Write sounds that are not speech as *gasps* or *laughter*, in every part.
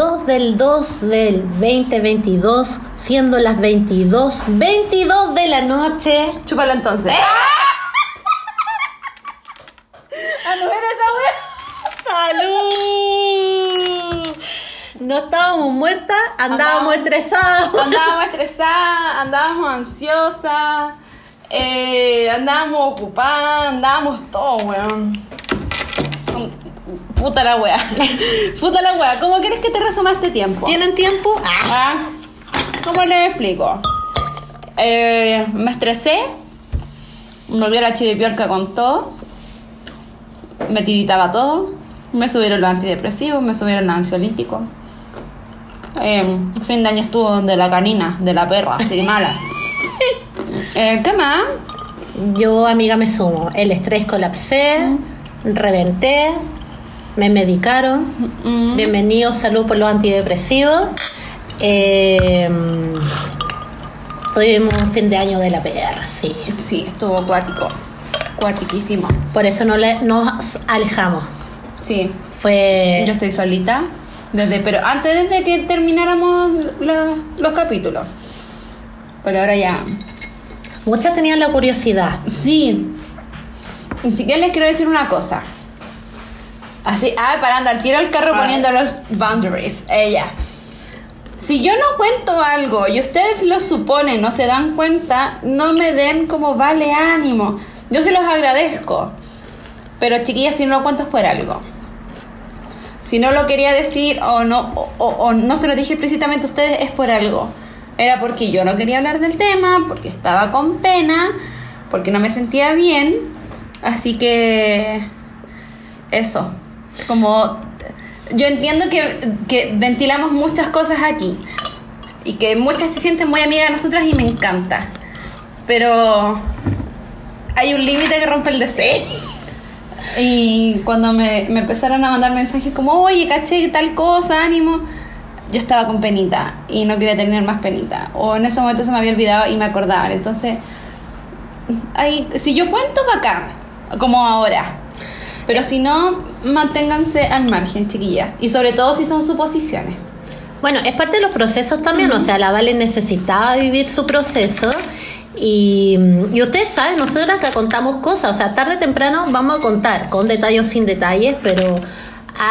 2 del 2 del 2022, siendo las 22, 22 de la noche. Chúpalo entonces. *laughs* ¡Ah, no era esa wea! ¡Salud! No estábamos muertas, andábamos Andábamos- estresadas. Andábamos *laughs* estresadas, andábamos ansiosas, eh, andábamos ocupadas, andábamos todo, weón. Puta la wea. *laughs* Puta la wea. ¿Cómo quieres que te resuma este tiempo? ¿Tienen tiempo? Ah, ¿Cómo les explico? Eh, me estresé, me volví a la chiripiorca con todo, me tiritaba todo, me subieron los antidepresivos, me subieron los ansiolíticos. Eh, fin de año estuvo de la canina, de la perra, así mala. *laughs* Eh, ¿Qué más? yo, amiga, me sumo. El estrés colapsé, reventé, me medicaron. Mm, Bienvenido, salud por los antidepresivos. Eh, tuvimos un fin de año de la PR, sí. Sí, estuvo acuático, acuatiquísimo. Por eso no le, nos alejamos. Sí, Fue. Yo estoy solita. Desde, pero antes desde que termináramos la- los capítulos. Pero ahora ya. Muchas tenían la curiosidad. Sí. Que les quiero decir una cosa. Así, ah, parando al tiro el carro poniendo los boundaries. Ella. Si yo no cuento algo y ustedes lo suponen, no se dan cuenta, no me den como vale ánimo. Yo se los agradezco. Pero chiquillas, si no lo cuento es por algo. Si no lo quería decir o no, o, o- o no se lo dije explícitamente a ustedes es por algo. Era porque yo no quería hablar del tema, porque estaba con pena, porque no me sentía bien. Así que eso. Como yo entiendo que, que ventilamos muchas cosas aquí y que muchas se sienten muy amigas de nosotras y me encanta. Pero hay un límite que rompe el deseo. Y cuando me, me empezaron a mandar mensajes como, oye, caché tal cosa, ánimo, yo estaba con penita y no quería tener más penita. O en ese momento se me había olvidado y me acordaban. Entonces, hay, si yo cuento, bacán, como ahora. Pero si no, manténganse al margen, chiquillas. Y sobre todo si son suposiciones. Bueno, es parte de los procesos también, o sea, la Vale necesitaba vivir su proceso y, y ustedes saben, nosotros acá contamos cosas, o sea, tarde o temprano vamos a contar, con detalles o sin detalles, pero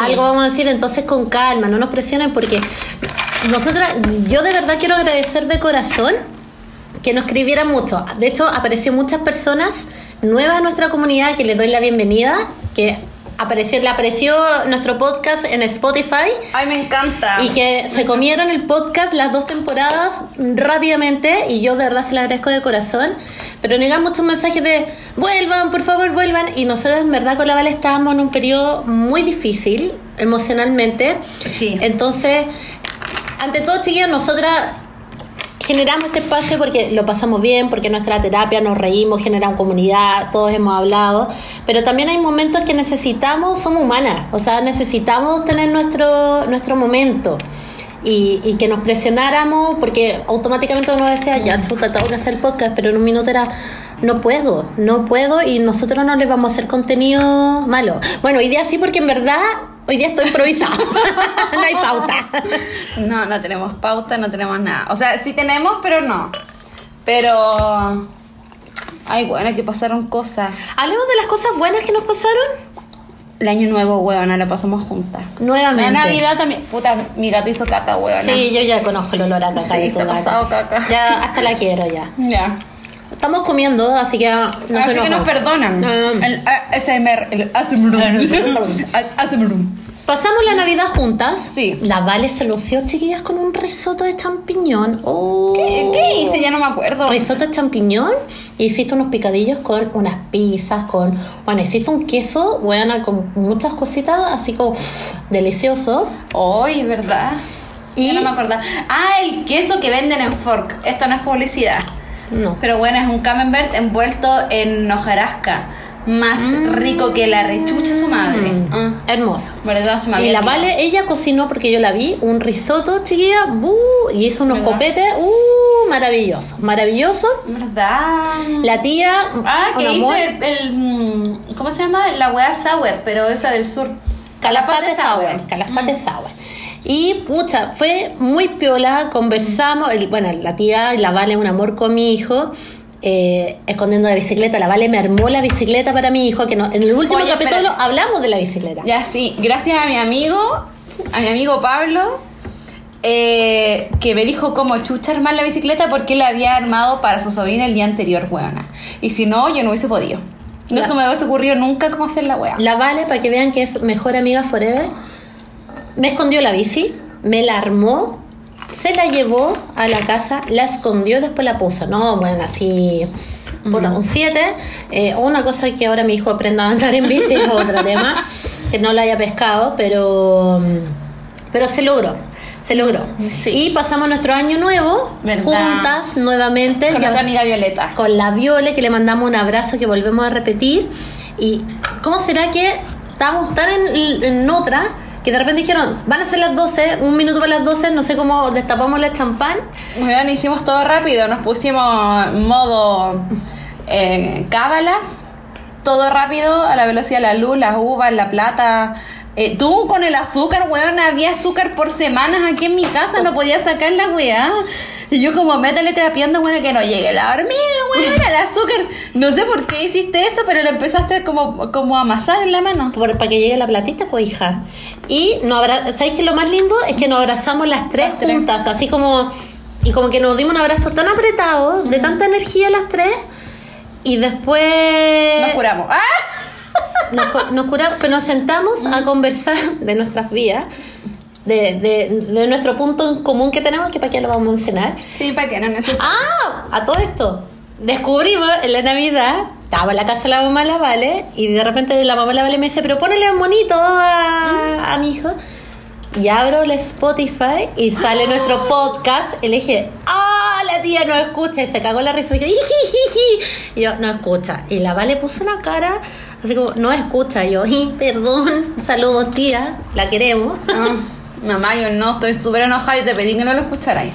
algo vamos a decir, entonces con calma, no nos presionen porque nosotras, yo de verdad quiero agradecer de corazón que nos escribieran mucho. De hecho, apareció muchas personas nuevas a nuestra comunidad que les doy la bienvenida, que apareció, le apareció nuestro podcast en Spotify. Ay, me encanta. y que se comieron el podcast las dos temporadas rápidamente y yo de verdad se lo agradezco de corazón. Pero llegan muchos mensajes de vuelvan por favor vuelvan y nosotros en verdad con la Vale estábamos en un periodo muy difícil emocionalmente. Sí. entonces ante todo chiquillos nosotras generamos este espacio porque lo pasamos bien, porque nuestra terapia nos reímos, generamos comunidad, todos hemos hablado, pero también hay momentos que necesitamos, somos humanas, o sea, necesitamos tener nuestro, nuestro momento. Y, y que nos presionáramos porque automáticamente uno decía ya chuta tengo que hacer el podcast pero en un minuto era no puedo no puedo y nosotros no les vamos a hacer contenido malo bueno hoy día sí porque en verdad hoy día estoy improvisado *laughs* no hay pauta No, no tenemos pauta, no tenemos nada. O sea, sí tenemos, pero no. Pero. Ay, bueno, que pasaron cosas. Hablemos de las cosas buenas que nos pasaron. El año nuevo, weona, la pasamos juntas. Nuevamente. La Navidad también. Puta, mi gato hizo caca, weona. Sí, yo ya conozco el olor a caca. Sí, está pasado caca. Ya, hasta la quiero ya. Ya. Estamos comiendo, así que no se Así que nos perdonan. El ASMR. El ASMR. *laughs* ASMR. Pasamos la Navidad juntas. Sí. La Vale se lució, chiquillas, con un risotto de champiñón. Oh. ¿Qué, ¿Qué hice? Ya no me acuerdo. Risotto de champiñón. Hiciste unos picadillos con unas pizzas, con... Bueno, hiciste un queso, buena, con muchas cositas, así como uff, delicioso. Ay, ¿verdad? Y- Ya no me acordaba. Ah, el queso que venden en Fork. Esto no es publicidad. No. Pero bueno, es un camembert envuelto en hojarasca. Más rico que la rechucha su madre. Mm, Ah, Hermoso. ¿Verdad? Se me Y la. Vale, ella cocinó porque yo la vi, un risotto, chiquilla, y hizo unos ¿Verdad? copetes, ¡uh! Maravilloso, maravilloso. ¿Verdad? La tía, Ah, que amor, hice el, mm, ¿Cómo se llama? La wea sour, pero esa del sur. calafate Calafate sour, sour. calafate sour. Y pucha, fue muy piola, conversamos, el- bueno, la tía, la Vale, un amor con mi hijo, eh, escondiendo la bicicleta, la Vale me armó la bicicleta para mi hijo, que no, en el último Oye, capítulo hablamos de la bicicleta. Ya sí, gracias a mi amigo, a mi amigo Pablo, eh, que me dijo cómo chucha armar la bicicleta porque la había armado para su sobrina el día anterior, weona. Y si no, yo no hubiese podido. No se me hubiese ocurrido nunca cómo hacer la wea. La Vale, para que vean que es mejor amiga forever, me escondió la bici, me la armó, se la llevó a la casa, la escondió y después la puso. No, bueno, así, puta, un 7. una cosa que ahora mi hijo aprenda a andar en bici es otro *laughs* tema, que no la haya pescado, pero, pero se logró. Se logró. Sí. Y pasamos nuestro año nuevo ¿Verdad? juntas nuevamente. Con nuestra amiga Violeta. con la Viole, que le mandamos un abrazo que volvemos a repetir. ¿Y cómo será que estábamos tan en, en otra que de repente dijeron, van a ser las 12, un minuto para las 12, no sé cómo destapamos la champán? Weón, hicimos todo rápido, nos pusimos modo eh, cábalas, todo rápido, a la velocidad de la luz, las uvas, la plata. Eh, tú con el azúcar, weón, había azúcar por semanas aquí en mi casa, no podía sacar la weá. Y yo como métale terapiando, weón, que no llegue la hormiga, weón, *laughs* el azúcar. No sé por qué hiciste eso, pero lo empezaste como, como a amasar en la mano. Por- para que llegue la platita, pues hija. Y no abra ¿sabéis que lo más lindo es que nos abrazamos las tres Las tres. juntas, así como y como que nos dimos un abrazo tan apretado, de tanta energía las tres, y después Nos curamos. ¡Ah! *laughs* nos, nos curamos, pero nos sentamos a conversar de nuestras vidas, de, de, de nuestro punto en común que tenemos, que para qué lo vamos a mencionar. Sí, para que no necesites. Ah, a todo esto. Descubrimos en la Navidad, estaba en la casa de la mamá la Vale, y de repente la mamá la Vale me dice, pero ponele un monito a, a mi hijo. Y abro el Spotify y sale nuestro *gasps* podcast. Y le dije, ¡ah! la tía no escucha. Y se cagó la risa y "Ijijiji". Y yo, no escucha. Y la Vale puso una cara, así como, no escucha. Y yo, "Ih, perdón, saludos tía, la queremos. Ah, *laughs* mamá, yo no, estoy súper enojada y te pedí que no lo escucharas.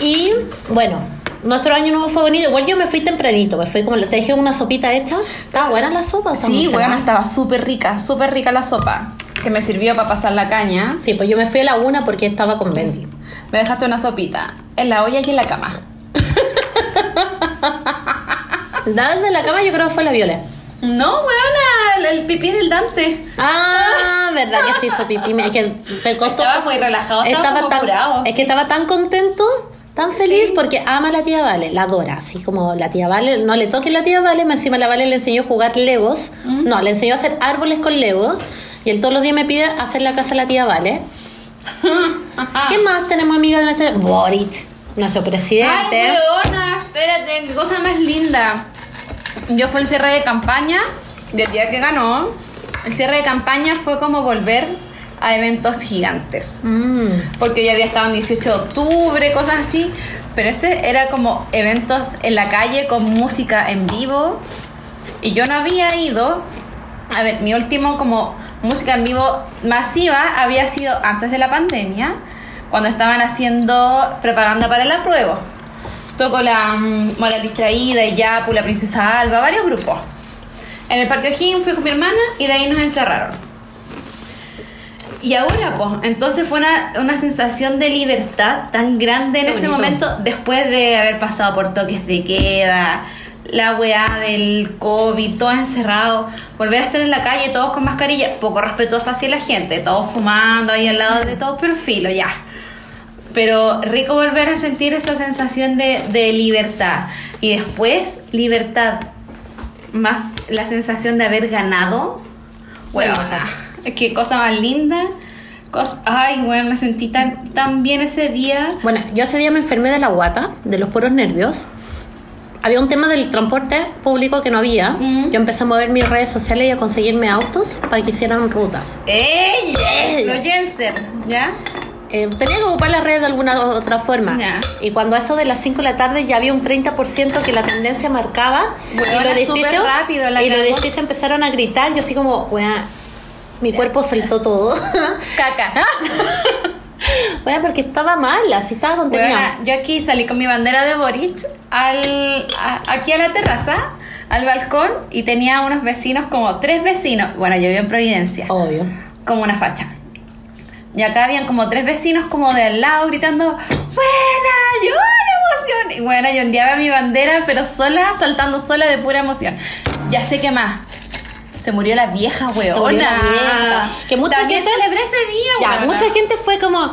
Y bueno, nuestro año nuevo fue bonito. Igual yo me fui tempranito, me fui como te dejé una sopita hecha. Estaba buena la sopa. ¿Estamos Sí, weón, estaba súper rica, súper rica la sopa. Que me sirvió para pasar la caña. Sí, pues yo me fui a la una porque estaba con Bendy. Me dejaste una sopita en la olla y en la cama. *laughs* Desde la cama yo creo que fue la Viola. No, weón, el, pipí del Dante. Ah, verdad que sí hizo pipí. Es que se costó. Estaba muy relajado, estaba tan, curado, Es sí. que estaba tan contento, tan feliz porque ama a la tía Vale, la adora. Así como la tía Vale, no le toque la tía Vale, más encima la Vale le enseñó a jugar Legos. No, le enseñó a hacer árboles con Legos. Y él todos los días me pide hacer la casa a la tía Vale. *laughs* ¿Qué más tenemos amiga de nuestra? Boric, nuestro presidente. Ay, weona, espérate, qué cosa más linda. Yo fue el cierre de campaña del día que ganó. El cierre de campaña fue como volver a eventos gigantes. Mm. Porque yo había estado en 18 de octubre, cosas así. Pero este era como eventos en la calle con música en vivo. Y yo no había ido. A ver, mi último como música en vivo masiva había sido antes de la pandemia, cuando estaban haciendo propaganda para el apruebo. Tocó la mm, Moral Distraída, Yapu, la Princesa Alba, varios grupos. En el Parque O'Higgins fui con mi hermana y de ahí nos encerraron. Y ahora, pues, entonces fue una, una sensación de libertad tan grande en Qué ese bonito. momento, después de haber pasado por toques de queda, la weá del COVID, todo encerrado, volver a estar en la calle, todos con mascarilla, poco respetuosa hacia la gente, todos fumando ahí al lado de todos, pero filo, ya. Pero rico volver a sentir esa sensación de, de libertad. Y después, libertad, más la sensación de haber ganado. Bueno, *laughs* qué cosa más linda. Ay, bueno, me sentí tan, tan bien ese día. Bueno, yo ese día me enfermé de la guata, de los puros nervios. Había un tema del transporte público que no había. Mm. Yo empecé a mover mis redes sociales y a conseguirme autos para que hicieran rutas. ¡Ey! Los Jensen, ¿ya? Eh, tenía que ocupar las redes de alguna u- otra forma. Y cuando a eso de las 5 de la tarde ya había un 30% que la tendencia marcaba. Y los edificios, rápido, la y los edificios empezaron a gritar. Yo así como, weá, mi cuerpo soltó todo. *laughs* Caca. *laughs* weá, porque estaba mal, así estaba contenida. Weona, yo aquí salí con mi bandera de Boric al, a- aquí a la terraza, al balcón, y tenía unos vecinos, como tres vecinos. Bueno, yo vivo en Providencia. Obvio. como una facha. Y acá habían como tres vecinos como de al lado gritando, ¡Buena! ¡Yo, qué emoción! Y bueno, yo ondeaba mi bandera, pero sola, saltando sola de pura emoción. Ya sé qué más. Se murió la vieja, weona. La. Que mucha También gente- celebré ese día, Ya, weona. mucha gente fue como,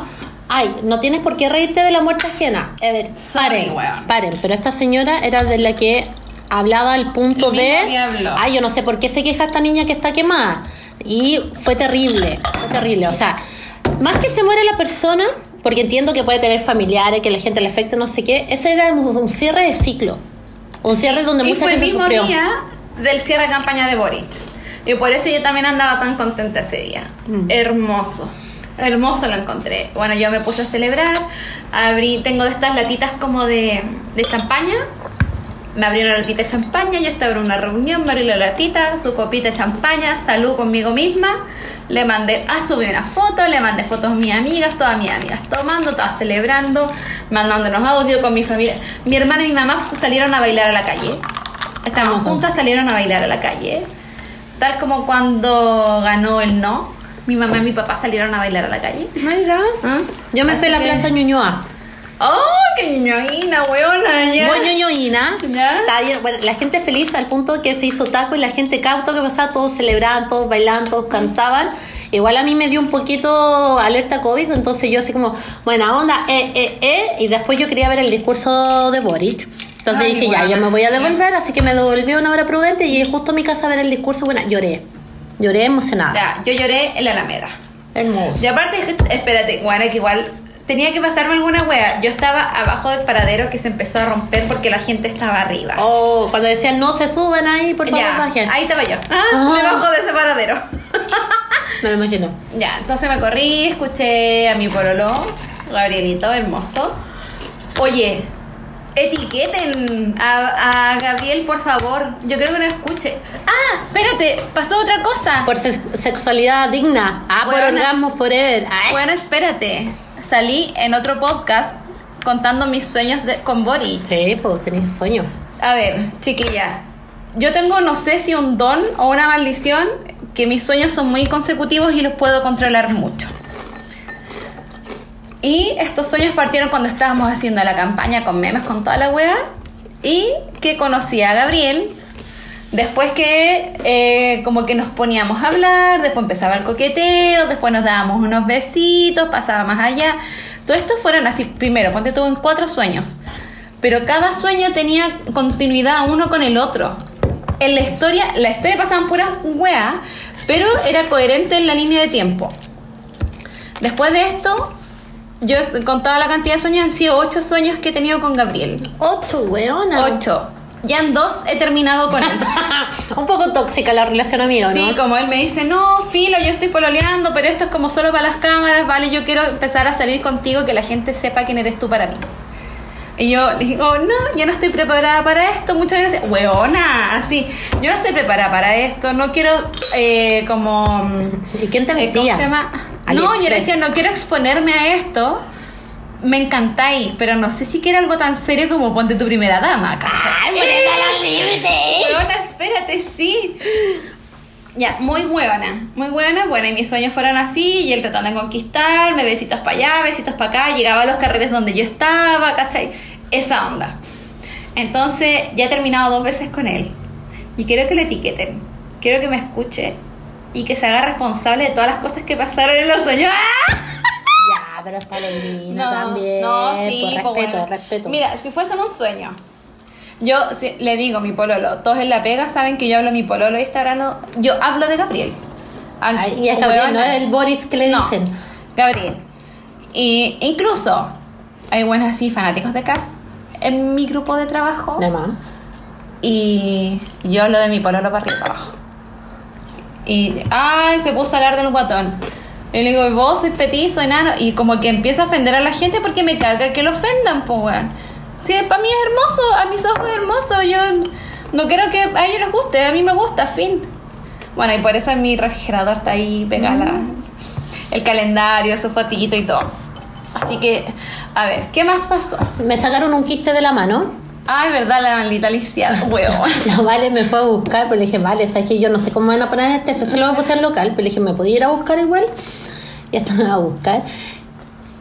ay, no tienes por qué reírte de la muerte ajena. A ver, Sorry, paren, weón. paren. Pero esta señora era de la que hablaba al punto El de, diablo. ay, yo no sé por qué se queja esta niña que está quemada. Y fue terrible, fue terrible. O sea, más que se muere la persona, porque entiendo que puede tener familiares, que la gente le afecte, no sé qué, ese era un, cierre de ciclo. Un cierre donde y mucha fue el gente mismo sufrió. día del cierre de campaña de Boric. Y por eso yo también andaba tan contenta ese día. Mm. Hermoso. Hermoso lo encontré. Bueno, yo me puse a celebrar. Abrí, tengo estas latitas como de, de champaña. Me abrió una latita de champaña, yo estaba en una reunión, me abrió la latita, su copita de champaña, salud conmigo misma. Le mandé, ah, subí una foto, le mandé fotos a mis amigas, todas mis amigas tomando, todas celebrando, mandándonos audio con mi familia. Mi hermana y mi mamá salieron a bailar a la calle. Estábamos Ajá. juntas, salieron a bailar a la calle. Tal como cuando ganó el no, mi mamá y mi papá salieron a bailar a la calle. Mira. ¿Ah? Yo me Así fui a la que- Plaza Ñuñoa. ¡Oh, qué ñoñina, weona! ya. Muy ñoñoína. Ya. Está bien, bueno, la gente feliz al punto que se hizo taco y la gente cauto que pasaba, todos celebraban, todos bailaban, todos cantaban. Igual a mí me dio un poquito alerta COVID, entonces yo así como, buena onda, eh, eh, eh, y después yo quería ver el discurso de Boric. Entonces Ay, dije, buena. ya, yo me voy a devolver, así que me devolví una hora prudente y llegué justo a mi casa a ver el discurso, bueno, lloré. Lloré emocionada. Ya, yo lloré en la Alameda. Hermoso. Y aparte, espérate, bueno, que igual tenía que pasarme alguna wea. Yo estaba abajo del paradero que se empezó a romper porque la gente estaba arriba. Oh, cuando decían no se suben ahí, por favor, ya, bajen. ahí estaba yo. *laughs* Ah, debajo de ese paradero. *laughs* Me lo imagino. ya, entonces me corrí, escuché a mi pololo, Gabrielito, hermoso. Oye, etiqueten a, a Gabriel, por favor. Yo creo que no escuche. Ah, espérate, pasó otra cosa. Por se- sexualidad digna. Ah, por orgasmo forever. Ay. Bueno, espérate. Salí en otro podcast contando mis sueños de, con Boric. Sí, pues tenías sueño. A ver, chiquilla. Yo tengo, no sé si un don o una maldición, que mis sueños son muy consecutivos y los puedo controlar mucho. Y estos sueños partieron cuando estábamos haciendo la campaña con memes con toda la wea. Y que conocí a Gabriel. Después que eh, como que nos poníamos a hablar, después empezaba el coqueteo, después nos dábamos unos besitos, pasaba más allá. Todo esto fueron así, primero, ponte tú en cuatro sueños. Pero cada sueño tenía continuidad uno con el otro. En la historia, la historia pasaban puras weas, pero era coherente en la línea de tiempo. Después de esto, yo con toda la cantidad de sueños han sido ocho sueños que he tenido con Gabriel. Ocho, weona. Ocho. Ya en dos he terminado con él. *laughs* Un poco tóxica la relación amigo, ¿no? Sí, como él me dice, no, filo, yo estoy pololeando, pero esto es como solo para las cámaras, vale, yo quiero empezar a salir contigo, que la gente sepa quién eres tú para mí. Y yo le digo, no, yo no estoy preparada para esto, muchas gracias. Weona, así, yo no estoy preparada para esto, no quiero eh, como... ¿Y quién te eh, ¿Cómo metía? se llama? No, yo le decía, no quiero exponerme a esto. Me encantáis, pero no sé si quiero algo tan serio como ponte tu primera dama, ¿cachai? ¡Ay! Huevona, espérate, sí. Ya, muy huevona, muy buena. Bueno, y mis sueños fueron así, y él tratando de conquistarme, besitos para allá, besitos para acá, llegaba a los carreres donde yo estaba, ¿cachai? Esa onda. Entonces, ya he terminado dos veces con él. Y quiero que le etiqueten, quiero que me escuche y que se haga responsable de todas las cosas que pasaron en los sueños. ¡Ah! Ya, pero está lindina también. No, sí, Pues, pues, respeto, bueno. respeto. Mira, si fuese un sueño, yo le digo mi pololo, todos en la pega saben que yo hablo de mi pololo y yo hablo de Gabriel. Al- Ay, y es Gabriel, no es el Boris que le No, dicen. Gabriel. Y incluso hay buenos así fanáticos de Cas en mi grupo de trabajo Además. y yo hablo de mi pololo para arriba y para abajo. Y, ay, se puso a hablar del guatón. Y le digo, vos sois petizo, enano. Y como que empieza a ofender a la gente porque me carga que lo ofendan, pues, weón. Sí, para mí es hermoso, a mis ojos es hermoso. Yo no quiero que a ellos les guste, a mí me gusta, fin. Bueno, y por eso en mi refrigerador está ahí pegada la- el calendario, su fotito y todo. Así que, a ver, ¿qué más pasó? Me sacaron un quiste de la mano. Ay, verdad, la maldita lisiada, *laughs* weón. La Vale me fue a buscar, pero le dije, vale, sabes que yo no sé cómo van a poner este, se lo voy a poner local, pero le dije, ¿me podía ir a buscar igual? *laughs* y estaban a buscar.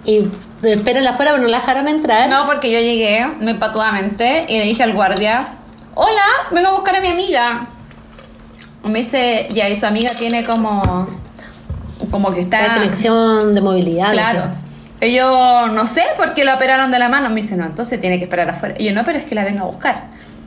Y esperan afuera, pero no la dejaron entrar. No, porque yo llegué muy patudamente y le dije al guardia, hola, vengo a buscar a mi amiga. Y me dice, ya, y su amiga tiene como, como que está... Restricción de movilidad. Claro. no sé. Y yo, no sé por qué la operaron de la mano. Me dice, no, entonces tiene que esperar afuera. Y yo, no, pero es que la venga a buscar.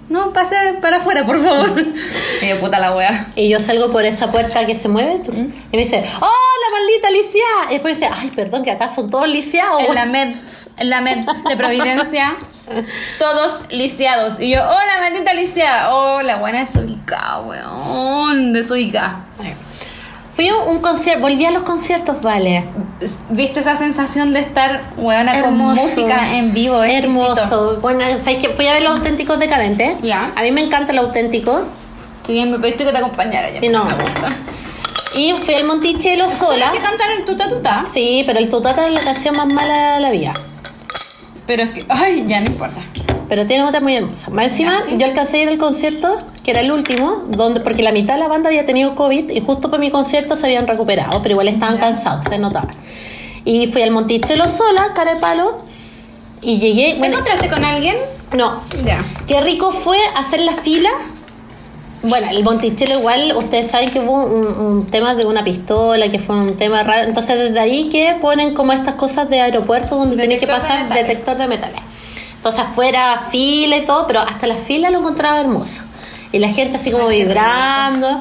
No, pase para afuera, por favor. *laughs* y yo, puta la wea. Y yo salgo por esa puerta que se mueve tú- y me dice, ¡Oh, la maldita lisiada! Y después dice, ¡ay, perdón, que acá son todos lisiados! En la med, en la med de Providencia, *laughs* todos lisiados. Y yo, hola, maldita lisiada. Hola, buena desubicada, weón. Desubicada. Fui a un concierto, volví a los conciertos, vale. ¿Viste esa sensación de estar, weona, con música en vivo? exquisito? Hermoso. Bueno, ¿sabes qué? fui a ver los auténticos decadentes. Ya. A mí me encanta el auténtico. Si bien me pediste que te acompañara ya. Y no. Me gusta. Y fui al Monticello sola. ¿Hay que cantar el tuta tuta? Sí, pero el Tutata es la canción más mala de la vida. Pero es que, ay, ya no importa. Pero tiene otra muy hermosa. Más encima, yo alcancé a ir al concierto, que era el último, donde porque la mitad de la banda había tenido COVID y justo para mi concierto se habían recuperado, pero igual estaban cansados, se notaba. Y fui al Monticello sola, cara de palo, y llegué. ¿Te Bueno, encontraste con alguien? no. Ya. Qué rico fue hacer la fila. Bueno, el Monticello igual, ustedes saben que hubo un, un tema de una pistola, que fue un tema raro. Entonces desde ahí que ponen como estas cosas de aeropuerto donde tiene que Detector de pasar metales. detector de metales. Entonces afuera fila y todo, pero hasta la fila lo encontraba hermoso. Y la gente así como vibrando.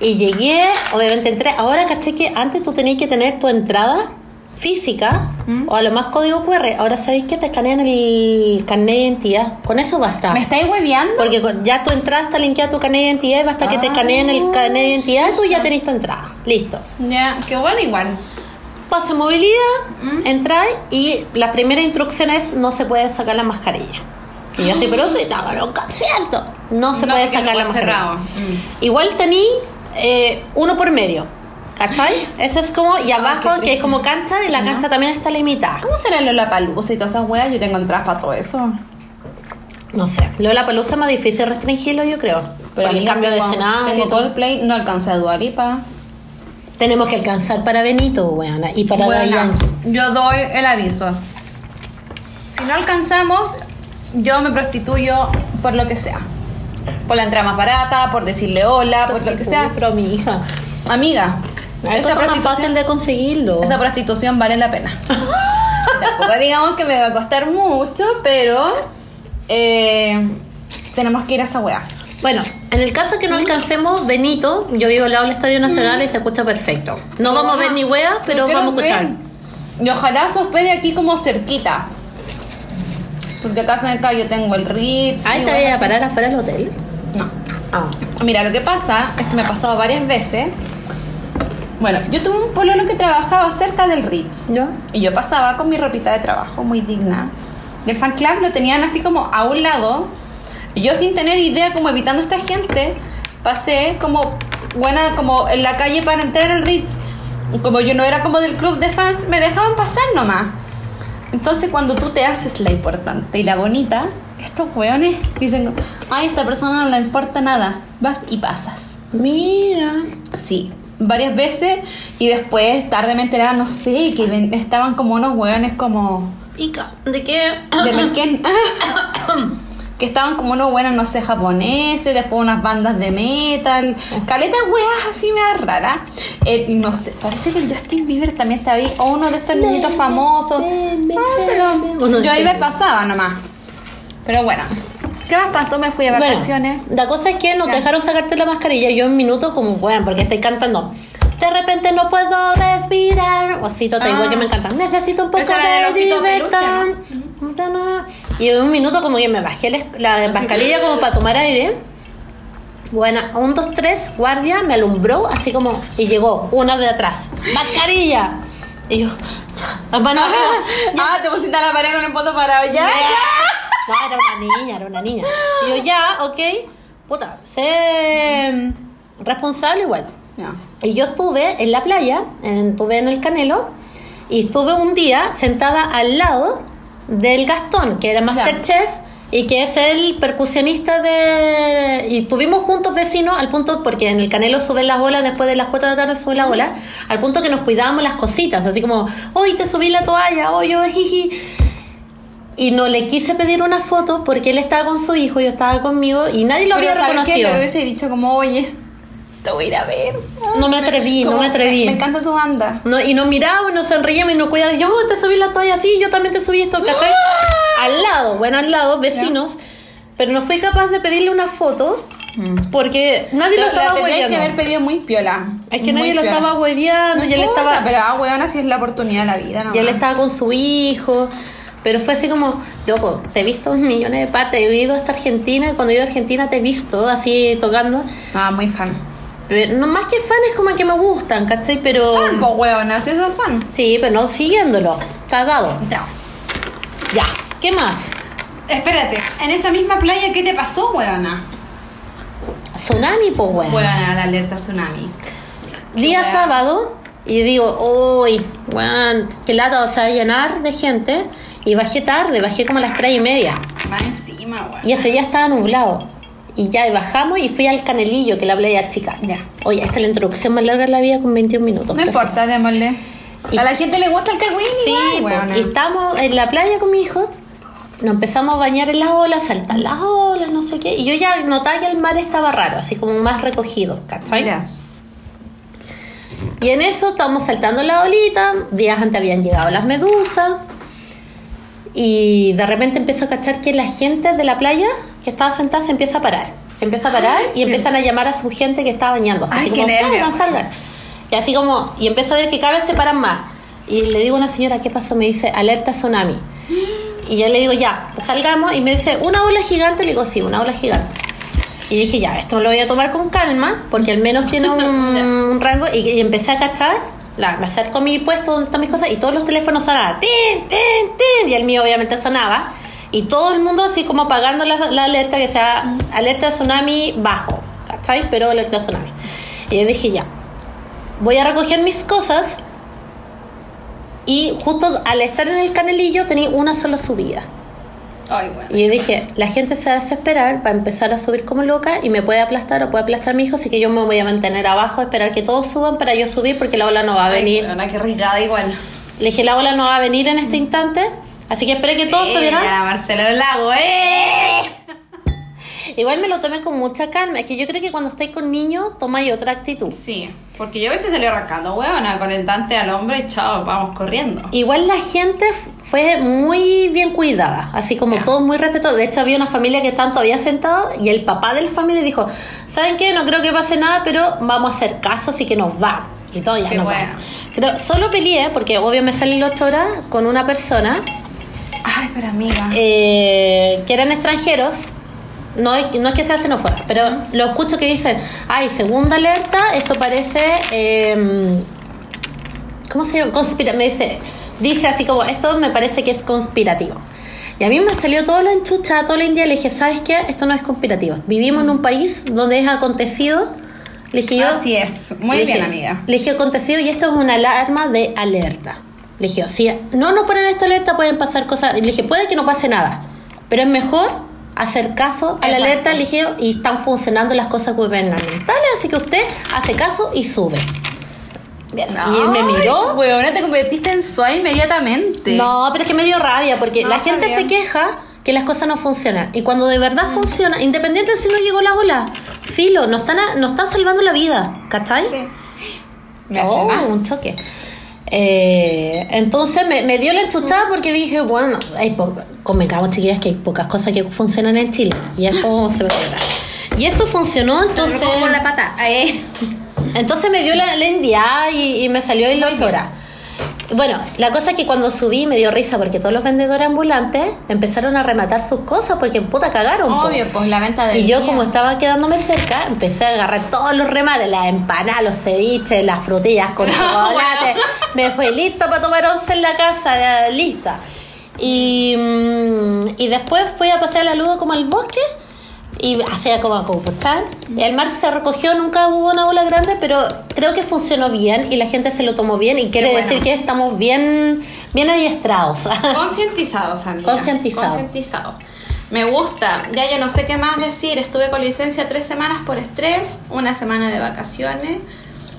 Y llegué, obviamente entré. Ahora caché que antes tú tenías que tener tu entrada física ¿Mm? o a lo más código QR. Ahora sabéis que te escanean el carnet de identidad. Con eso basta. ¿Me estáis hueveando? Porque ya tu entrada está linkeada a tu carnet de identidad y basta que te Ah, escaneen el carnet de identidad, tú ya sí. tenés tu entrada. Listo. Ya, qué bueno igual. Pase movilidad, Mm. entráis y la primera instrucción es no se puede sacar la mascarilla. Y yo así, pero si estaba en un concierto. No se No, puede sacar no la mascarilla. Mm. Igual tení eh, uno por medio. ¿Cachai? Eso es como, y abajo, qué que es como cancha, y la cancha también está limitada. ¿Cómo será Lola Palusa y todas esas weas? Yo tengo entradas para todo eso. No sé. Lo de la pelusa es más difícil restringirlo, yo creo. Pero el cambio de escenario. tengo y todo. Coldplay, no alcancé a Dualipa. Tenemos que alcanzar para Benito, weona, y para Yankee. yo doy el aviso. Si no alcanzamos, yo me prostituyo por lo que sea. Por la entrada más barata, por decirle hola, por lo que sea. Pero mi hija. Amiga, Esa esa es más prostitución, fácil de conseguirlo. esa prostitución vale la pena. *laughs* Tampoco digamos que me va a costar mucho, pero eh, tenemos que ir a esa wea. Bueno, en el caso que no alcancemos Benito, yo vivo al lado del Estadio Nacional y se escucha perfecto. No vamos a ver ni weas, pero vamos a escuchar. ver. Y ojalá se hospede aquí como cerquita. Porque acá cerca yo tengo el Ritz. Ahí y te voy a parar afuera del hotel. No. Ah. Mira, lo que pasa es que me ha pasado varias veces. Bueno, yo tuve un pololo que trabajaba cerca del Ritz. ¿Yo? Y yo pasaba con mi ropita de trabajo, muy digna. Y el fan club lo tenían así como a un lado. Y yo sin tener idea, como evitando a esta gente, pasé como buena, como en la calle para entrar al Ritz. Como yo no era como del club de fans, me dejaban pasar nomás. Entonces cuando tú te haces la importante y la bonita, estos weones dicen, ay, esta persona no le importa nada. Vas y pasas. Mira. Sí, varias veces y después tarde me enteraba, no sé, que estaban como unos hueones como ¿de qué? de Merquén. *coughs* que estaban como unos buenos, no sé, japoneses, después unas bandas de metal, caletas weas así me rara. Eh, no sé, parece que el Justin Bieber también estaba ahí, o uno de estos niñitos famosos. Ah, pero yo ahí me pasaba nomás. Pero bueno, ¿qué más pasó? Me fui de vacaciones. Bueno, la cosa es que nos Ya. dejaron sacarte la mascarilla. Yo en minutos como puedan, porque estoy cantando. De repente no puedo respirar. Osito, te Ah. que me encanta. Necesito un poco Esa de osito libertad. Y en un minuto como que me bajé la, la mascarilla como para tomar aire. Bueno, un, dos, tres, guardia, me alumbró así como... Y llegó una de atrás. ¡Mascarilla! Y yo... Arriba. *laughs* Ah, te pusiste la pared con el poto para allá. No, era una niña, era una niña. Y yo, ya, ok. Puta, sé responsable igual. No. Y yo estuve en la playa, estuve en el Canelo, y estuve un día sentada al lado del Gastón, que era Masterchef, y que es el percusionista de... Y estuvimos juntos vecinos al punto, porque en el Canelo suben las olas, después de las 4 de la tarde suben las olas, al punto que nos cuidábamos las cositas, así como, hoy te subí la toalla, hoy yo, jiji. Y no le quise pedir una foto porque él estaba con su hijo, yo estaba conmigo y nadie lo Pero había ¿sabes qué? reconocido. Le hubiese dicho como, oye, te voy a ir a ver. No me atreví, no me atreví. Me, encanta tu banda. No, y nos mirábamos y nos sonreíamos y nos cuidábamos. Yo "Oh, te subí la toalla así, yo también te subí esto, ¿cachai? Al lado, bueno, al lado, vecinos. Pero no fui capaz de pedirle una foto porque nadie lo Pero la estaba tendrías que haber pedido muy piola. Es que Muy nadie lo piola. estaba hueveando No y él importa, estaba, Pero ah, weón, así es la oportunidad de la vida, ¿no? y él estaba con su hijo. Pero fue así como, loco, te he visto millones de partes, he ido hasta Argentina, y cuando he ido a Argentina te he visto así tocando. Ah, muy fan. Pero no más que fan es como que me gustan, ¿cachai? Pero... Fan, po, weón, así es fan. Sí, pero no siguiéndolo. Está dado. Ya. Ya, ¿qué más? Espérate, en esa misma playa, ¿qué te pasó, weona? Tsunami, pues bueno. Weona, la alerta tsunami. Día weá. sábado y digo, uy, weón, qué lata se va a llenar de gente. Y bajé tarde, bajé como a las tres y media. Va encima, weón. Y ese día estaba nublado. Y ya bajamos y fui al Canelillo, que la playa chica. Ya. Oye, esta es la introducción más larga de la vida con 21 minutos. No importa, démosle. Y- A la gente le gusta el cagüín, Sí, igual, weona. y estábamos en la playa con mi hijo. Nos empezamos a bañar en las olas, saltar las olas, no sé qué. Y yo ya notaba que el mar estaba raro, así como más recogido, ¿cachai? Ya. Y en eso estábamos saltando la olita, días antes habían llegado las medusas. Y de repente empiezo a cachar que la gente de la playa que estaba sentada se empieza a parar. Se empieza a parar y empiezan a llamar a su gente que está bañando. Así Ay, como, qué salgan, salgan. Y así como, y empiezo a ver que cada vez se paran más. Y le digo a una señora, ¿qué pasó? Me dice, alerta tsunami. Y yo le digo, ya, salgamos. Y me dice, ¿una ola gigante? Le digo, sí, una ola gigante. Y dije, ya, esto lo voy a tomar con calma, porque al menos tiene un, *laughs* un rango. Y, y empecé a cachar, la, me acerco a mi puesto donde están mis cosas, y todos los teléfonos sonaban, y el mío obviamente sonaba. Y todo el mundo así como apagando la, la alerta, que sea alerta de tsunami bajo, ¿cachai? Pero alerta de tsunami. Y yo dije, ya, voy a recoger mis cosas. Y justo al estar en el canelillo tenía una sola subida. Ay. Y yo dije, la gente se va a desesperar, va a empezar a subir como loca y me puede aplastar o puede aplastar a mi hijo, así que yo me voy a mantener abajo, esperar que todos suban para yo subir porque la ola no va a venir. Ay, qué arriesgada igual. Le dije, la ola no va a venir en este instante, así que esperé que todos subieran. Ella, Marcelo del Lago, ¡eh! Igual me lo tomé con mucha calma, es que yo creo que cuando estáis con niños tomáis otra actitud. Sí, porque yo a veces salí arrancando, weona, con el dante al hombro y chao, vamos corriendo. Igual la gente fue muy bien cuidada, así como Ya. todos muy respetuosos. De hecho, había una familia que estaban todavía sentados y el papá de la familia dijo, ¿saben qué? No creo que pase nada, pero vamos a hacer caso, así que nos va. Y todo ya Qué nos bueno. va. Pero solo peleé, porque obvio me salí las 8 horas con una persona Ay, pero amiga. eh, que eran extranjeros. No, es- no es que sea xenófoba, pero lo escucho que dicen, ay, segunda alerta, esto parece... eh, ¿Cómo se llama? Conspira me dice, dice así como, esto me parece que es conspirativo. Y a mí me salió todo lo enchuchado, todo lo india, le dije, ¿sabes qué? Esto no es conspirativo. Vivimos en un país donde es acontecido. Le dije yo, Así es, muy bien, dije- amiga. Le dije acontecido y esto es una alarma de alerta. Le dije, si no nos ponen esta alerta pueden pasar cosas. Le dije, puede que no pase nada, pero es mejor hacer caso a la Exacto. alerta, le dije, y están funcionando las cosas gubernamentales, así que usted hace caso y sube. Bien. y él me miró. Weona, te convertiste en Zoe inmediatamente. No, pero es que me dio rabia porque No, la gente se queja que las cosas no funcionan. Y cuando de verdad funciona, independiente de si no llegó la ola, filo, nos están, a- nos están salvando la vida, ¿cachai? Sí. Me Oh, mal. un choque. Eh, entonces me, me dio la enchuchada porque dije, bueno, hay po- convengamos chiquillas que hay pocas cosas que funcionan en Chile. Y es como se me. Y esto funcionó, entonces. Con la pata. Eh. Entonces me dio la, la india y, y me salió el 8 horas. Bueno, la cosa es que cuando subí me dio risa porque todos los vendedores ambulantes empezaron a rematar sus cosas porque puta cagaron. po. Obvio, pues la venta del Y yo día. como estaba quedándome cerca, empecé a agarrar todos los remates, las empanadas, los ceviches, las frutillas con *laughs* chocolate. Me fue listo para tomar once en la casa, lista. Y, mm, y después fui a pasear la luz como al bosque y hacía como puchar. El mar se recogió, nunca hubo una ola grande, pero creo que funcionó bien y la gente se lo tomó bien y quiere bueno. decir que estamos bien, bien adiestrados. *laughs* Concientizados, amiga. Concientizados. Concientizados. Me gusta. Ya yo no sé qué más decir. Estuve con licencia tres semanas por estrés, una semana de vacaciones.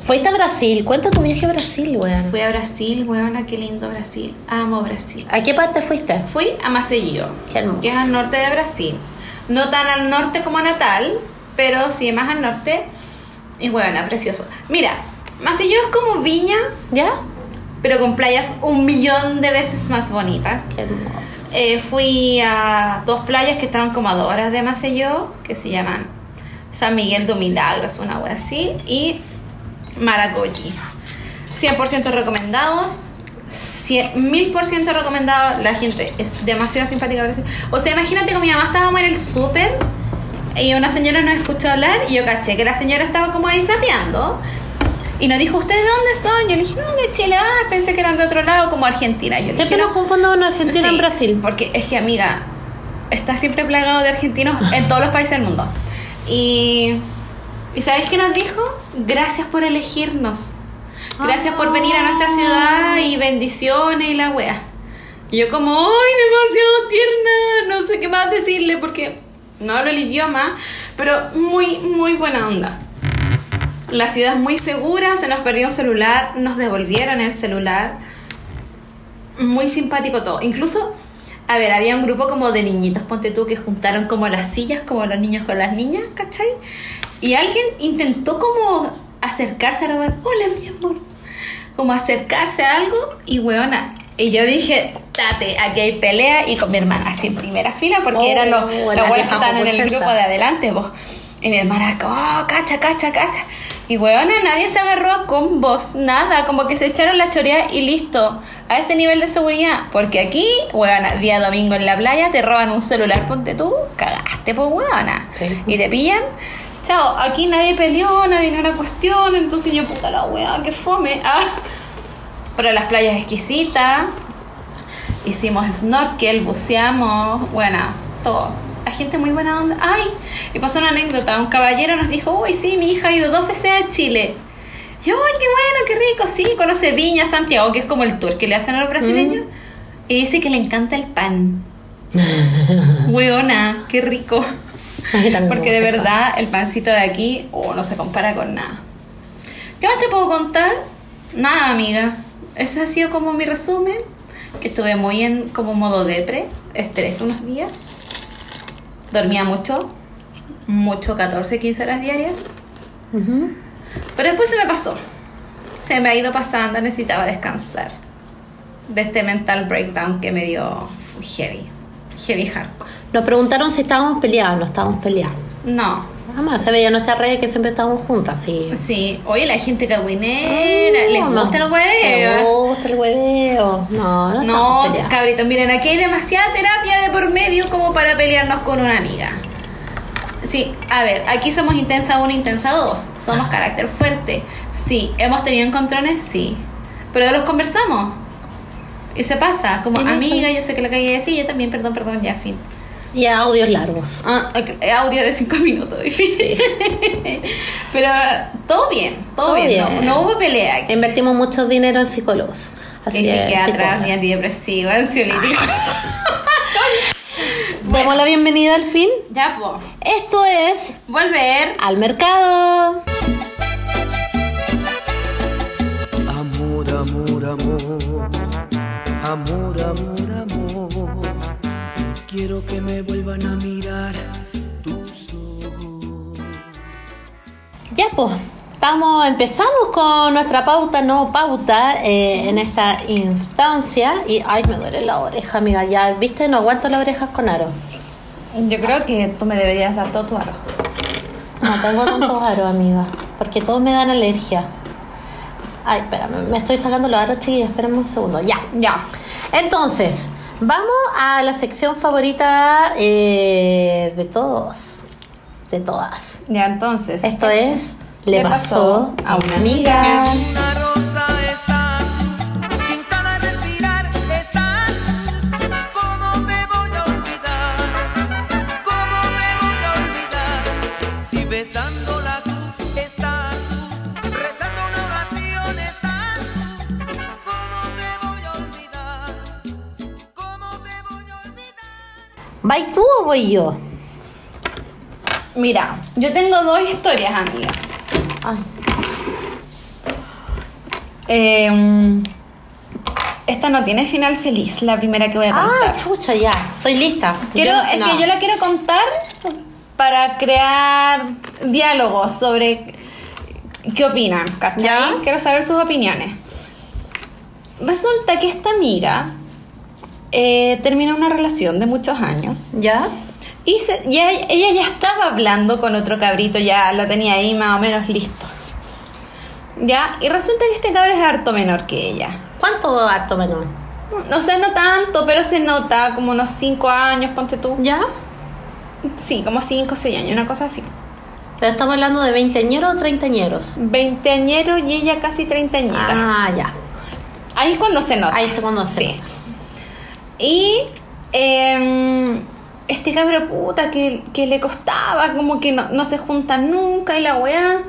Fuiste a Brasil. Cuenta tu viaje a Brasil, weón. Fui a Brasil, weona, qué lindo Brasil. Amo Brasil. ¿A qué parte fuiste? Fui a Maceió, Qué hermoso. que es al norte de Brasil. No tan al norte como Natal, pero sí más al norte. Y bueno, precioso. Mira, Maceió es como Viña, ¿Ya? pero con playas un millón de veces más bonitas. Eh, fui a dos playas que estaban como a dos horas de Maceió, que se llaman San Miguel do Milagros, una wea así, y Maragogi. 100% recomendados, 1000% recomendados. La gente es demasiado simpática. Brasil. O sea, imagínate que mi mamá estábamos en el súper y una señora nos escuchó hablar y yo caché que la señora estaba como ahí sapeando. Y nos dijo, ¿ustedes de dónde son? Yo le dije, no, de Chile. Ah, pensé que eran de otro lado, como Argentina. Yo le Siempre dije, nos "No". confundimos en Argentina Sí, en Brasil. Porque es que, amiga, está siempre plagado de argentinos en todos los países del mundo. Y, ¿y ¿sabes qué nos dijo? Gracias por elegirnos. Gracias por venir a nuestra ciudad y bendiciones y la wea. Yo como, ¡ay, demasiado tierna! No sé qué más decirle porque no hablo el idioma, pero muy, muy buena onda. La ciudad es muy segura, se nos perdió un celular, nos devolvieron el celular. Muy simpático todo. Incluso, a ver, había un grupo como de niñitos, ponte tú, que juntaron como las sillas, como los niños con las niñas, ¿cachai? Y alguien intentó como acercarse a robar, hola mi amor, como acercarse a algo y weona. Y yo dije, tate, aquí hay pelea y con mi hermana así en primera fila porque Oh, eran los, la los buenos que estaban en el grupo de adelante, vos. Y mi hermana, oh, cacha, cacha, cacha. Y weona, nadie se agarró a combos, nada, como que se echaron la chorea y listo. A ese nivel de seguridad. Porque aquí, weona, día domingo en la playa, te roban un celular, ponte tú, cagaste, pues weona. Sí. Y te pillan. Chao, aquí nadie peleó, nadie no era cuestión, entonces yo, puta la weá, que fome. *laughs* Ah. Pero las playas exquisitas, hicimos snorkel, buceamos, bueno, todo. La gente muy buena onda. Ay, y pasó una anécdota. Un caballero nos dijo, uy, sí, mi hija ha ido dos veces a Chile. Y yo, ay, qué bueno, qué rico, sí, conoce Viña, Santiago, que es como el tour que le hacen a los brasileños. Y dice que le encanta el pan. *laughs* Weona, qué rico. *laughs* A mí también me Porque de verdad el pancito de aquí oh, no se compara con nada. ¿Qué más te puedo contar? Nada, amiga. Ese ha sido como mi resumen. Que estuve muy en como modo depre, estrés unos días. Dormía mucho, mucho, 14, 15 horas diarias. Ujú. Pero después se me pasó. Se me ha ido pasando, necesitaba descansar. De este mental breakdown que me dio heavy. Heavy hardcore. Nos preguntaron si estábamos peleados, no estábamos peleados. No, Nada más, se veía en nuestras redes que siempre estábamos juntas, sí. Sí, oye, la gente cagüinera, ¿les No, gusta el ¿Les hueveo? gusta el hueveo? No, no, No, peleados. cabritos, miren, aquí hay demasiada terapia de por medio como para pelearnos con una amiga. Sí, a ver, aquí somos intensa 1, intensa 2, somos carácter fuerte. Sí, hemos tenido encontrones, sí, pero los conversamos. Y se pasa, como amiga, yo sé que la cagué así, yo también, perdón, perdón, ya, fin. Y audios largos. Ah, ok, audio de 5 minutos, difícil. *laughs* pero todo bien, todo, Todo bien, No, bien. no hubo pelea aquí. Invertimos mucho dinero en psicólogos. Así y que, psiquiatras, psicólogas. y antidepresiva, ansiolítico. *laughs* Demos la bienvenida al fin. ya, pues. Esto es Volver. Al Mercado. Amor, amor, amor. Quiero que me vuelvan a mirar tus ojos. Ya, pues, estamos, empezamos con nuestra pauta, no pauta, eh, en esta instancia. Y, ay, me duele la oreja, amiga. Ya, viste, no aguanto las orejas con aro. Yo creo que tú me deberías dar todo tu aro. No tengo tantos aros, amiga, porque todos me dan alergia. Ay, espérame, me estoy sacando los aros, chiquillas, espérame un segundo. Ya. Ya. Entonces, vamos a la sección favorita eh, de todos, de todas. Ya, entonces. Esto es Le pasó a una amiga. ¿Vais tú o voy yo? Mira, yo tengo dos historias, amiga. Ay. Eh, esta no tiene final feliz, la primera que voy a contar. Ah, chucha, ya. Estoy lista. Quiero, no es que yo la quiero contar para crear diálogos sobre qué opinan, ¿cachai? Ya. Quiero saber sus opiniones. Resulta que esta amiga eh, terminó una relación de muchos años ¿Ya? y se- ya- ella ya estaba hablando con otro cabrito, ya lo tenía ahí más o menos listo. Ya, y resulta que este cabro es harto menor que ella. ¿Cuánto harto menor? No sé, no tanto, pero se nota como unos 5 años, ponte tú. ¿Ya? Sí, como 5 o 6 años, una cosa así. Pero estamos hablando de veinteañeros o treintañeros. Veinteañero y ella casi treintañera. Ah, ya. Ahí es cuando se nota. Ahí se conoce. Sí. Y em, este cabro puta que, que le costaba, como que no, no se juntan nunca y la weá.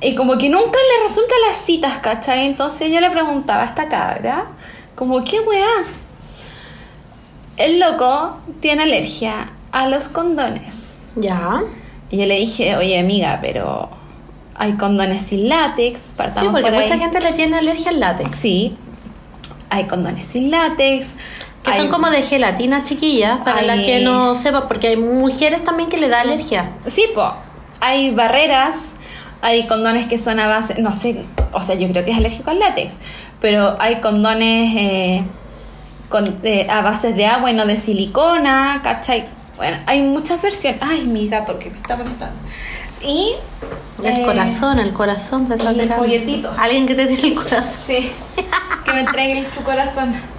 Y como que nunca le resultan las citas, ¿cachai? Entonces yo le preguntaba a esta cabra, como, ¿qué weá? El loco tiene alergia a los condones. Ya. Y yo le dije, oye amiga, pero hay condones sin látex, Sí, partamos porque por ahí. mucha gente le tiene alergia al látex. Sí, hay condones sin látex. Que hay- son como de gelatina chiquilla, para la que no sepa, porque hay mujeres también que le da alergia. Sí, po, hay barreras, hay condones que son a base, no sé, o sea, yo creo que es alérgico al látex, pero hay condones eh, con, eh, a base de agua y no de silicona, ¿cachai? Bueno, hay muchas versiones. Ay, mi gato que me está molestando. Y... El eh, corazón, el corazón sí, de el la- folletito. Alguien que te tiene el corazón. Sí, que me entreguen su corazón. *laughs*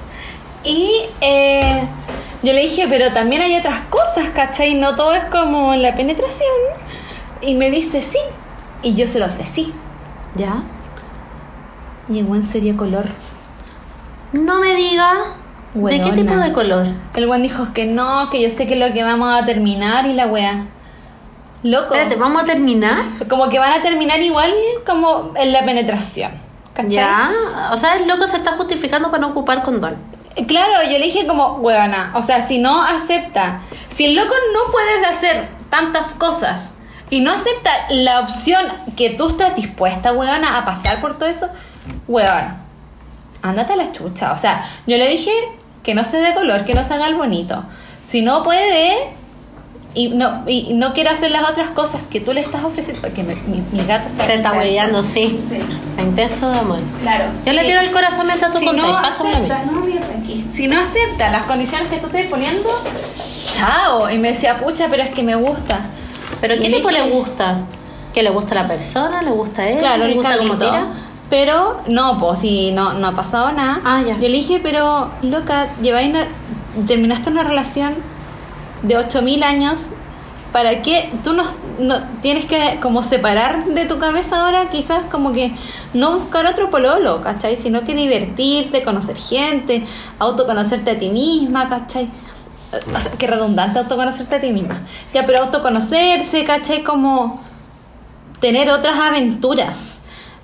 Y eh, yo le dije, pero también hay otras cosas, ¿cachai? No todo es como la penetración. Y me dice, sí. Y yo se lo ofrecí. ¿Ya? Y el buen sería color. No me diga. ¿De qué tipo de color? El buen dijo que no, que yo sé que lo que vamos a terminar y la wea. Loco. Espérate, ¿vamos a terminar? Como que van a terminar igual como en la penetración. ¿Cachai? Ya. O sea, el loco se está justificando para no ocupar condón. Claro, yo le dije como, huevona, o sea, si no acepta, si el loco no puedes hacer tantas cosas y no acepta la opción que tú estás dispuesta, huevona, a pasar por todo eso, huevona, ándate a la chucha. O sea, yo le dije que no se dé color, que no se haga el bonito. Si no puede y no, y no quiere hacer las otras cosas que tú le estás ofreciendo, porque mi, mi- mi gato está... Te está hueveando, sí. Sí. Intenso de amor. Claro. Yo le Sí. tiro el corazón mientras tú si contas. no Pásame a mí. acepta, no, mira. Si no acepta las condiciones que tú estés poniendo, chao. Y me decía, pucha, pero es que me gusta. ¿Pero Y qué le tipo le dije- gusta? ¿Que le gusta a la persona? ¿Le gusta a él? Claro, ¿Le gusta Carlito. tira? Pero no, pues si no, no ha pasado nada. Ah, ya. Yo le dije, pero loca, lleváis una- terminaste una relación de 8000 años. ¿Para qué? Tú no, no tienes que como separar de tu cabeza ahora, quizás como que no buscar otro pololo, ¿cachai? Sino que divertirte, conocer gente, autoconocerte a ti misma, ¿cachai? O sea, qué redundante autoconocerte a ti misma. Ya, pero autoconocerse, ¿cachai? Como tener otras aventuras.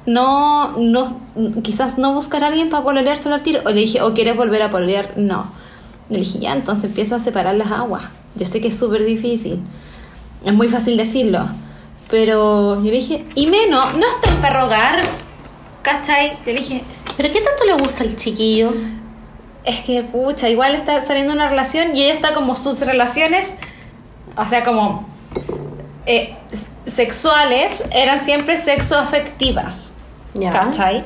No, no, quizás no buscar a alguien para pololear solo al tiro. O le dije, ¿o quieres volver a pololear? No. Le dije, ya, entonces empieza a separar las aguas. Yo sé que es súper difícil. Es muy fácil decirlo. Pero yo le dije, y menos, no estoy para rogar. ¿Cachai? Yo le dije, ¿Pero qué tanto le gusta el chiquillo? es que, pucha, igual está saliendo una relación y ella está como sus relaciones, o sea, como eh, sexuales, eran siempre sexoafectivas. Ya. ¿Cachai?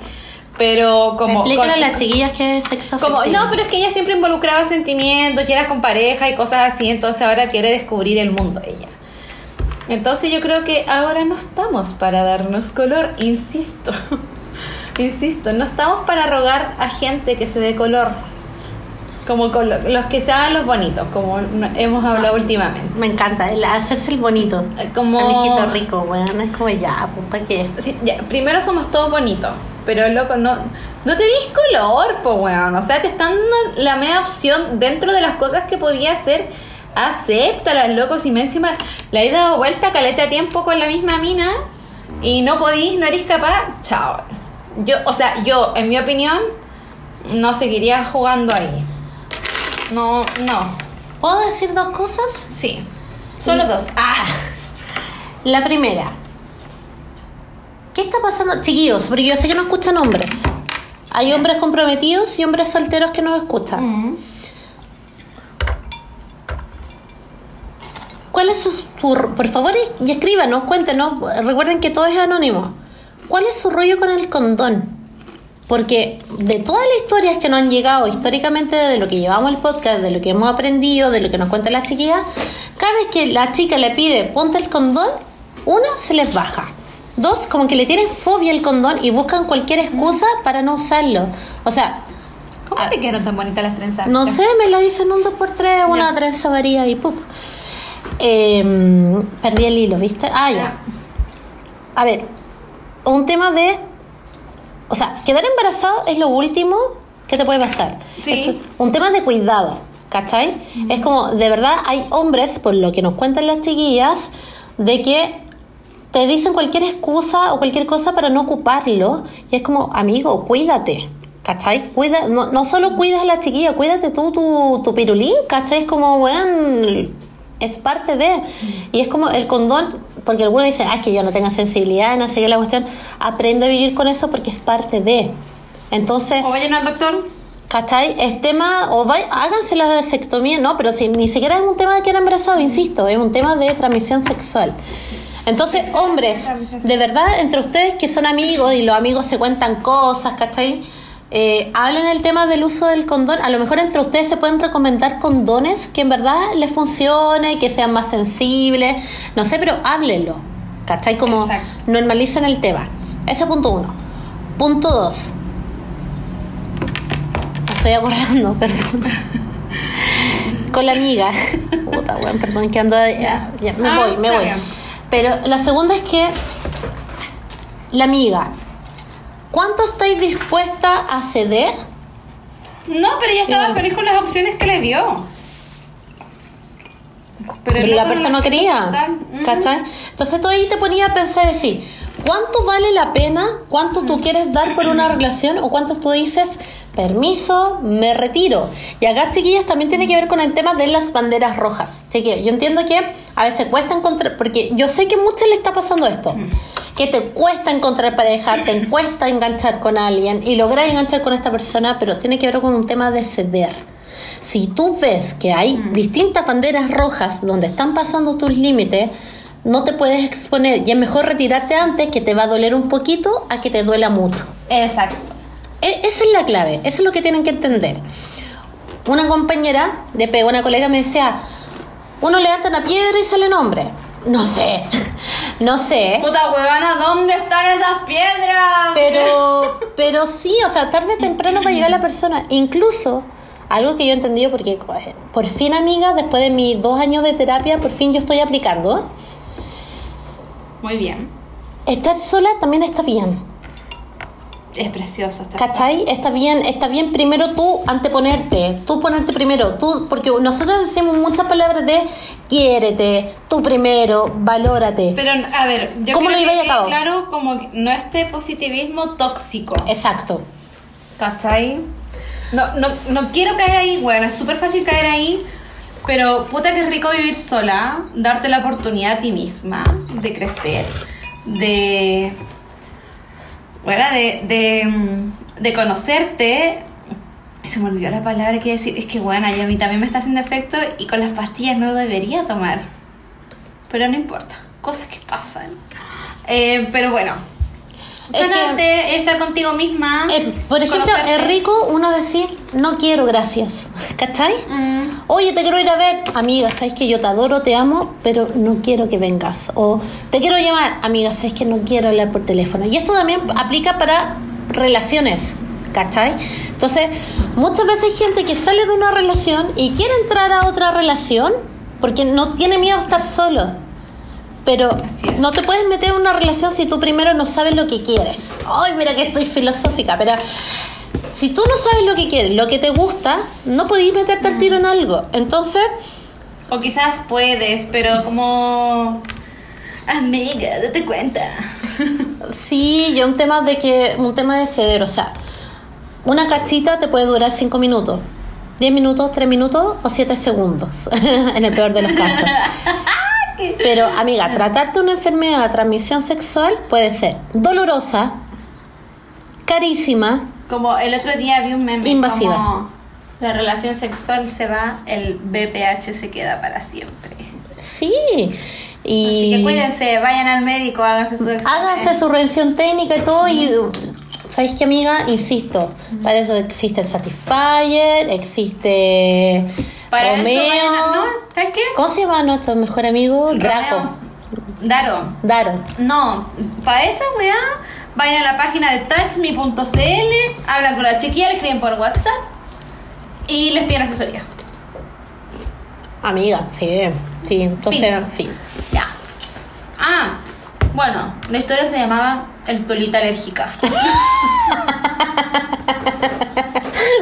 Pero como... Explícale a las chiquillas que es sexo como, afectivo. no, pero es que ella siempre involucraba sentimientos y era con pareja y cosas así, entonces ahora quiere descubrir el mundo ella. Entonces yo creo que ahora no estamos para darnos color, insisto. *laughs* insisto, no estamos para rogar a gente que se dé color. Como con lo- los que se hagan los bonitos, como hemos hablado últimamente. Me encanta, el hacerse el bonito. Como... El hijito rico, bueno, no es como ya, pues, ¿para qué? Sí, ya, primero somos todos bonitos, pero loco, no, no te dis color, po weón. O sea, te están dando la media opción dentro de las cosas que podía hacer. Acéptalas, loco, si me encima le he dado vuelta caleta a tiempo con la misma mina y no podís, no eres capaz, chao. Yo, o sea, yo, en mi opinión, no seguiría jugando ahí. No, no. ¿Puedo decir dos cosas? Sí. Solo dos. Ah, la primera. ¿Qué está pasando, chiquillos? Porque yo sé que no escuchan hombres. Hay hombres comprometidos y hombres solteros que no lo escuchan. ¿Cuál es su, su- por favor y escríbanos, cuéntenos, recuerden que todo es anónimo. ¿Cuál es su rollo con el condón? Porque de todas las historias que nos han llegado históricamente de lo que llevamos el podcast, de lo que hemos aprendido, de lo que nos cuentan las chiquillas, cada vez que la chica le pide ponte el condón, una se les baja. Dos, como que le tienen fobia al condón y buscan cualquier excusa para no usarlo. O sea, ¿Cómo te quedaron tan bonitas las trenzas? Ah. no sé, me lo hice en un 2x3, una Ya. trenza varía y ¡pup! Eh, perdí el hilo, ¿viste? Ah, ya. A ver, un tema de. O sea, quedar embarazado es lo último que te puede pasar. Sí. Es un tema de cuidado, ¿cachai? Es como, de verdad, hay hombres, por lo que nos cuentan las chiquillas, de que te dicen cualquier excusa o cualquier cosa para no ocuparlo. Y es como, amigo, cuídate. ¿Cachai? Cuida, no, no solo cuidas a la chiquilla, cuídate tú tu, tu pirulín, ¿cachai? Es como, weón, es parte de. Y es como el condón, porque algunos dicen, ah, es que yo no tengo sensibilidad, no sé qué la cuestión. Aprende a vivir con eso porque es parte de. Entonces, O vayan al doctor. ¿Cachai? Es tema, o vay- háganse la vasectomía, no, pero si, ni siquiera es un tema de que era embarazado, insisto, es un tema de transmisión sexual. Entonces, hombres, de verdad, entre ustedes que son amigos y los amigos se cuentan cosas, ¿cachai? Eh, hablen el tema del uso del condón. A lo mejor entre ustedes se pueden recomendar condones que en verdad les funcione, que sean más sensibles, no sé, pero háblenlo, ¿cachai? Como Exacto. normalicen el tema. Ese es punto uno. Punto dos. Me estoy acordando, *laughs* perdón. Con la amiga. *laughs* Puta, weón, perdón, que ando. Ya, ya, me Ah, voy, me voy. bien. Pero la segunda es que. La amiga. ¿Cuánto estáis dispuesta a ceder? No, pero ella estaba Sí. feliz con las opciones que le dio. Pero la persona no quería. ¿Cachai? Entonces tú ahí te ponías a pensar así. ¿Cuánto vale la pena? ¿Cuánto tú quieres dar por una relación? ¿O cuánto tú dices, permiso, me retiro? Y acá, chiquillas, también tiene que ver con el tema de las banderas rojas. Chiquillas, yo entiendo que a veces cuesta encontrar, porque yo sé que a muchas le está pasando esto. Que te cuesta encontrar pareja, te *coughs* cuesta enganchar con alguien y lograr enganchar con esta persona, pero tiene que ver con un tema de ceder. Si tú ves que hay distintas banderas rojas donde están pasando tus límites, no te puedes exponer y es mejor retirarte antes que te va a doler un poquito a que te duela mucho. Exacto. E- esa es la clave, eso es lo que tienen que entender. Una compañera de pega, una colega me decía, uno levanta una piedra y sale nombre. No sé, *laughs* no sé. Puta huevona, ¿dónde están esas piedras? Pero, *laughs* pero sí, o sea, tarde o temprano va a llegar la persona. Incluso, algo que yo he entendido, porque por fin, amiga, después de mis dos años de terapia, por fin yo estoy aplicando. Muy bien. Estar sola también está bien. Es precioso estar ¿Cachai? Está bien, está bien primero tú anteponerte, tú ponerte primero, tú, porque nosotros decimos muchas palabras de quiérete, tú primero, valórate. Pero, a ver, yo ¿Cómo quiero lo que a cabo? quede claro como no este positivismo tóxico. Exacto. ¿Cachai? No, no, no quiero caer ahí, bueno, es súper fácil caer ahí, pero puta que rico vivir sola, darte la oportunidad a ti misma de crecer, de... Bueno, de, de, mm, de conocerte. Se me olvidó la palabra que decir. Es que bueno, y a mí también me está haciendo efecto y con las pastillas no debería tomar. Pero no importa, cosas que pasan. Eh, pero bueno, Es que- estar contigo misma. Eh, por ejemplo, conocerte. es rico uno decir, no quiero, gracias. *laughs* ¿Cachai? Mm. Oye, te quiero ir a ver, amiga, sabes que yo te adoro, te amo, pero no quiero que vengas. O te quiero llamar, amiga, sabes que no quiero hablar por teléfono. Y esto también aplica para relaciones, ¿cachai? Entonces, muchas veces hay gente que sale de una relación y quiere entrar a otra relación porque no tiene miedo a estar solo. Pero no te puedes meter en una relación si tú primero no sabes lo que quieres. Ay, mira que estoy filosófica, pero si tú no sabes lo que quieres, lo que te gusta, no podéis meterte al tiro en algo. Entonces, O quizás puedes, pero como... Amiga, date cuenta. sí, yo un tema de que un tema de ceder, o sea, una cachita te puede durar cinco minutos. 10 minutos, 3 minutos o 7 segundos, *laughs* en el peor de los casos. *laughs* Pero, amiga, tratarte una enfermedad de transmisión sexual puede ser dolorosa, carísima, Como el otro día vi un meme. Invasiva. como la relación sexual se va, el BPH se queda para siempre. sí. Así que cuídense, vayan al médico, háganse su examen. háganse su revisión técnica y todo. Y, ¿sabéis qué, amiga? Insisto, para eso existe el Satisfyer, existe Para eso Romeo. vayan a- ¿no? ¿Sabes qué? ¿Cómo se llama nuestro mejor amigo? Draco. Daro. Daro. No, para esa weá, vayan a la página de touchme.cl, hablan con la chiquilla, le escriben por WhatsApp y les piden asesoría. Amiga, sí, sí. Entonces, Fin. en fin. Ya. Ah, bueno, la historia se llamaba El Tolita Alérgica. *laughs*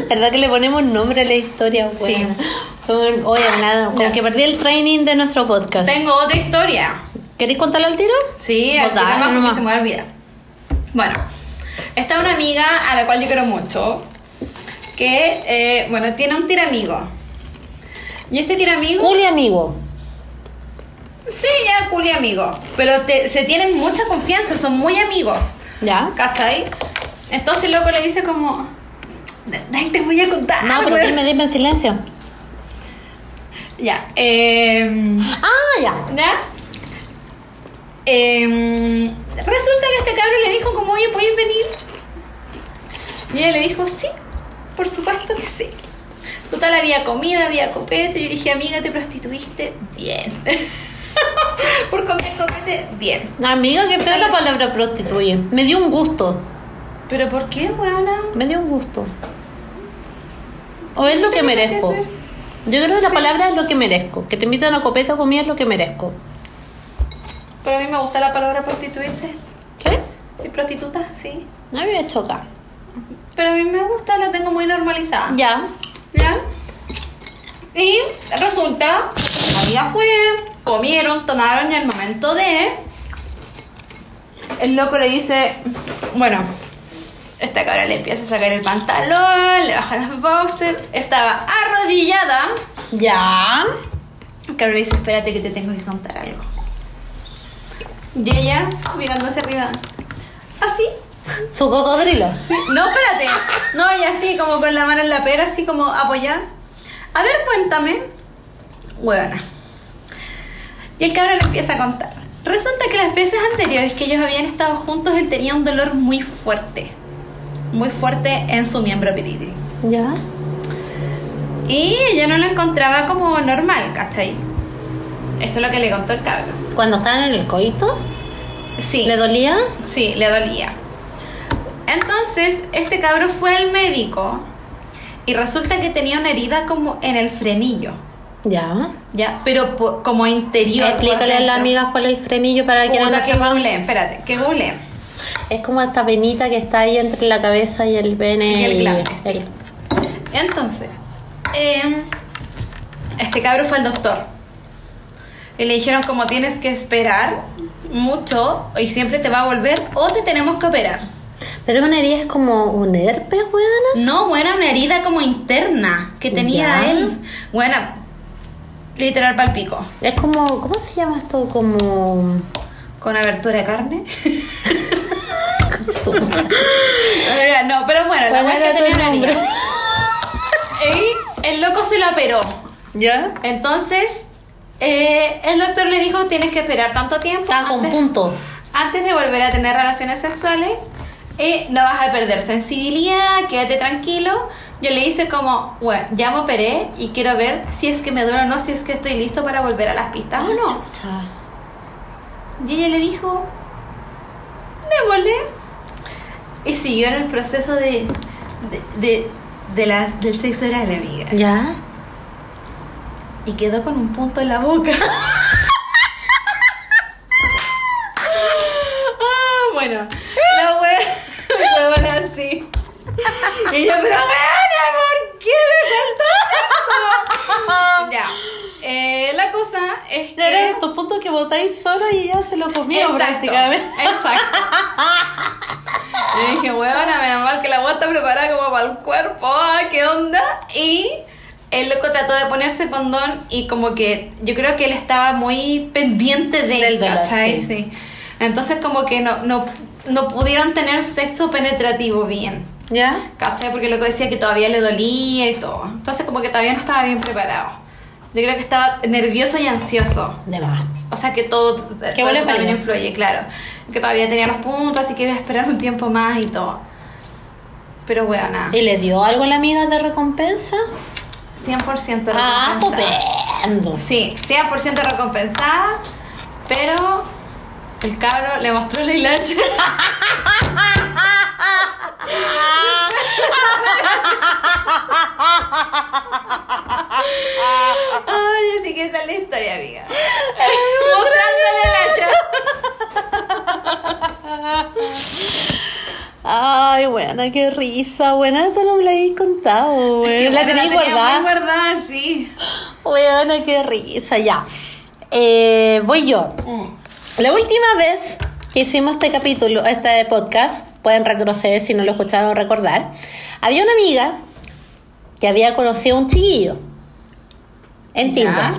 ¿Verdad que le ponemos nombre a la historia? Sí. Son- oye, nada, como que perdí el training de nuestro podcast. Tengo otra historia. ¿Queréis contarlo al tiro? Sí, al tiro nomás porque se me va a olvidar. Bueno, está una amiga a la cual yo quiero mucho, que, eh, bueno, tiene un tiramigo. Y este tiramigo... Culi amigo. Sí, ya culi amigo. Pero te- se tienen mucha confianza, son muy amigos. ¿Ya? ¿Cachai? Entonces el loco le dice como... "Ay, te voy a contar. No, pero weón". dime, dime en silencio. Ya. Eh, Ah, ya. ¿Ya? Em, resulta que este cabrón le dijo como, oye, ¿puedes venir? Y ella le dijo, sí, por supuesto que sí. Total, había comida, había copete. Yo dije, amiga, te prostituiste bien. *laughs* por comer copete, bien. Amiga, qué fea la palabra prostituye. Me dio un gusto. ¿Pero por qué, weona? Me dio un gusto. O es lo que merezco. Yo creo que la palabra es lo que merezco. Que te invito a una copeta a comer es lo que merezco. Pero a mí me gusta la palabra prostituirse. ¿Sí? ¿Y prostituta? Sí. No me voy a chocar. Pero a mí me gusta, la tengo muy normalizada. Ya. ¿Ya? Y resulta, allá fue, comieron, tomaron y al momento de... El loco le dice, bueno, esta cabra le empieza a sacar el pantalón, le baja las boxers, estaba arrodillada. Ya. El cabrón le dice, espérate que te tengo que contar algo. Y ella, mirando hacia arriba, así, Su cocodrilo. Sí, No, espérate. No, y así, como con la mano en la pera, así como apoyar. A ver, cuéntame. Huevona. Y el cabrón le empieza a contar. Resulta que las veces anteriores que ellos habían estado juntos, él tenía un dolor muy fuerte. Muy fuerte en su miembro viril. Ya. Y ella no lo encontraba como normal, ¿cachai? Esto es lo que le contó el cabrón. Cuando estaban en el coito, Sí. ¿le dolía? Sí, le dolía. Entonces, este cabro fue al médico y resulta que tenía una herida como en el frenillo, Ya. ¿ya? Pero como interior. Explícale a las amigas cuál es el frenillo para que no que googleen, espérate, que googleen. Es como esta venita que está ahí entre la cabeza y el pene. Y el glande, el- Entonces, em, este cabro fue al doctor. Y le dijeron como tienes que esperar mucho y siempre te va a volver o te tenemos que operar. Pero una herida es como un herpes, weona. No, buena, una herida como interna que tenía Ya. él. Buena, literal palpico. Es como, ¿cómo se llama esto? Como. Con abertura de carne. *laughs* *laughs* No, pero bueno, la ¿Cuál buena tenía una herida. *laughs* Y el loco se lo operó. ¿Ya? Entonces, eh, el doctor le dijo, tienes que esperar tanto tiempo. Estaba con punto. antes de volver a tener relaciones sexuales y no vas a perder sensibilidad, quédate tranquilo. Yo le hice como, bueno, ya me operé y quiero ver si es que me duele o no, si es que estoy listo para volver a las pistas o no. Chucha. Y ella le dijo, démosle. Y siguió en el proceso de, de, de, de la, del sexo oral, amiga. ¿Ya? Y quedó con un punto en la boca. *laughs* ah, bueno, la huevona *laughs* así. Y yo, pero weona, ¿por qué me contó ya. Eh, la cosa es que. Era estos puntos que botáis solo y ya se lo comieron Exacto, prácticamente. Exacto. *laughs* Y dije, weona, menos mal que la agua está preparada como para el cuerpo, ah, ¿qué onda? Y el loco trató de ponerse condón y como que yo creo que él estaba muy pendiente de Del él, dolor, ¿cachai? sí. Sí. Entonces como que no, no, no pudieron tener sexo penetrativo bien. ¿Ya? ¿Cachai? Porque el loco decía que todavía le dolía y todo. Entonces como que todavía no estaba bien preparado. Yo creo que estaba nervioso y ansioso. De más. O sea que todo, todo vuelve eso también influye, claro. Que todavía tenía los puntos, así que iba a esperar un tiempo más y todo. Pero bueno, nada. ¿Y le dio algo a la amiga de recompensa? 100% Ah, recompensada. estupendo. Sí, 100% recompensada, pero el cabro le mostró la hilacha. Ay, así que esa es la historia, amiga. Mostrando la hilacha. Ay, buena, qué risa, buena, esto no me la habéis contado, Es que. La bueno, tenéis tenía guardada. sí. Buena, qué risa, ya. Eh, voy yo. La última vez que hicimos este capítulo, este podcast, pueden retroceder si no lo escucharon recordar, había una amiga que había conocido a un chiquillo en. Tinder.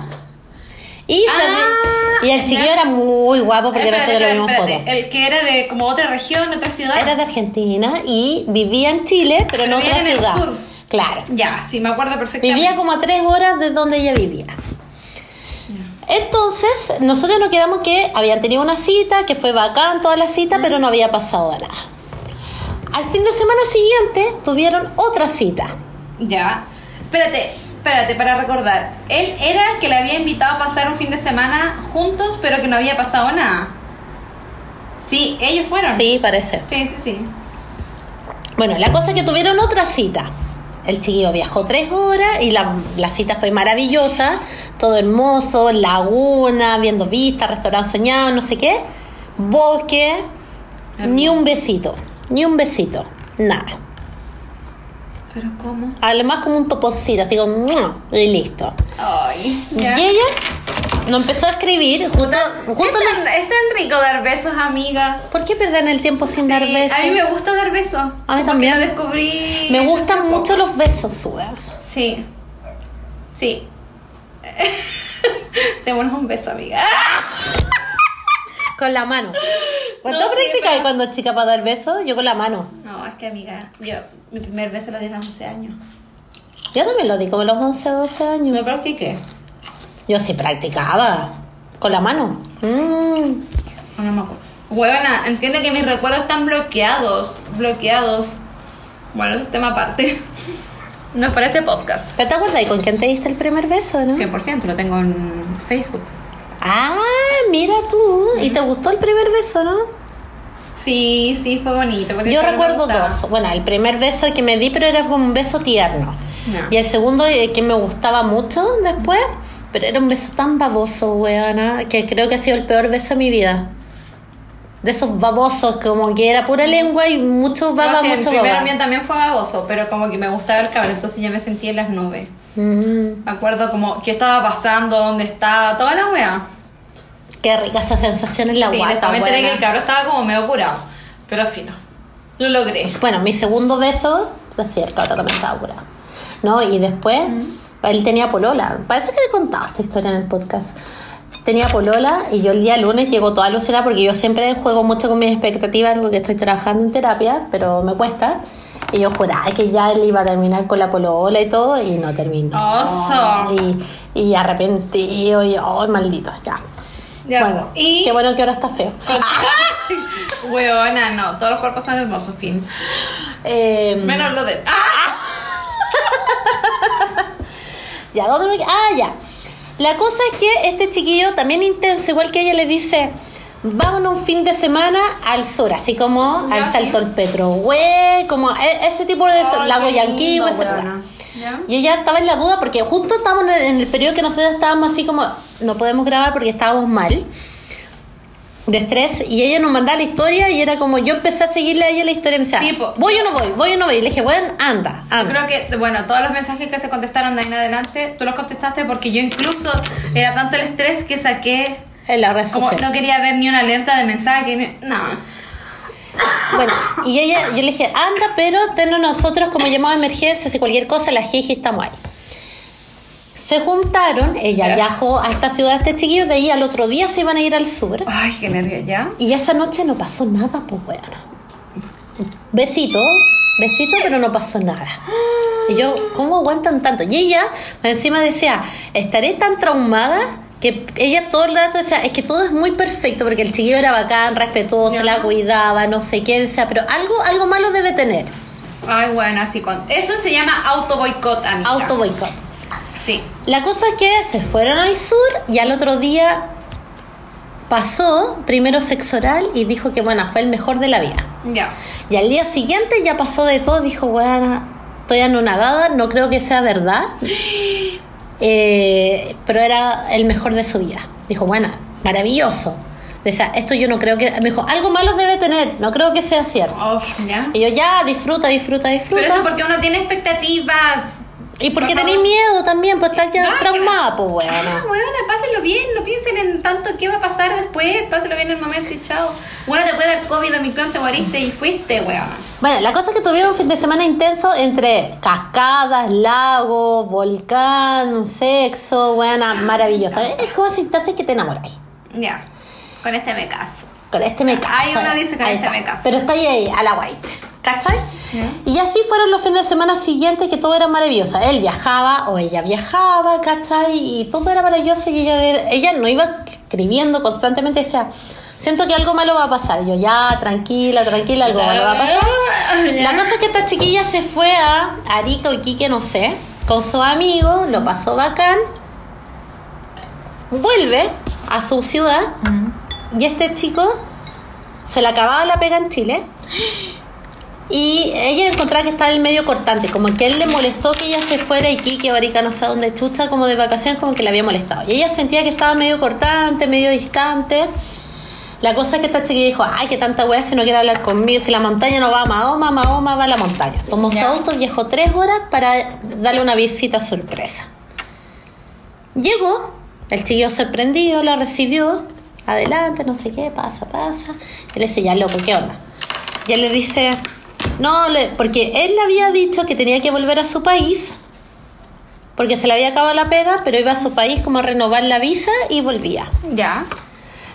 Y, Ah, y el chiquillo ya. era muy guapo porque Espérate, nosotros lo vimos fotos. El que era de como otra región, otra ciudad. Era de Argentina y vivía en Chile, pero en Pero otra vivía en el ciudad. sur. Claro. Ya, sí, me acuerdo perfectamente. Vivía como a tres horas de donde ella vivía. Entonces, nosotros nos quedamos que habían tenido una cita, que fue bacán toda la cita, pero no había pasado nada. Al fin de semana siguiente tuvieron otra cita. Ya. Espérate, espérate, para recordar. Él era el que le había invitado a pasar un fin de semana juntos, pero que no había pasado nada. Sí, ellos fueron. Sí, parece. Sí, sí, sí. Bueno, la cosa es que tuvieron otra cita. El chiquillo viajó tres horas y la, la cita fue maravillosa, todo hermoso, laguna, viendo vistas, restaurante soñado, no sé qué, bosque, ni un besito, ni un besito, nada. Pero ¿cómo? Además como un toponcito, así como y listo. Ay. Y ella nos empezó a escribir justo es, tan, es tan rico dar besos, amiga. ¿Por qué perder el tiempo sin dar besos? A mí me gusta dar besos. A mí también. lo descubrí. Me gustan poco. mucho los besos, weón. Sí. Sí. *laughs* Démonos un beso, amiga. Con la mano. ¿Cuánto No, sí, practicas pero- cuando chica para dar besos? Yo con la mano. No, es que amiga, yo mi primer beso lo di a los 11 años. Yo también lo di como a los 11 12 años. No practiqué. Yo sí practicaba. Con la mano. Mm. No me acuerdo. Huevona, entiende que mis recuerdos están bloqueados. Bloqueados. Bueno, ese es tema aparte. *laughs* No es para este podcast. ¿Pero te acuerdas con quién te diste el primer beso, no? 100% lo tengo en Facebook. Ah, mira tú. ¿Y te gustó el primer beso, no? Sí, sí, fue bonito. Yo recuerdo dos. Bueno, el primer beso que me di, pero era como un beso tierno. Y el segundo eh, que me gustaba mucho después, pero era un beso tan baboso, weona, que creo que ha sido el peor beso de mi vida. De esos babosos, como que era pura lengua y mucho No, baba, sí, el mucho primero baba. mío también fue baboso, pero como que me gustaba el cabrón, entonces ya me sentí en las nubes. Mm, Me acuerdo como qué estaba pasando, dónde estaba, toda la wea. Qué rica esa sensación en la sí, guata, enteré que el cabrón estaba como medio curado, pero fino. Lo logré. Bueno, mi segundo beso, pues sí, el también estaba curado. ¿No? Y después, él tenía polola. Parece que le he contado esta historia en el podcast. Tenía polola y yo el día lunes llegó toda alucinada porque yo siempre juego mucho con mis expectativas porque estoy trabajando en terapia, pero me cuesta. Y yo juraba que ya él iba a terminar con la polola y todo y no terminó. Oso. Y, y arrepentido y, oh, maldito, ya. Ya, bueno, y- qué bueno que ahora está feo. *laughs* Weona, no, todos los cuerpos son hermosos, fin. Eh, Menos lo de. ¡Ah! *laughs* Ya, ¿dónde me... Ah, ya. La cosa es que este chiquillo, también intenso, igual que ella, le dice, vámonos un fin de semana al sur, así como Ya, al. Salto del Petro, güey, como e- ese tipo de Ay, lago qué Y ella estaba en la duda porque justo estábamos en el- periodo que nosotros estábamos así como, no podemos grabar porque estábamos mal, de estrés, y ella nos mandaba la historia y era como, yo empecé a seguirle a ella la historia y me decía, Sí, voy o no voy, voy o no voy, y le dije, bueno, anda, Yo anda. creo que, bueno, todos los mensajes que se contestaron de ahí en adelante, tú los contestaste porque yo incluso era tanto el estrés que saqué, En la red como social. no quería ver ni una alerta de mensaje, ni- no. Bueno, y ella, yo le dije, anda, pero tenos nosotros como llamado de emergencia, si cualquier cosa, la jeje estamos ahí. Se juntaron, ella Ya. viajó a esta ciudad, este chiquillo, de ahí al otro día se iban a ir al sur. Ay, qué nervios, ¿ya? Y esa noche no pasó nada, pues weona. Besito, besito, pero no pasó nada. Y yo, ¿cómo aguantan tanto? Y ella encima decía, estaré tan traumada que ella todo el rato decía, es que todo es muy perfecto, porque el chiquillo era bacán, respetuoso, Ya. la cuidaba, no sé qué, decía, pero algo, algo malo debe tener. Ay, bueno, así con... Eso se llama auto boicot, amiga. Auto boicot. Sí. La cosa es que se fueron al sur y al otro día pasó primero sexo oral y dijo que bueno, fue el mejor de la vida. Ya. Y al día siguiente ya pasó de todo, dijo, bueno, estoy anonadada, no creo que sea verdad, *gasps* Eh, pero era el mejor de su vida. Dijo, bueno, maravilloso. Decía, esto yo no creo que... Me dijo, algo malo debe tener, no creo que sea cierto. Oh. Y yo, ya, disfruta, disfruta, disfruta. Pero eso porque uno tiene expectativas. Y porque Por tenéis miedo también, pues estás ya No, traumada, pues bueno. Ah, pásenlo bien, no piensen en tanto qué va a pasar después, pásenlo bien en el momento y chao. Bueno, te puede dar COVID, Omicron, te moriste y fuiste, weón. Bueno, la cosa es que tuvieron un fin de semana intenso entre cascadas, lagos, volcán, sexo, buena, maravilloso. Es como si te hace que te enamoráis. Ya, con este me caso. Con este me caso. Ahí uno dice, con este está. me caso. Pero está ahí, a la guay. ¿Cachai? Y así fueron los fines de semana siguientes que todo era maravilloso. Él viajaba o ella viajaba, ¿cachai? Y todo era maravilloso y ella, ella no iba escribiendo constantemente, decía, siento que algo malo va a pasar. Y yo, ya, tranquila, tranquila, algo malo va a pasar. *laughs* La cosa es que esta chiquilla se fue a Arica o Iquique, no sé, con su amigo, lo pasó bacán, vuelve a su ciudad y este chico se le acababa la pega en Chile *gasps* y ella encontraba que estaba el medio cortante, como que él le molestó que ella se fuera a Iquique o Arica, no a dónde chucha, como de vacaciones, como que le había molestado. Y ella sentía que estaba medio cortante, medio distante. La cosa es que esta chiquilla dijo, ay, que tanta weá si no quiere hablar conmigo, si la montaña no va a Mahoma, Mahoma va a la montaña. Tomó su auto, viajó tres horas para darle una visita sorpresa. Llegó, el chiquillo sorprendido, la recibió, adelante, no sé qué, pasa, pasa. Él le dice, ya loco, ¿qué onda? Y él le dice, no, le, porque él le había dicho que tenía que volver a su país, porque se le había acabado la pega, pero iba a su país como a renovar la visa y volvía. Ya.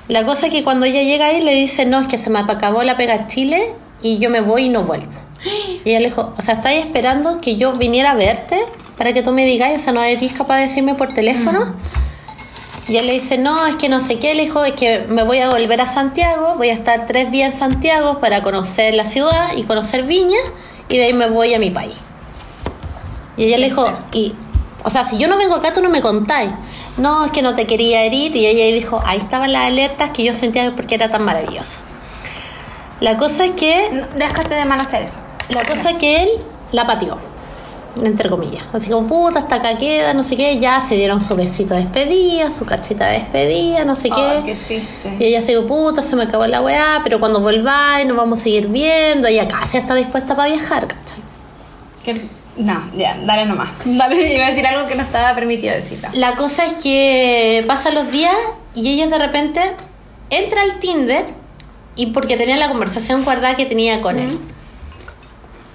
La cosa es que cuando ella llega ahí le dice, no, es que se me acabó la pega a Chile y yo me voy y no vuelvo. *gasps* Y ella le dijo, o sea, ¿estáis esperando que yo viniera a verte para que tú me digas, o sea, no eres capaz de decirme por teléfono? Y él le dice, no, es que no sé qué, le dijo, es que me voy a volver a Santiago, voy a estar tres días en Santiago para conocer la ciudad y conocer Viña, y de ahí me voy a mi país. Y ella le dijo, y, o sea, si yo no vengo acá, tú no me contáis. No, es que no te quería herir, y ella dijo, ahí estaban las alertas que yo sentía porque era tan maravilloso. La cosa es que Déjate de mano hacer eso. la cosa es que él la pateó, entre comillas. Así como, puta, hasta acá queda, no sé qué. Ya se dieron su besito de despedida, su cachita de despedida, no sé qué. qué triste. Y ella se dijo, puta, se me acabó la weá, pero cuando volváis nos vamos a seguir viendo. Ella casi está dispuesta para viajar, ¿cachai? Que- No, ya, dale nomás. *laughs* Dale, iba a decir algo que no estaba permitido decirlo. La cosa es que pasan los días y ella de repente entra al Tinder y porque tenía la conversación guardada que tenía con él.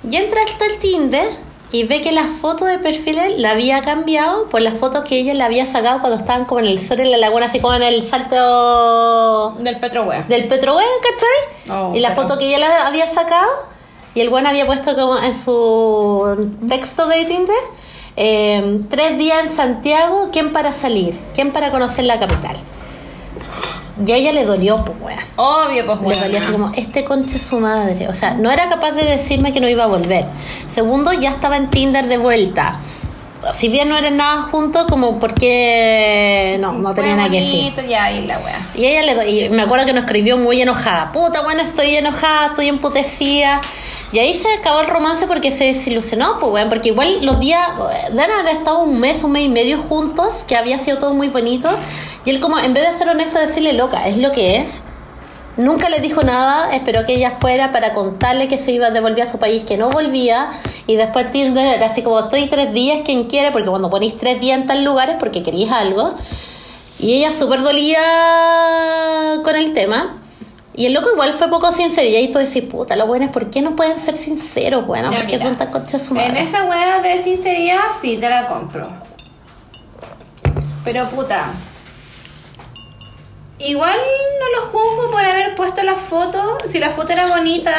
Y entra hasta el Tinder y ve que la foto de perfil la había cambiado por las fotos que ella le había sacado cuando estaban como en el sol en la laguna, así como en el salto Del Petro Wea. del Petrohuel, ¿cachai? Oh, y la pero- foto que ella la había sacado y el buen había puesto como en su texto de Tinder eh, tres días en Santiago, ¿quién para salir? ¿Quién para conocer la capital? Y a ella le dolió, pues, weá. Obvio, pues Le bueno. dolía así como, este concha es su madre. O sea, no era capaz de decirme que no iba a volver. Segundo, ya estaba en Tinder de vuelta. Si bien no eran nada juntos, como porque no, no tenía nada que decir. Ya, y la wea. Y ella le y me acuerdo que nos escribió muy enojada. Puta, bueno, estoy enojada, estoy emputecida. Y ahí se acabó el romance porque se desilusionó, pues, weón. Porque igual los días, eh, deben haber estado un mes, un mes y medio juntos, que había sido todo muy bonito. Y él, como, en vez de ser honesto, decirle loca, es lo que es. Nunca le dijo nada, esperó que ella fuera para contarle que se iba a devolver a su país, que no volvía. Y después Tinder era así como, estoy tres días, quien quiere, porque cuando ponéis tres días en tal lugar es porque queréis algo. Y ella súper dolía con el tema. Y el loco igual fue poco sincero. Y ahí tú decís, puta, lo bueno es por qué no pueden ser sinceros, bueno, porque son tan conchas su En madre. esa wea de sinceridad sí te la compro. Pero puta. Igual no lo juzgo por haber puesto la foto. Si la foto era bonita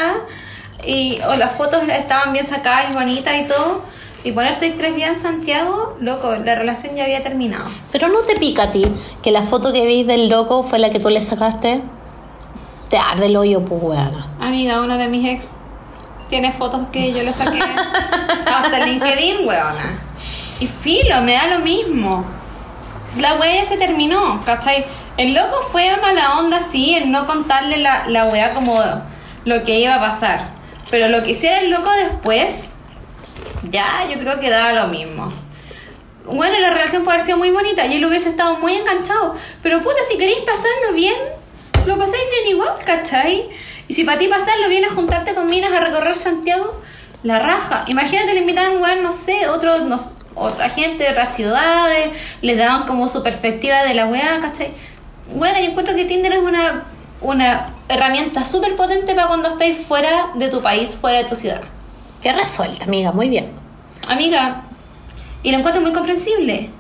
y, o las fotos estaban bien sacadas y bonitas y todo. Y ponerte tres días en Santiago, loco, la relación ya había terminado. Pero no te pica a ti que la foto que veis del loco fue la que tú le sacaste. Te arde el hoyo, pues, weona. Amiga, uno de mis ex tiene fotos que yo le saqué *laughs* hasta el LinkedIn, weona. Y filo, me da lo mismo. La wea se terminó, ¿cachai? El loco fue mala onda, sí, en no contarle la, la wea como lo que iba a pasar. Pero lo que hiciera el loco después, ya yo creo que daba lo mismo. Bueno, la relación puede haber sido muy bonita y él hubiese estado muy enganchado. Pero puta, si queréis pasarlo bien, lo pasáis bien igual, ¿cachai? Y si para ti pasarlo bien es juntarte con minas a recorrer Santiago, la raja. Imagínate, le invitaban, weón, no sé, otros, no otra gente de otras ciudades, les daban como su perspectiva de la weá, ¿cachai? Bueno, yo encuentro que Tinder es una, una herramienta súper potente para cuando estáis fuera de tu país, fuera de tu ciudad. Qué resuelta, amiga, muy bien. Amiga, y lo encuentro muy comprensible.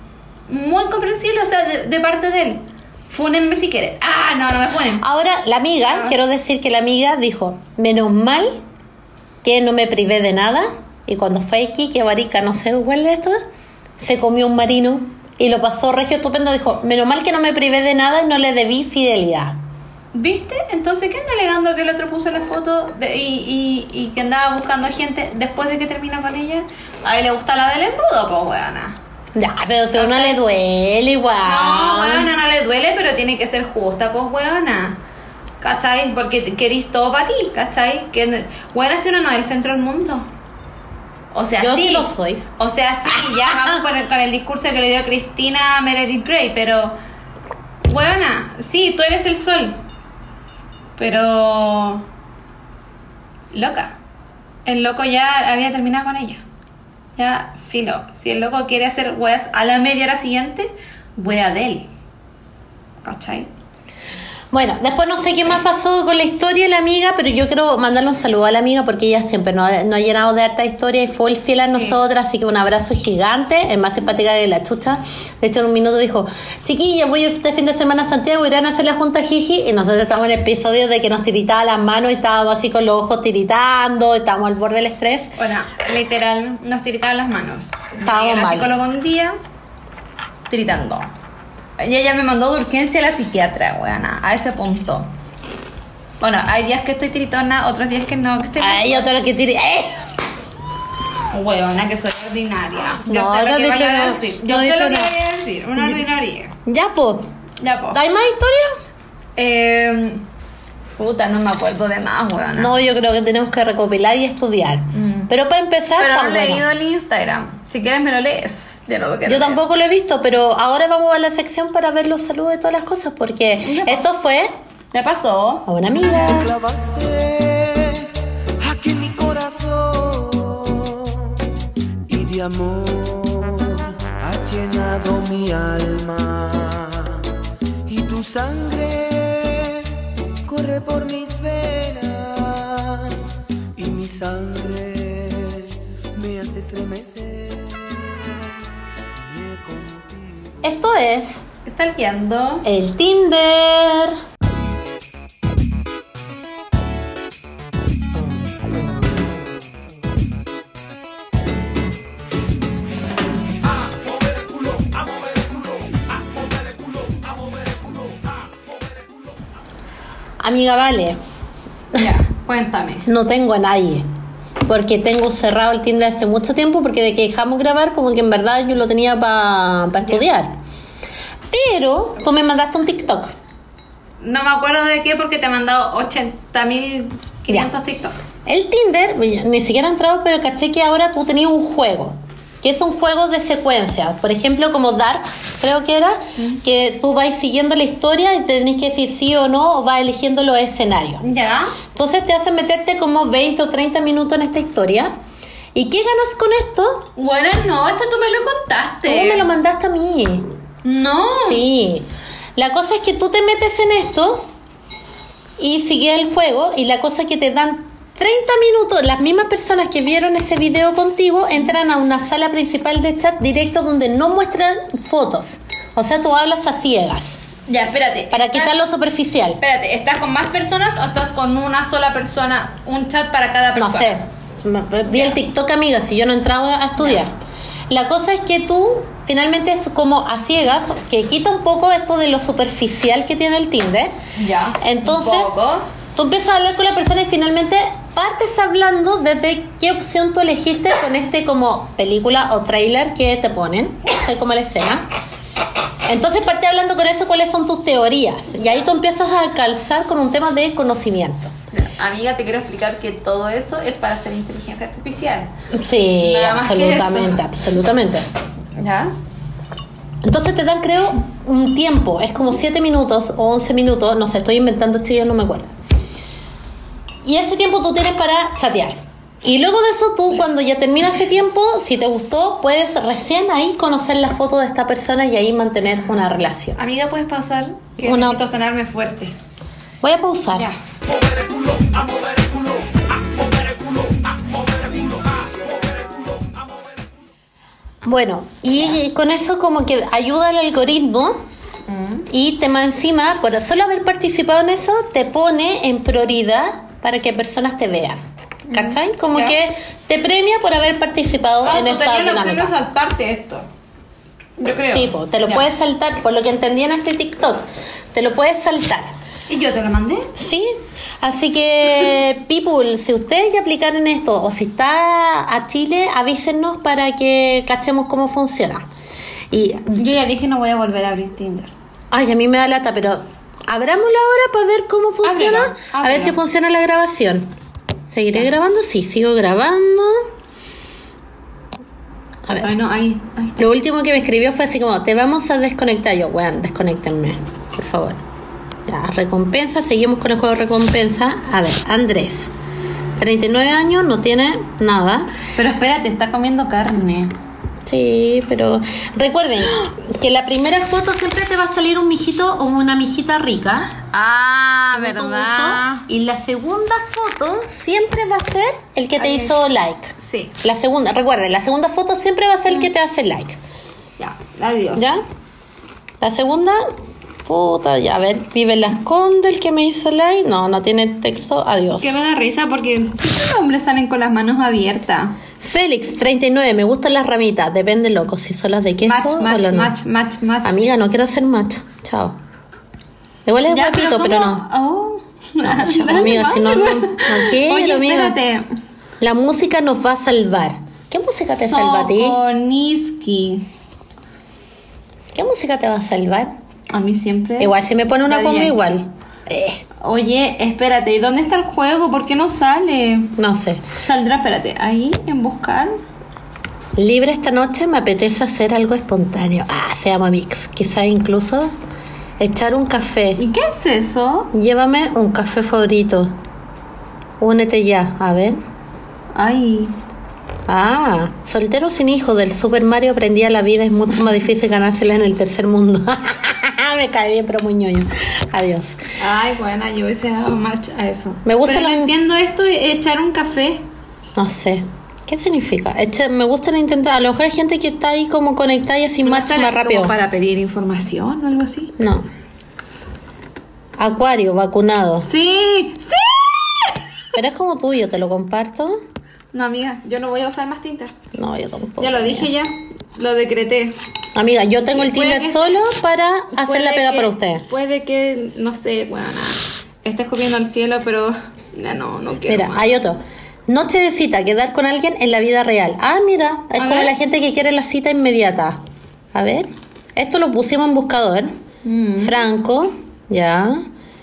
Muy comprensible, o sea, de, de parte de él. Fúnenme si quieren. Ah, no, no me funen. Ahora, la amiga, Ah. quiero decir que la amiga dijo, menos mal que no me privé de nada. Y cuando fue aquí, que Barica, no sé cuál es esto, se comió un marino y lo pasó regio estupendo. Dijo, menos mal que no me privé de nada y no le debí fidelidad. ¿Viste? Entonces, ¿qué anda alegando que el otro puso la foto de- y, y, y que andaba buscando gente después de que terminó con ella? A él le gusta la del embudo, pues, weona. Ya, pero si a uno le duele igual. No, weona, no le duele, pero tiene que ser justa, pues, weona. ¿Cachai? Porque querís todo para ti, ¿cachai? Que, weona, si uno no es el centro del mundo. O sea, Yo sí. sí lo soy. O sea, sí, ya *laughs* vamos con el, con el discurso que le dio Cristina Meredith Grey, pero. Weona, sí, tú eres el sol. Pero. Loca. El loco ya había terminado con ella. Ya, filo. Si el loco quiere hacer weas a la media hora siguiente, wea de él. ¿Cachai? Bueno, después no sé qué más pasó con la historia de la amiga, pero yo quiero mandarle un saludo a la amiga porque ella siempre nos ha, nos ha llenado de harta historia y fue fiel a Sí. nosotras, así que un abrazo gigante, es más simpática que la chucha. De hecho, en un minuto dijo, chiquillas, voy este fin de semana a Santiago, irán a hacer la junta Jiji, y nosotros estamos en el episodio de que nos tiritaba las manos y estábamos así con los ojos tiritando, estábamos al borde del estrés. Bueno, literal, nos tiritaban las manos. Estábamos mal. psicóloga un día, tiritando. Ella me mandó de urgencia a la psiquiatra, weona, a ese punto. Bueno, hay días que estoy tiritona, otros días que no, que estoy... Ay, otra que tiri... ¡Eh! Weona, que soy ordinaria. Yo No, sé lo no que vaya a decir. No Yo he sé lo que vaya a decir, una ordinaria. Ya, po. Ya, po. ¿Hay más historia? Eh, puta, no me acuerdo de más, weona. No, yo creo que tenemos que recopilar y estudiar. Mm. Pero para empezar, Pero no he leído el Instagram. Si quieres me lo lees. Yo no lo quiero Yo leer. tampoco lo he visto, pero ahora vamos a la sección para ver los saludos de todas las cosas, porque esto fue ¿Le pasó? a una amiga. clavaste aquí mi corazón y de amor has llenado mi alma y tu sangre corre por mis venas y mi sangre me hace estremecer. Esto es Está guiando. el Tinder. Amiga, vale, Ya, cuéntame. no tengo a nadie. Porque tengo cerrado el Tinder hace mucho tiempo, porque de que dejamos grabar, como que en verdad yo lo tenía para estudiar. Pero tú me mandaste un TikTok. No me acuerdo de qué porque te he mandado 80.500 Ya. TikTok. El Tinder, ni siquiera he entrado, pero caché que ahora tú tenías un juego. Que es un juego de secuencia. Por ejemplo, como Dark, creo que era, que tú vas siguiendo la historia y tenés que decir sí o no, o vas eligiendo los escenarios. Ya. Entonces te hacen meterte como 20 o 30 minutos en esta historia. ¿Y qué ganas con esto? Bueno, no, esto tú me lo contaste. Tú me lo mandaste a mí. No. Sí. La cosa es que tú te metes en esto y sigues el juego y la cosa es que te dan 30 minutos, las mismas personas que vieron ese video contigo entran a una sala principal de chat directo donde no muestran fotos. O sea, tú hablas a ciegas Ya, espérate. para ¿Estás- quitar lo superficial. Espérate, ¿estás con más personas o estás con una sola persona? Un chat para cada No persona. sé. Me- Vi el TikTok, amiga, si yo no he entrado a estudiar. La cosa es que tú finalmente es como a ciegas, que quita un poco esto de lo superficial que tiene el Tinder. Ya. Entonces, Un poco. Tú empiezas a hablar con la persona y finalmente partes hablando desde qué opción tú elegiste con este como película o trailer que te ponen, ¿sabes? como la escena. Entonces parte hablando con eso cuáles son tus teorías y ahí tú empiezas a calzar con un tema de conocimiento. Amiga, te quiero explicar que todo eso es para hacer inteligencia artificial. Sí, Nada absolutamente, absolutamente. ¿Ya? Entonces te dan, creo, un tiempo, es como 7 minutos o 11 minutos, no sé, estoy inventando esto y yo no me acuerdo. Y ese tiempo tú tienes para chatear. Y luego de eso tú, cuando ya termina ese tiempo, si te gustó, puedes recién ahí conocer la foto de esta persona y ahí mantener una relación. Amiga, ¿puedes pausar? Que Una- necesito sonarme fuerte. Voy a pausar. Ya. Bueno, y con eso como que ayuda al algoritmo y te más encima, por solo haber participado en eso, te pone en prioridad para que personas te vean. ¿Cachai? Como que te premia por haber participado Ah, en tú esta tenías la opción de dinámica. saltarte esto. Yo creo. Sí, po, te lo puedes saltar, por lo que entendí en este TikTok, te lo puedes saltar. ¿Y yo te lo mandé? Sí, así que, *laughs* people, si ustedes ya aplicaron esto o si está a Chile, avísenos para que cachemos cómo funciona. Y, Yo ya dije no voy a volver a abrir Tinder. ay, a mí me da lata, pero abrámosla ahora para ver cómo funciona. A ver si funciona la grabación. ¿Seguiré grabando? Sí, sigo grabando. A ver. Bueno, ahí. ahí. Lo último que me escribió fue así como, te vamos a desconectar. Yo, weón, desconectenme, por favor. Ya, recompensa, seguimos con el juego de recompensa. A ver, Andrés, 39 años, no tiene nada. Pero espérate, está comiendo carne. Sí, pero recuerden que la primera foto siempre te va a salir un mijito o una mijita rica. Ah, esto, Y la segunda foto siempre va a ser el que te Ay, hizo like. Sí. La segunda, recuerden, la segunda foto siempre va a ser el que te hace like. Ya, adiós. ¿Ya? La segunda, puta, ya, a ver, vive las Conde, el que me hizo like. No, no tiene texto, adiós. Que me da risa porque los hombres salen con las manos abiertas. Félix, 39, me gustan las ramitas, depende loco, si son las de queso Match, o match, las no. match, match, match. Amiga, no quiero hacer match, chao. Igual es Ya, guapito, pero, ¿cómo? no. Oh. No, chao, *laughs* amiga, si no, no, dale. no quiero, Oye, amiga. espérate. La música nos va a salvar. ¿Qué música te salva a ti? Sokoniski. ¿Qué música te va a salvar? A mí siempre. Igual, si me pone una Daddy Yankee. igual. Eh, Oye, espérate, ¿y dónde está el juego? ¿Por qué no sale? no sé. Saldrá, espérate, ahí en buscar. Libre esta noche me apetece hacer algo espontáneo. Ah, se llama Mix. Quizá incluso echar un café. ¿Y qué es eso? Llévame un café favorito. Únete ya, a ver. Ay, Ah, soltero sin hijo del Super Mario aprendía la vida es mucho más difícil ganársela en el tercer mundo. *laughs* me cae bien, pero muy ñoño. Adiós. ay, buena, yo hubiese dado match a eso. Me gusta Pero la- no entiendo esto de echar un café. No sé. ¿Qué significa? Eche- me gusta intentar. A lo mejor hay gente que está ahí como conectada y así ¿No sale más rápido. como para pedir información o algo así? No. Acuario, vacunado. Sí, sí. Pero es como tuyo, te lo comparto. No, amiga, yo no voy a usar más Tinder. No, yo tampoco. Ya lo dije ya, lo decreté. Amiga, yo tengo el Tinder que- solo para hacer la pega que- para usted. Puede que, no sé, bueno, estés comiendo al cielo, pero no, no quiero. Mira, más. hay otro. Noche de cita, quedar con alguien en la vida real. Ah, mira, es A como ver. la gente que quiere la cita inmediata. A ver, esto lo pusimos en buscador. Mm. Franco, ya.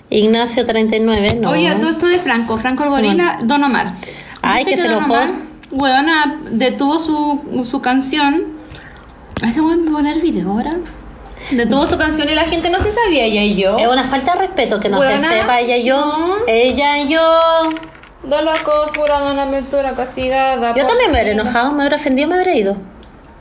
Ignacio 39, no. Oye, todo esto de Franco, Franco el gorila, Don Omar. Ay, ¿Viste que se enojó. Weona, detuvo su, su canción. ¿A ese weón me a poner video ahora? Detuvo su canción y la gente no se sabía, ella y yo. Es una falta de respeto que no se Buena. sepa ella y yo. No. Ella y yo. De la costura, una aventura castigada. Yo también me hubiera enojado, me hubiera ofendido, me hubiera ido.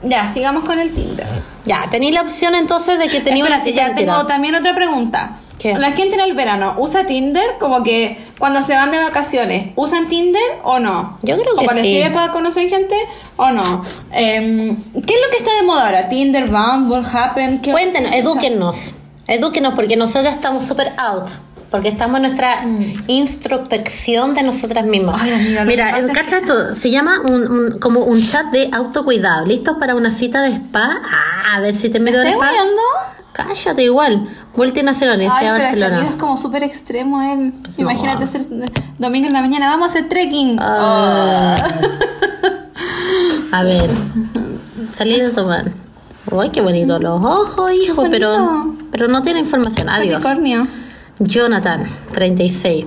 Ya, sigamos con el Tinder. Ya, tenía la opción entonces de que tenía una cita ya tengo también otra pregunta. ¿Qué? La gente en el verano usa Tinder como que cuando se van de vacaciones, ¿usan Tinder o no? Yo creo que ¿O les sí. sirve para conocer gente o no? Em, ¿Qué es lo que está de moda ahora? ¿Tinder, Bumble, Happen? ¿Qué- Cuéntenos, edúquennos. Edúquenos porque nosotros estamos súper out. Porque estamos en nuestra introspección de nosotras mismas. Mm. Ay, amiga, lo Mira, cacha esto, se llama un, un- como un chat de autocuidado. ¿Listos para una cita de spa? Ah, a ver si te meto ¿Estás spa. guiando? Cállate igual. Ay, Universidad de pero este Barcelona. amigo es como súper extremo él. Pues no. Imagínate ser domingo en la mañana, vamos a hacer trekking. Ah. A ver. Salir a tomar. Uy, qué bonito los ojos, hijo, pero, pero no tiene información. Adiós. Capricornio. Jonathan, 36.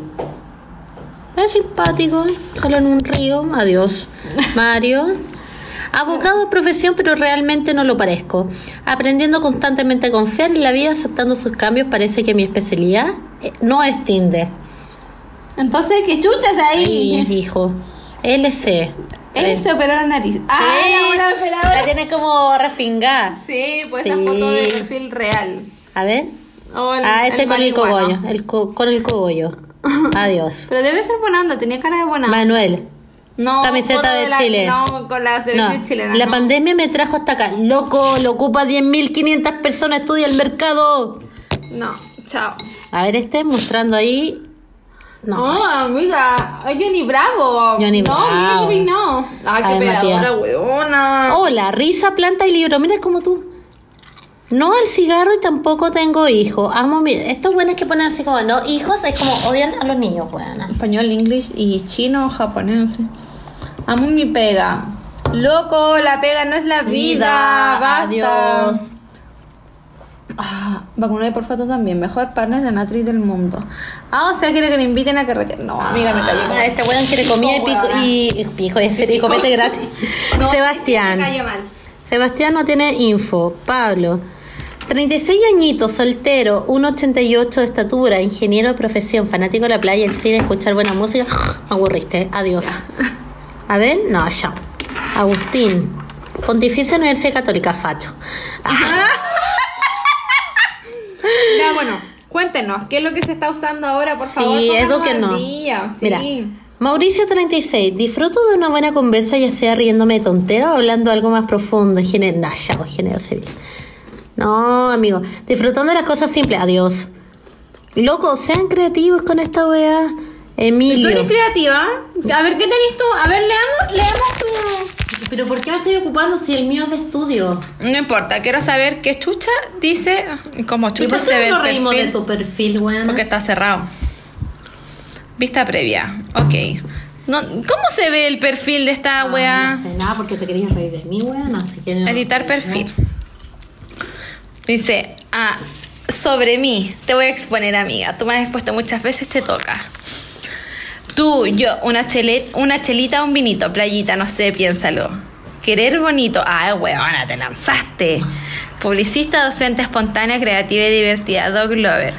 Es simpático, solo en un río. Adiós. Mario. Abogado de profesión, pero realmente no lo parezco. Aprendiendo constantemente a confiar en la vida, aceptando sus cambios, parece que mi especialidad eh, no es Tinder. Entonces, ¿qué chuchas ahí? Ay, hijo. LC. Él se operó la nariz. Ah, Sí. la buena La operadora. tiene como respingada. Sí, pues Sí. esa foto de perfil real. A ver. Oh, el- ah, este el con el cogollo. El co- con el cogollo. *laughs* Adiós. Pero debe ser buena onda, tenía cara de buena onda. Manuel. No, Camiseta de la- Chile. No, con la selección No, chilena. la no. pandemia me trajo hasta acá. Loco, lo ocupa 10.500 personas, estudia el mercado. No, chao. A ver, este mostrando ahí. No. No, amiga, ay, Johnny Bravo. Johnny no, Bravo. Mira, no. Ay, qué operadora, weona. Hola, risa, planta y libro. Mira como tú. No al cigarro y tampoco tengo hijos. Amo mi... Estos buenos que ponen así como, no, hijos, es como odian a los niños, buena. Español, inglés y chino, japonés, no sé. Amo mi pega. Loco, la pega no es la vida. basta. adiós. Ah, vacunado por foto también. Mejor partner de matriz del mundo. Ah, o sea, quiere que le inviten a carretera. No, amiga, me cayó. Ah, Este weón quiere comida y pico, y, y pico, y hacer- y copete gratis. *laughs* No, Sebastián. Me cayó mal. Sebastián no tiene info. Pablo. 36 añitos, soltero, 1,88 de estatura, ingeniero de profesión, fanático de la playa, el cine, escuchar buena música. Me *laughs* aburriste. Adiós. *laughs* A ver, no, ya. Agustín. Pontificia Universidad Católica, facho. Ah, *laughs* Ya, bueno, cuéntenos, ¿qué es lo que se está usando ahora, por favor? sí, Pónganos edúquenos. al día, sí. Mira, Mauricio 36, disfruto de una buena conversa, ya sea riéndome de tontera o hablando algo más profundo, ingeniero, nah, ya, pues, ingeniero civil. No, amigo, disfrutando de las cosas simples, adiós. Loco, sean creativos con esta wea. ¿Tú Emilio. eres creativa? A ver, ¿qué tenés tú? A ver, leamos, leamos tu... Pero ¿por qué me estoy ocupando si el mío es de estudio? No importa, quiero saber qué chucha dice, como ¿Y chucha se ve no el reímos de perfil, tu perfil, weón? porque está cerrado. Vista previa, ok. No, ¿Cómo se ve el perfil de esta Ah, weá? No sé nada porque te querías reír de mí, no. Editar perfil. Dice, ah, sobre mí, te voy a exponer, amiga. Tú me has expuesto muchas veces, te toca. Tú, yo, una, chele, una chelita, un vinito, playita, no sé, piénsalo. Querer bonito. Ah, weona, te lanzaste. Publicista, docente, espontánea, creativa y divertida. Dog Lover.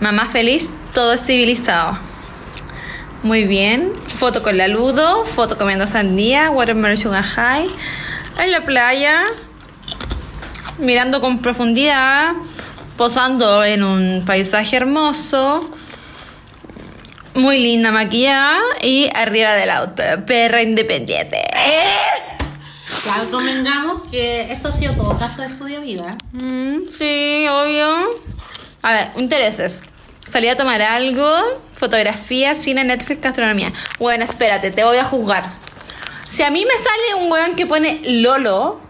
Mamá feliz, todo civilizado. Muy bien. Foto con la Ludo, foto comiendo sandía, watermelon sugar high. En la playa, mirando con profundidad, posando en un paisaje hermoso. Muy linda maquillada y arriba del auto, perra independiente. Ya convengamos que esto ha sido todo caso de estudio vida. Mm, sí, obvio. A ver, intereses. Salir a tomar algo, fotografía, cine, Netflix, gastronomía. Bueno, espérate, te voy a juzgar. Si a mí me sale un weón que pone Lolo,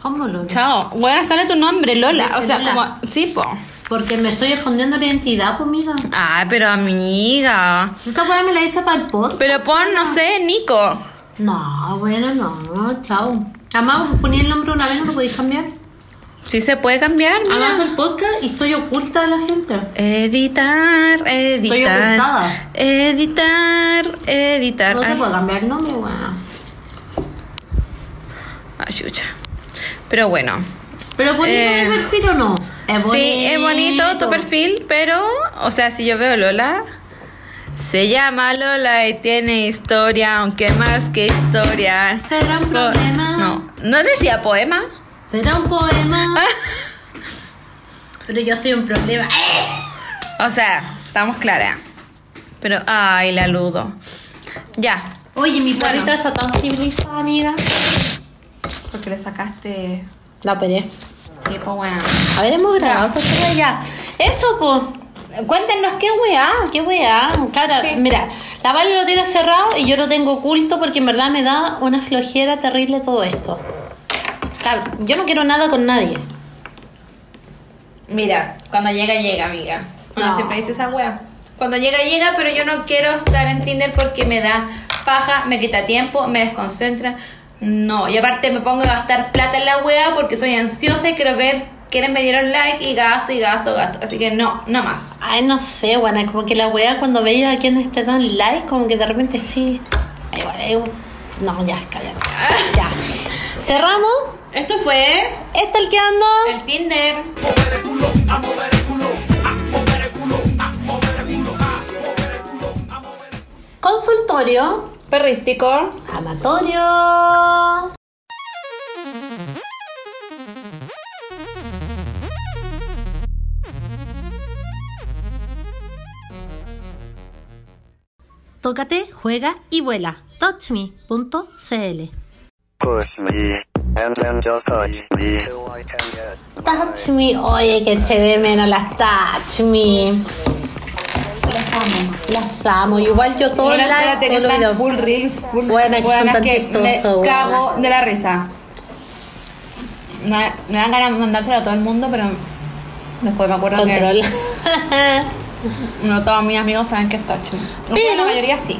¿Cómo lo chao, weón, sale tu nombre, Lola. O sea, Lola. como, sí, po. Porque me estoy escondiendo la identidad, pues, amiga. Ah, pero amiga. Esta weá me la hice para el podcast. Pero pon, no sé, Nico. No, bueno, no, chao. Además, ponía el nombre una vez, no lo podéis cambiar. Sí se puede cambiar, Además, mira. el podcast y estoy oculta de la gente. Editar, editar. ocultada. Editar, editar. No se Ay, puede cambiar el nombre, weón. chucha. Pero bueno. Pero bonito Eh, el perfil o no? Es Sí, es bonito tu perfil, pero, o sea, si yo veo Lola, se llama Lola y tiene historia, aunque más que historia. ¿Será un problema? No, no decía poema. ¿Será un poema? *laughs* Pero yo soy un problema. O sea, estamos claras. Pero, ay, la ludo. Ya. Oye, mi Bueno. perrita está tan civilizada, amiga. Porque le sacaste. La operé. Sí, pues bueno. A ver, hemos grabado esta historia ya. Eso, pues. Cuéntenos qué weá. Qué weá, cara. Sí. Mira, la Vale lo tiene cerrado y yo lo tengo oculto porque en verdad me da una flojera terrible todo esto. Claro, yo no quiero nada con nadie. Mira, cuando llega, llega, amiga. Uno No. siempre dice esa weá. Cuando llega, llega, pero yo no quiero estar en Tinder porque me da paja, me quita tiempo, me desconcentra. No, y aparte me pongo a gastar plata en la weá porque soy ansiosa y quiero ver quiénes me dieron like y gasto y gasto, gasto. Así que no, no más. Ay, no sé, bueno, como que la weá cuando veía a quienes te dan like, como que de repente sí. Ay, bueno, ay, no, ya, cállate. *laughs* Ya. Cerramos. Esto fue Está el que ando. el Tinder. Consultorio. Perrístico. Amatorio. Tócate, juega y vuela. Touchme.cl Push me, and then just touch me. Touch me. Oye, que de menos las Touch me. Amo. Las amo. Igual yo todo el live, que todo video. full reels, full Buena, que son buenas tan que chistosos, Me cago de la risa. Me, me dan ganas de mandárselo a todo el mundo, pero después me acuerdo Control. que *laughs* no todos mis amigos saben que es touch. Pero- Pero la mayoría sí.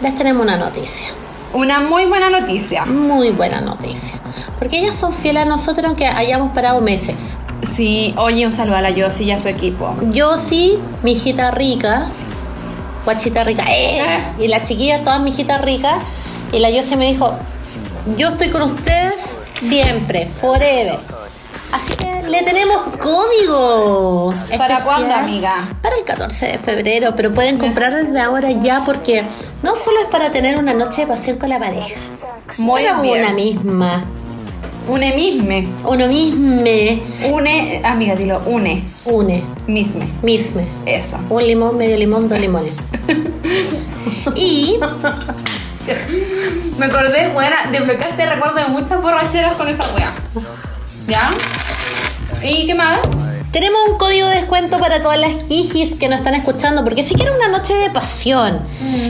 Les tenemos una noticia. Una muy buena noticia. Muy buena noticia. Porque ellas son fieles a nosotros aunque hayamos parado meses. Sí, oye, un saludo a la Yossi y a su equipo. Yo sí, mi hijita rica, guachita rica, ¡eh! y la chiquilla, todas mi hijita rica, y la Yossi me dijo, yo estoy con ustedes siempre, forever. Así que le tenemos código. ¿Para cuándo, amiga? Para el 14 de febrero, pero pueden comprar desde ahora ya porque no solo es para tener una noche de pasión con la pareja, Muy para bien. una misma, Une misme. uno misme, Une, amiga, dilo, une. une, Misme. misme. Eso. Un limón, medio limón, dos limones. *laughs* y Me acordé, buena, desbloqueaste recuerdo de muchas borracheras con esa wea. ¿Ya? ¿Y qué más? Tenemos un código de descuento para todas las jijis que nos están escuchando, porque si quieres una noche de pasión,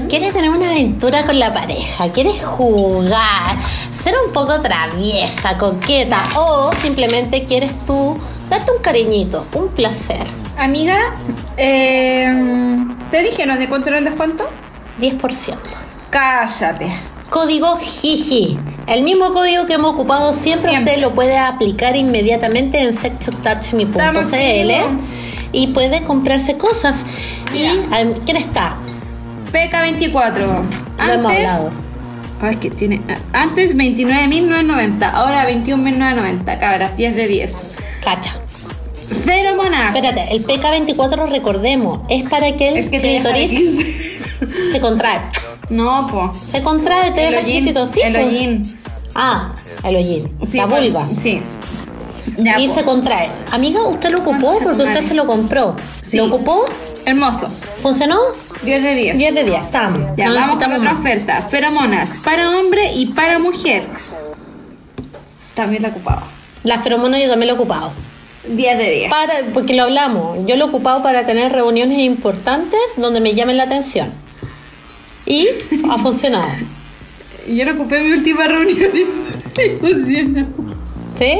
quieres tener una aventura con la pareja, quieres jugar, ser un poco traviesa, coqueta, o simplemente quieres tú darte un cariñito, un placer. Amiga, eh, ¿te dijeron de cuánto era el descuento? 10%. Cállate. Código Jiji. El mismo código que hemos ocupado siempre, Siempre. usted lo puede aplicar inmediatamente en activos. y puede comprarse cosas. ¿Y em, quién está? PK24. Lo hemos Antes. hablado. A ver qué tiene. Antes 29.990, ahora 21.990. Cabras, 10 de 10. Cacha. Feromonas. Espérate, el PK24, recordemos, es para que el Es que te deja de clítoris 15. se contrae. No, po. Se contrae, te El deja chiquitito. Sí, el hollín. Ah, el hollín. Sí, la vulva. Sí. Ya, y po. se contrae. Amiga, usted lo ocupó Concha porque usted se lo compró. Sí. ¿Lo ocupó? Hermoso. ¿Funcionó? 10 de 10. 10 de 10, estamos. Ya, no vamos con otra más. oferta. Feromonas para hombre y para mujer. También la ocupaba. La feromona yo también lo he ocupado. 10 de 10. Para, porque lo hablamos. Yo lo he ocupado para tener reuniones importantes donde me llamen la atención. Y ha funcionado. Yo lo ocupé mi última reunión y funciona. ¿Sí?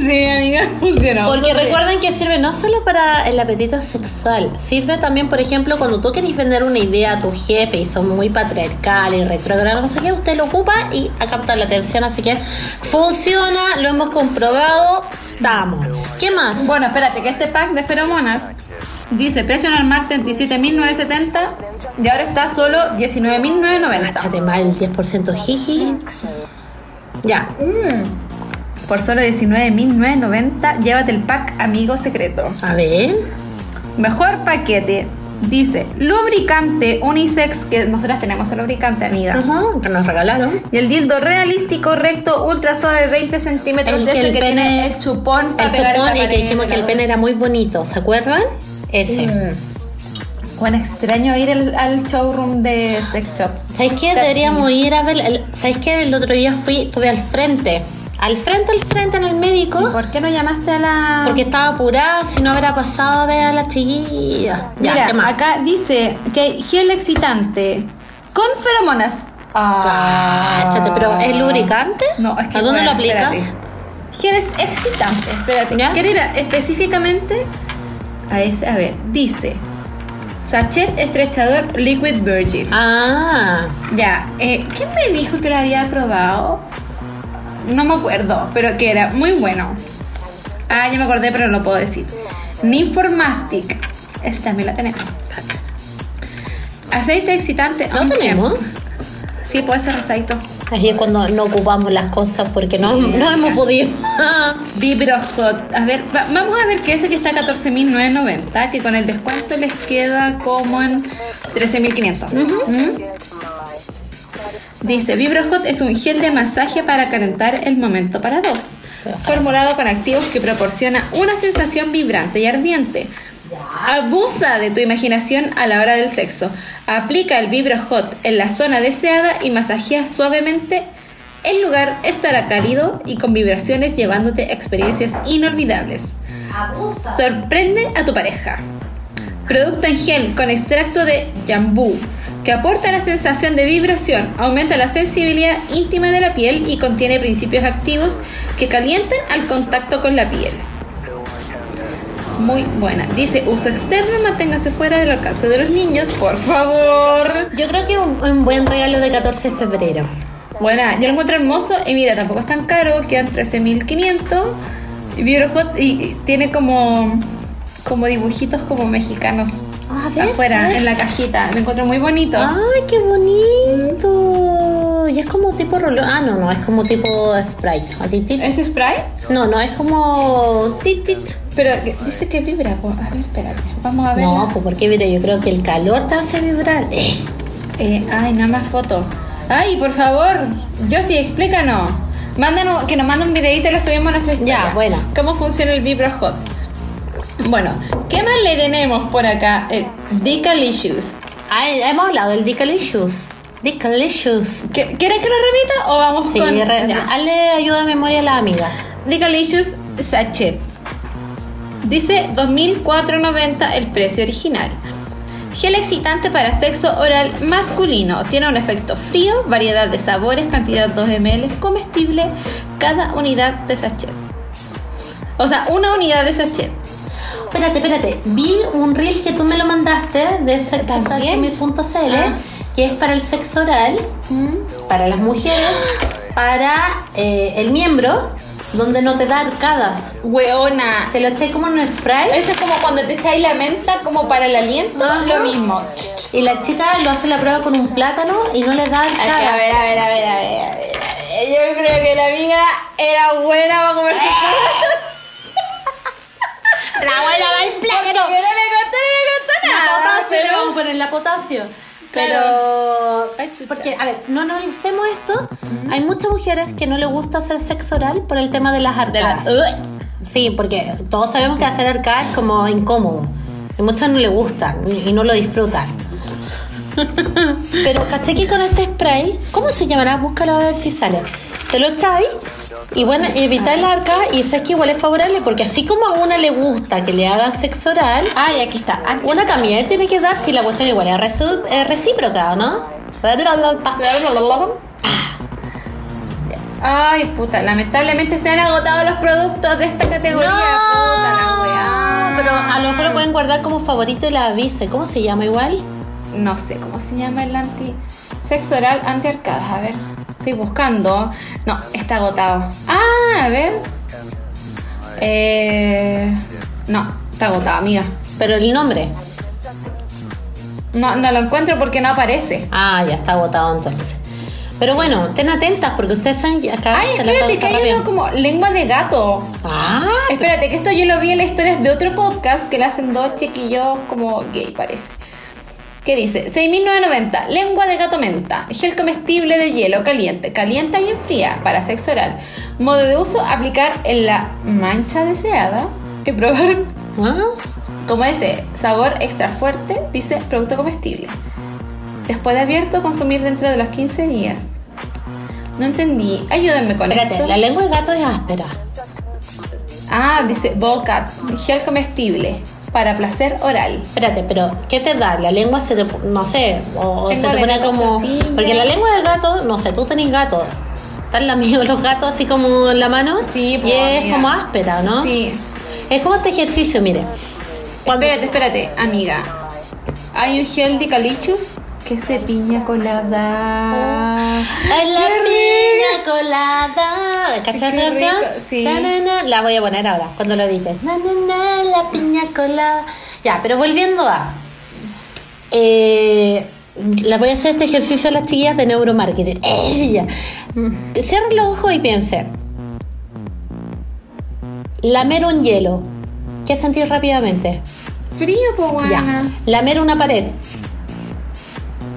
Sí, amiga, funcionó. Porque recuerden que sirve no solo para el apetito sexual, sirve también, por ejemplo, cuando tú querés vender una idea a tu jefe y son muy patriarcales y retrógrados, no sé qué, usted lo ocupa y a captar la atención, así que funciona, lo hemos comprobado, damos. ¿Qué más? Bueno, espérate, que este pack de feromonas dice precio normal 37.970 y ahora está solo 19.990. Échate mal el 10% jiji. Ya. Por solo 19.990 llévate el pack amigo secreto. A ver. Mejor paquete. Dice, lubricante unisex, que nosotras tenemos el lubricante, amiga. Ajá, que nos regalaron. Y el dildo realístico, recto, ultra suave, 20 centímetros. El de que ese el que pene- tiene el chupón para El pegar chupón y que dijimos que el pene era muy bonito, ¿se acuerdan? Ese. Mm. Bueno, extraño ir al, al showroom de sex shop. ¿Sabéis qué? Está Deberíamos ir a ver. ¿Sabéis qué? El otro día fui, estuve al frente. Al frente, al frente en el médico. ¿Y por qué no llamaste a la...? Porque estaba apurada, si no hubiera pasado a ver a la chiquilla. Ya, Mira, ¿qué más? acá dice que gel excitante con feromonas. Cáchate, pero ¿es lubricante? No, es que ¿A dónde bueno, lo aplicas? espérate. Gel es excitante. Espérate. ¿Ya? ¿Quieres ir a- específicamente a ese? A ver, dice sachet estrechador liquid virgin. Ah, Ya, eh, ¿quién me dijo que lo había probado? No me acuerdo, pero que era muy bueno. Ah, ya me acordé, pero no lo puedo decir. Nymphomastic. Ese también la tenemos. Aceite excitante. ¿Lo on tenemos? Sí, puede ser rosadito. Ahí es cuando no ocupamos las cosas porque no, Sí, no hemos podido. *laughs* Vibro Hot. A ver, va- vamos a ver que ese que está a 14.990, que con el descuento les queda como en 13.500. ¿Mm? Dice, Vibro Hot es un gel de masaje para calentar el momento para dos, formulado con activos que proporciona una sensación vibrante y ardiente. Abusa de tu imaginación a la hora del sexo. Aplica el Vibro Hot en la zona deseada y masajea suavemente. El lugar estará cálido y con vibraciones llevándote experiencias inolvidables. Sorprende a tu pareja. Producto en gel con extracto de jambú que aporta la sensación de vibración, aumenta la sensibilidad íntima de la piel y contiene principios activos que calientan al contacto con la piel. Muy buena. Dice uso externo, manténgase fuera del alcance de los niños, por favor. Yo creo que es un, un buen regalo de 14 de febrero. Buena, yo lo encuentro hermoso y mira, tampoco es tan caro, quedan 13.500 y Vibro Hot y, y tiene como como dibujitos como mexicanos A ver, a afuera ver. en la cajita. Lo encuentro muy bonito. ¡Ay, qué bonito! Y es como tipo rollo. Ah, no, no, es como tipo Sprite. Así, tit. ¿Es spray? No, no, es como. Tit, tit. Pero dice que vibra. A ver, espérate. Vamos a ver. No, pues porque mira, yo creo que el calor te hace vibrar. Eh. Eh, ay, nada más foto. Ay, por favor. Sí, explícanos. Mándanos, que nos mande un videito y lo subimos a nuestra historia. Ya, bueno. ¿Cómo funciona el Vibro Hot? Bueno, ¿qué más le tenemos por acá? El Decalicious. Ay, hemos hablado del Decalicious. Decalicious. ¿Qué- ¿Quieres que lo repita o vamos Sí, con...? Ya. hazle ayuda de memoria a la amiga. Decalicious Sachet. Dice 2.490 el precio original. Gel excitante para sexo oral masculino. Tiene un efecto frío, variedad de sabores, cantidad 2 ml, comestible cada unidad de sachet. O sea, una unidad de sachet. Espérate, espérate. Vi un reel que tú me lo mandaste de sexotalchimil.cl Ah. que es para el sexo oral, para las mujeres, para eh, el miembro, donde no te da arcadas. Weona. Te lo eché como en un spray Eso es como cuando te echáis la menta como para el aliento. Ajá. Lo mismo. y la chica lo hace la prueba con un plátano y no le da arcadas. a ver, a ver, a ver, a ver, a ver. Yo creo que la amiga era buena para comer su La abuela va al Porque yo no le conté, no le conté La nada. potasio, le vamos a poner la potasio. Pero, porque, a ver, no analicemos esto. Hay muchas mujeres que no les gusta hacer sexo oral por el tema de las De la- arcadas. Sí, porque todos sabemos que hacer arcadas es como incómodo. Y muchas no le gustan y no lo disfrutan. Pero caché que con este spray, ¿cómo se llamará? Búscalo a ver si sale. Te lo echáis y bueno, evitáis la arcada y sabes que igual es favorable porque así como a una le gusta que le hagan sexo oral, Ay, aquí está. Aquí una también tiene que dar si la cuestión igual es recíproca, ¿no? Ay, puta, lamentablemente se han agotado los productos de esta categoría. Puta la weá. Pero a lo mejor lo pueden guardar como favorito y la avise. ¿Cómo se llama igual? No sé cómo se llama el anti. Sexo oral anti-arcadas. A ver, estoy buscando. No, está agotado. Ah, a ver. Eh. No, está agotado, amiga. Pero el nombre. No, no lo encuentro porque no aparece. Ah, ya está agotado entonces. Pero bueno, ten atentas porque ustedes saben que acá Ay, se la espérate, que hay uno como lengua de gato. Ah, Espérate, que esto yo lo vi en las historias de otro podcast que le hacen dos chiquillos como gay, parece. ¿Qué dice? 6.990. Lengua de gato menta. Gel comestible de hielo caliente. Calienta y enfría para sexo oral. Modo de uso, aplicar en la mancha deseada y probar ¿Ah? como ese sabor extra fuerte, dice producto comestible. Después de abierto, consumir dentro de los 15 días. No entendí. Ayúdenme con Espérate, esto. la lengua de gato es áspera. Ah, dice Bocat, gel comestible para placer oral. Espérate, pero ¿qué te da? La lengua se te, no sé, o, se te pone como... Porque la lengua del gato, no sé, tú tenés gato. Están la mío los gatos así como en la mano. Sí, y pues, es amiga. como áspera, ¿no? Sí. Es como este ejercicio, mire. Cuando- Espérate, espérate, amiga. Hay un gel de calichus que es de piña colada. ¡Ay, la ¡Qué piña colada! ¿Cachai Qué esa canción? rico, sí. Na, na, na. La voy a poner ahora, cuando lo edite. Na, na, na, la piña colada. Ya, pero volviendo a... Eh, les voy a hacer este ejercicio a las chiquillas de neuromarketing. *laughs* Ella. Cierren los ojos y piensen. Lamer un hielo. ¿Qué sentís rápidamente? Frío, pues. Ya. Lamer una pared.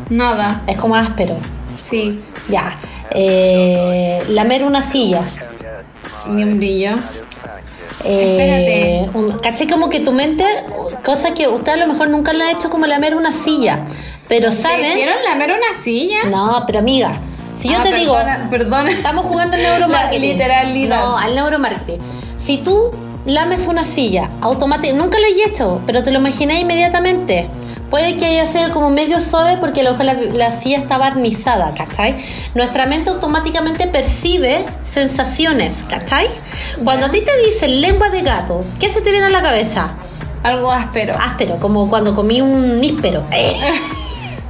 Nada. Es como áspero. Sí. Ya. Eh, lamer una silla. Ni un brillo. Eh, un- ¿Cachai? Como que tu mente, cosas que usted a lo mejor nunca le ha hecho como lamer una silla. Pero ¿Te ¿saben? hicieron lamer una silla? No, pero amiga, si yo Ah, te digo, perdona, Perdona. estamos jugando al *laughs* neuromarketing. La literalidad. No, al neuromarketing. Si tú lames una silla, automáticamente, nunca lo he hecho, pero te lo imaginé inmediatamente. Puede que haya sido como medio suave porque a lo mejor la, la silla está barnizada, ¿cachai? Nuestra mente automáticamente percibe sensaciones, ¿cachai? Cuando a ti te dicen lengua de gato, ¿qué se te viene a la cabeza? Algo áspero. Áspero, como cuando comí un níspero. *laughs*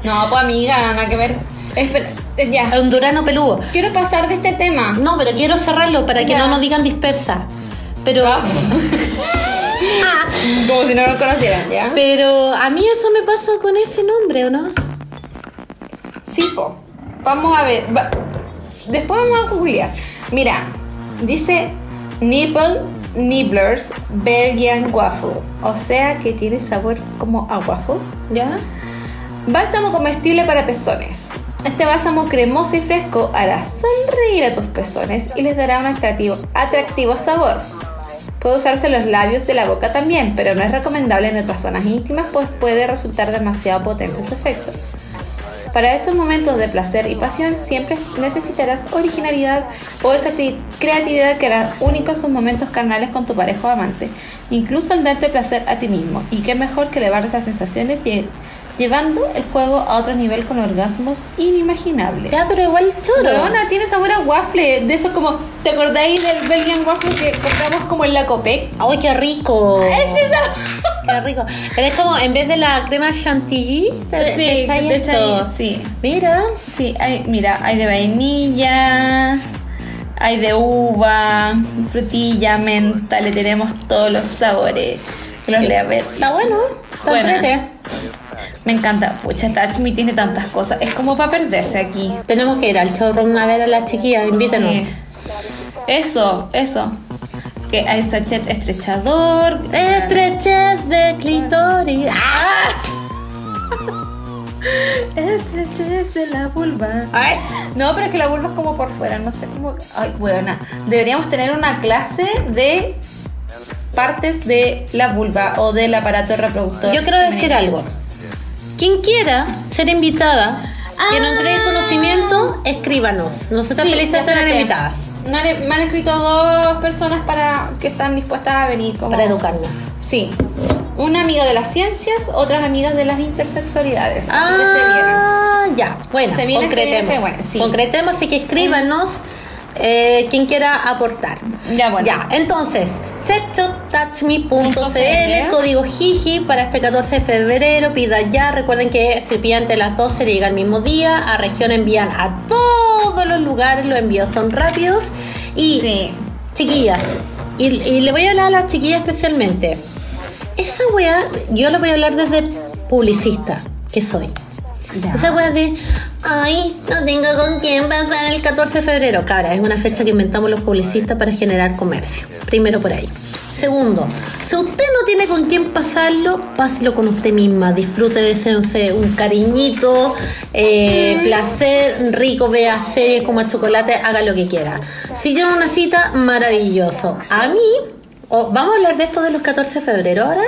No, pues amiga, nada que ver. Espera, eh, ya. un durano peludo. Quiero pasar de este tema. No, pero quiero cerrarlo para que Ya. no nos digan dispersa. Pero, Ah. *laughs* *laughs* Como si no lo conocieran, ¿ya? pero a mí eso me pasa con ese nombre, ¿o no? Sí, po. Vamos a ver. va- Después vamos a googlear. Mira, dice Nipple Nibblers Belgian Waffle. O sea que tiene sabor como a waffle. ¿Ya? Bálsamo comestible para pezones. Este bálsamo cremoso y fresco hará sonreír a tus pezones y les dará un atractivo, atractivo sabor. Puede usarse los labios de la boca también, pero no es recomendable en otras zonas íntimas pues puede resultar demasiado potente su efecto. Para esos momentos de placer y pasión siempre necesitarás originalidad o esa cre- creatividad que hará únicos sus momentos carnales con tu pareja o amante, incluso al darte placer a ti mismo. Y qué mejor que elevar esas sensaciones llevando el juego a otro nivel con orgasmos inimaginables. Ya, pero igual choro. Weona, tiene sabor a waffle, de eso como, ¿te acordáis del Belgian waffle que compramos como en la Copec? ¡Ay, qué rico! Es eso. *laughs* ¡Qué rico! Pero es como, en vez de la crema chantilly, te, Sí, te echáis te esto. sí. Mira. Sí, hay, mira, hay de vainilla, hay de uva, frutilla, menta, le tenemos todos los sabores. Los ver. Está bueno. Entrete. Me encanta. Pucha, Tachmi tiene tantas cosas. Es como para perderse aquí. Tenemos que ir al showroom a ver a las chiquillas. Invítenos. Sí. Eso, eso. Que hay sachet estrechador. Estrechez de clitoris. ¡Ah! *laughs* Estrechez de la vulva. Ay. No, pero es que la vulva es como por fuera, no sé cómo. Ay, buena. Deberíamos tener una clase de partes de la vulva o del aparato reproductor. Yo quiero decir algo. Quien quiera ser invitada, que no entregue conocimiento, escríbanos. Nosotros Sí, felices de tener invitadas No, me han escrito dos personas para que están dispuestas a venir como para educarnos. Sí. Una amiga de las ciencias, otras amigas de las intersexualidades. Así que se vienen. Ah, ya. Bueno, Se viene, se concretemos. viene, se viene, sí. Concretemos, así que escríbanos eh, quien quiera aportar. Ya, bueno. Ya, entonces, sexotouchme.cl, .cl. código Jiji para este 14 de febrero. Pida ya. Recuerden que si pide antes de las 12 llega el mismo día. A región envían a todos los lugares. Los envíos son rápidos. Y, Sí. chiquillas, y, y le voy a hablar a las chiquillas especialmente. Esa wea, yo les voy a hablar desde publicista que soy. Ya. Esa wea de, ay, no tengo con quién pasar el 14 de febrero. Cabra, es una fecha que inventamos los publicistas para generar comercio. Primero por ahí. Segundo, si usted no tiene con quién pasarlo, páselo con usted misma. Disfrute de ese, no sé, un cariñito, eh, placer, rico, vea series como chocolate, haga lo que quiera. Si lleva una cita, maravilloso. A mí, o- vamos a hablar de esto de los 14 de febrero ahora.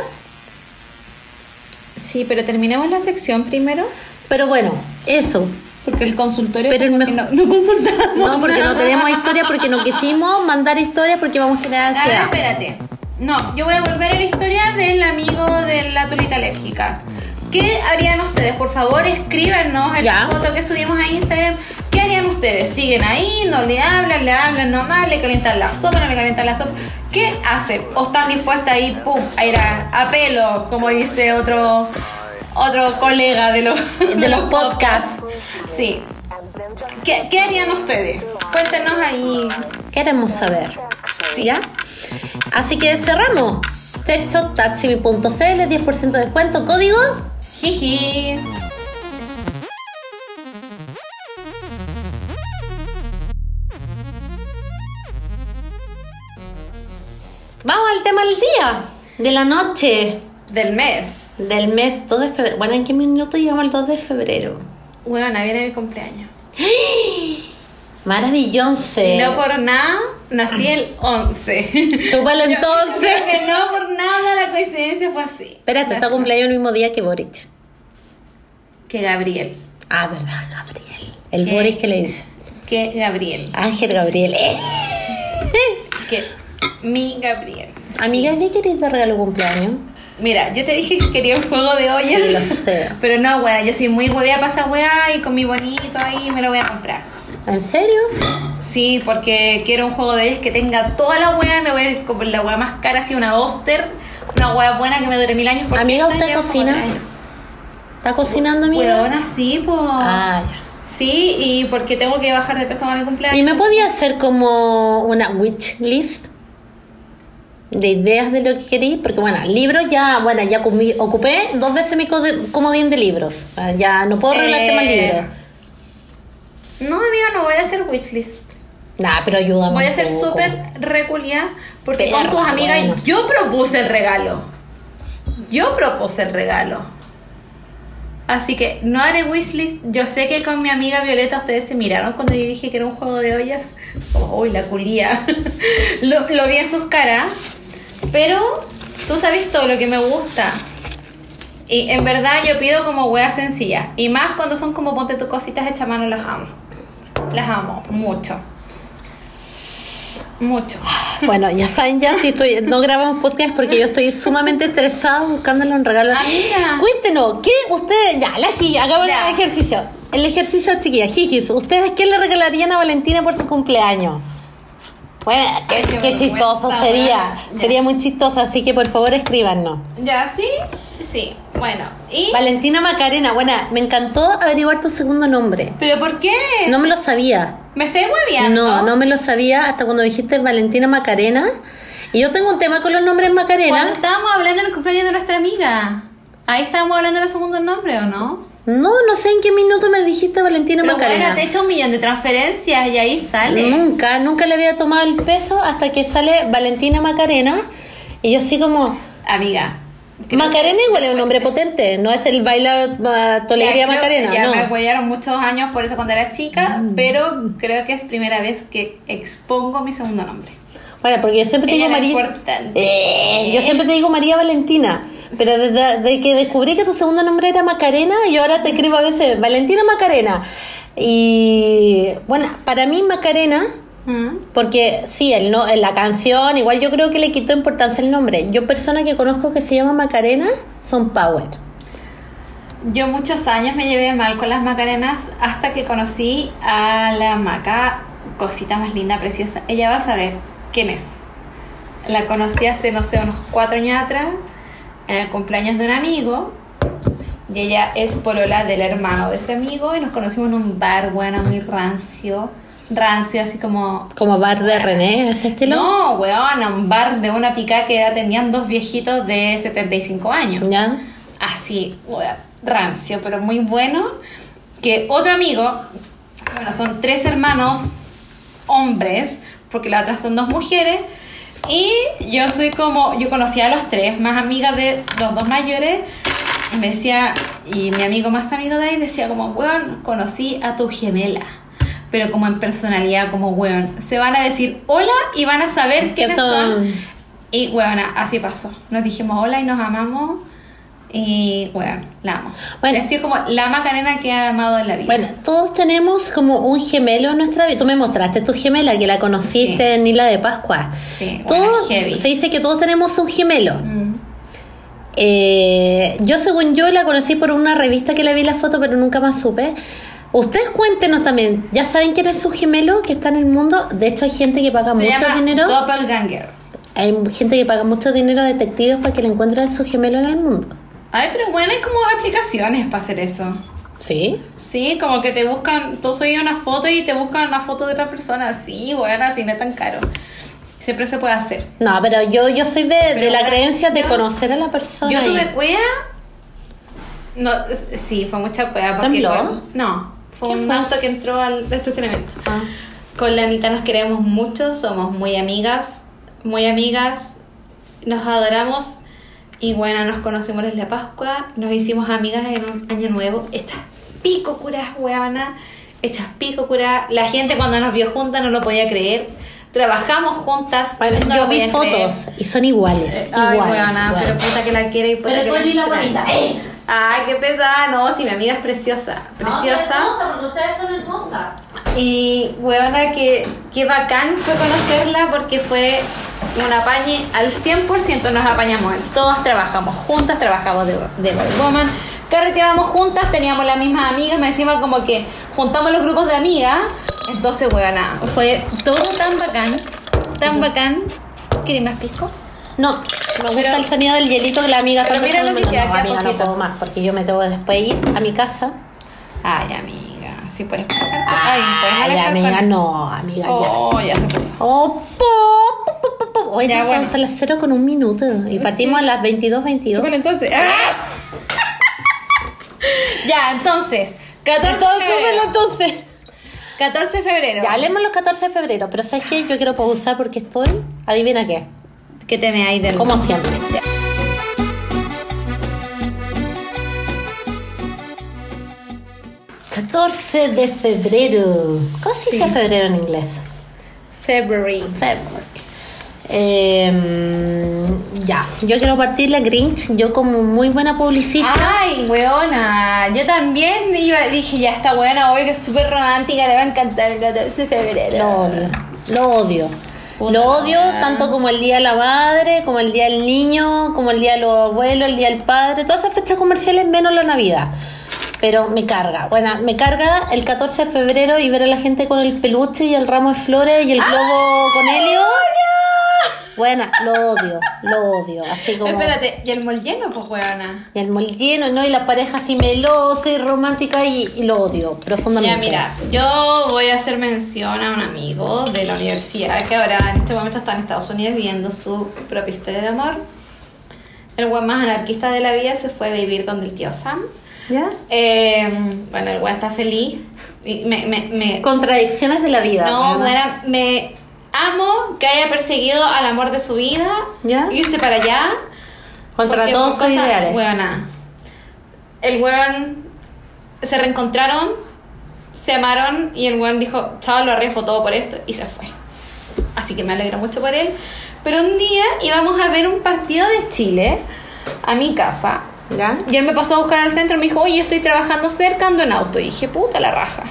Sí, pero terminemos la sección primero. Pero bueno, eso. Porque el consultorio Pero el no, no consultamos. No, porque no tenemos historia, porque no quisimos mandar historias porque vamos a generar A ver, ansiedad. espérate. No, yo voy a volver a la historia del amigo de la tulita alérgica. ¿Qué harían ustedes? Por favor, escríbanos en la foto que subimos a Instagram. ¿Qué harían ustedes? ¿Siguen ahí? ¿No le hablan? ¿Le hablan nomás? ¿Le calientan la sopa? ¿No le calientan la sopa? ¿Qué hacen? ¿O están dispuestas ahí, pum, a ir a, a pelo, como dice otro otro colega de los, De los *laughs* podcasts. Sí. ¿Qué, qué harían ustedes? Cuéntenos ahí. Queremos saber. ¿Ya? Así que cerramos. TechShop.taximi.cl 10% de descuento. Código. Jiji. Vamos al tema del día. De la noche. Del mes. Del mes 2 de febrero. Bueno, ¿en qué minuto llegamos al 2 de febrero? Bueno, viene mi cumpleaños. *gasps* Maravilloso. Y no por nada, nací el 11. *laughs* Chúpalo entonces. yo creo que no por nada la coincidencia fue así. Espérate, está cumpleaños el mismo día que Boric. Que Gabriel. Ah, verdad, Gabriel. El ¿Qué? Boris que le dice. Que Gabriel. Ángel Gabriel. Eh. *laughs* Que mi Gabriel. Amiga, ¿qué querés de regalo cumpleaños? Mira, yo te dije que quería un juego de ollas. Sí, lo sé. *laughs* Pero no, weá, yo soy muy huevea para esa weá y con mi bonito ahí me lo voy a comprar. ¿En serio? Sí, porque quiero un juego de ollas que tenga toda la weá. Me voy a ir con la weá más cara, así una Oster. Una weá buena que me dure mil años. porque Amiga, ¿usted cocina? ¿Está cocinando, amiga? Weona, sí, pues. Ah, ya. Sí, y porque tengo que bajar de peso para mi cumpleaños. ¿Y me podía hacer como una wish list de ideas de lo que quería? Porque bueno, libros ya, bueno, ya ocupé dos veces mi co- comodín de libros. Ah, Ya no puedo regalarte Eh, más libros. No, amiga, no voy a hacer wishlist. Nah, pero ayúdame. Voy a ser súper reculia porque con tus amigas bueno. yo propuse el regalo. Yo propuse el regalo. Así que no haré wishlist. Yo sé que con mi amiga Violeta ustedes se miraron cuando yo dije que era un juego de ollas. Uy, la culía. *laughs* lo, lo vi en sus caras. Pero tú sabes todo lo que me gusta. Y en verdad yo pido como hueas sencillas. Y más cuando son como ponte tus cositas hechas a mano, las amo. Las amo mucho. Mucho. Bueno, ya saben ya si estoy, no grabamos podcast porque yo estoy sumamente estresada buscándole un regalo. Amiga. Cuéntenos, ¿qué ustedes, ya, la hagamos el ejercicio. El ejercicio, chiquilla, Gigis, ¿ustedes qué le regalarían a Valentina por su cumpleaños? Bueno, qué, Ay, qué qué vergüenza, chistoso sería. Ya. Sería muy chistoso, así que por favor escríbanos. ¿Ya sí? Sí. Bueno. ¿Y? Valentina Macarena, bueno, me encantó averiguar tu segundo nombre. ¿Pero por qué? No me lo sabía. ¿Me estoy hueviando? No, no me lo sabía hasta cuando dijiste Valentina Macarena. Y yo tengo un tema con los nombres Macarena. Cuando estábamos hablando del cumpleaños de nuestra amiga. Ahí estábamos hablando de los segundos nombres, ¿o no? No, no sé en qué minuto me dijiste Valentina Pero Macarena. bueno, te he hecho un millón de transferencias y ahí sale. Nunca, nunca le había tomado el peso hasta que sale Valentina Macarena. Y yo así como... Amiga. Macarena igual es un nombre potente, no es el baila uh, tolería creo que Macarena, Ya no. me huellaron muchos años por eso cuando era chica, pero creo que es primera vez que expongo mi segundo nombre. Bueno, porque yo siempre te digo María... Eh, yo siempre te digo María Valentina. Pero desde de que descubrí que tu segundo nombre era Macarena, y ahora te escribo a veces Valentina Macarena. Y bueno, para mí Macarena, ¿Mm? porque sí, el no, la canción, igual yo creo que le quitó importancia el nombre. Yo personas que conozco que se llama Macarena son Power. Yo muchos años me llevé mal con las macarenas hasta que conocí a la maca, cosita más linda, preciosa. Ella va a saber quién es. La conocí hace, no sé, unos cuatro años atrás, en el cumpleaños de un amigo. Y ella es polola del hermano de ese amigo y nos conocimos en un bar, bueno, muy rancio. Rancio, así como... Como bar de René, ese estilo. No, weón, un bar de una pica que atendían dos viejitos de 75 años ¿Ya? así, wea, rancio, pero muy bueno. Que otro amigo, bueno, son tres hermanos hombres, porque las otras son dos mujeres, Y yo soy como, yo conocía a los tres, más amigas de los dos mayores. y Me decía, y mi amigo más amigo de ahí decía como, weón, conocí a tu gemela. Pero como en personalidad, como weón. Se van a decir hola y van a saber quiénes son- son. Y weón, así pasó. Nos dijimos hola y nos amamos. Y weón, la amo. Bueno. Bueno. Ha sido como la Macarena que ha amado en la vida. Bueno, todos tenemos como un gemelo en nuestra vida. Tú me mostraste tu gemela que la conociste Sí. en Isla de Pascua. Sí, bueno, Todos- heavy. se dice que todos tenemos un gemelo. Mm. Eh, yo, según yo, la conocí por una revista que le vi la foto, pero nunca más supe. Ustedes cuéntenos también, ¿ya saben quién es su gemelo que está en el mundo? De hecho, hay gente que paga Se mucho llama dinero. Doppelganger. Hay gente que paga mucho dinero a detectives para que le encuentren su gemelo en el mundo. Ay, pero bueno, hay como aplicaciones para hacer eso. ¿Sí? Sí, como que te buscan, tú subes una foto y te buscan una foto de otra persona. Sí, bueno, así no es tan caro. Siempre se puede hacer. No, pero yo, yo soy de, de la creencia de yo- conocer a la persona. Yo tuve cuea. No, sí, fue mucha cuea. Porque no, fue ¿Qué un fue? auto que entró al estacionamiento. Ah. Con la Anita nos queremos mucho, somos muy amigas, muy amigas, nos adoramos y bueno, nos conocimos en la Pascua, nos hicimos amigas en un año nuevo. Estas pico curas, weona, estas pico curas. La gente cuando nos vio juntas no lo podía creer. Trabajamos juntas. No yo vi creer. fotos y son iguales. Eh, Ay, iguales, weona, iguales. pero puta que la quiere y puta Pero que la bonita. Ay, qué pesada. No, si mi amiga es preciosa. Preciosa. porque ustedes son hermosas. Y weona, que, que bacán fue conocerla porque fue un apañe al 100% nos apañamos. Todos trabajamos juntas, trabajamos de, de Woman, carreteábamos juntas, teníamos las mismas amigas, me decimos como que juntamos los grupos de amigas. Entonces, weona, fue todo tan bacán, tan bacán. ¿Quieres más pisco? No, me gusta Pero- el sonido del hielito que la amiga Pero mira lo que queda, no, amiga, no puedo más porque yo me tengo que después ir a mi casa. Ay, amiga, sí puedes. Ay, puedes Ay, amiga, con- no, amiga, Oh, ya se puso. Oh, po, po, po, po. Hoy Ya, bueno. son las 0 con un minuto y partimos a las 22.22. Chúpalo entonces. ¡Ah! *laughs* ya, entonces. 14 de Entonces, entonces. 14 de febrero. Ya, hablemos los 14 de febrero, pero ¿sabes qué? Yo quiero pausar porque estoy, adivina qué, Que te me hay del. como siempre. Ya. ...14 de febrero. ¿Cómo se dice Sí. febrero en inglés? February. February. Eh, ya, yo quiero partir la Grinch. Yo como muy buena publicista. Ay, weona. Yo también iba, dije, ya está buena, obvio que es súper romántica, le va a encantar el 14 de febrero. Lo odio, lo odio. Puta Lo odio tanto como el Día de la Madre, como el Día del Niño, como el Día de los Abuelos, el Día del Padre, todas esas fechas comerciales menos la Navidad. Pero me carga, bueno, me carga el 14 de febrero y ver a la gente con el peluche y el ramo de flores y el globo con helio. Bueno, lo odio, lo odio, así como... Espérate, ¿y el mol lleno, pues, weona? Y el mol lleno, ¿no? Y la pareja así melosa y romántica y, y lo odio profundamente. Ya, mira, yo voy a hacer mención a un amigo de la universidad que ahora en este momento está en Estados Unidos viviendo su propia historia de amor. El buen más anarquista de la vida se fue a vivir con el tío Sam. ¿Ya? Eh, bueno, el buen está feliz. Y me, me, me- Contradicciones de la vida. no, ¿verdad? bueno, me amo que haya perseguido al amor de su vida. ¿Ya? Irse para allá. Contra todos sus ideales. Weona, el weón se reencontraron, se amaron y el weón dijo, chao, lo arriesgo todo por esto y se fue. Así que me alegro mucho por él. Pero un día íbamos a ver un partido de Chile a mi casa. ¿Ya? Y él me pasó a buscar al centro y me dijo, oye, estoy trabajando cerca, ando en auto. Y dije, puta la raja.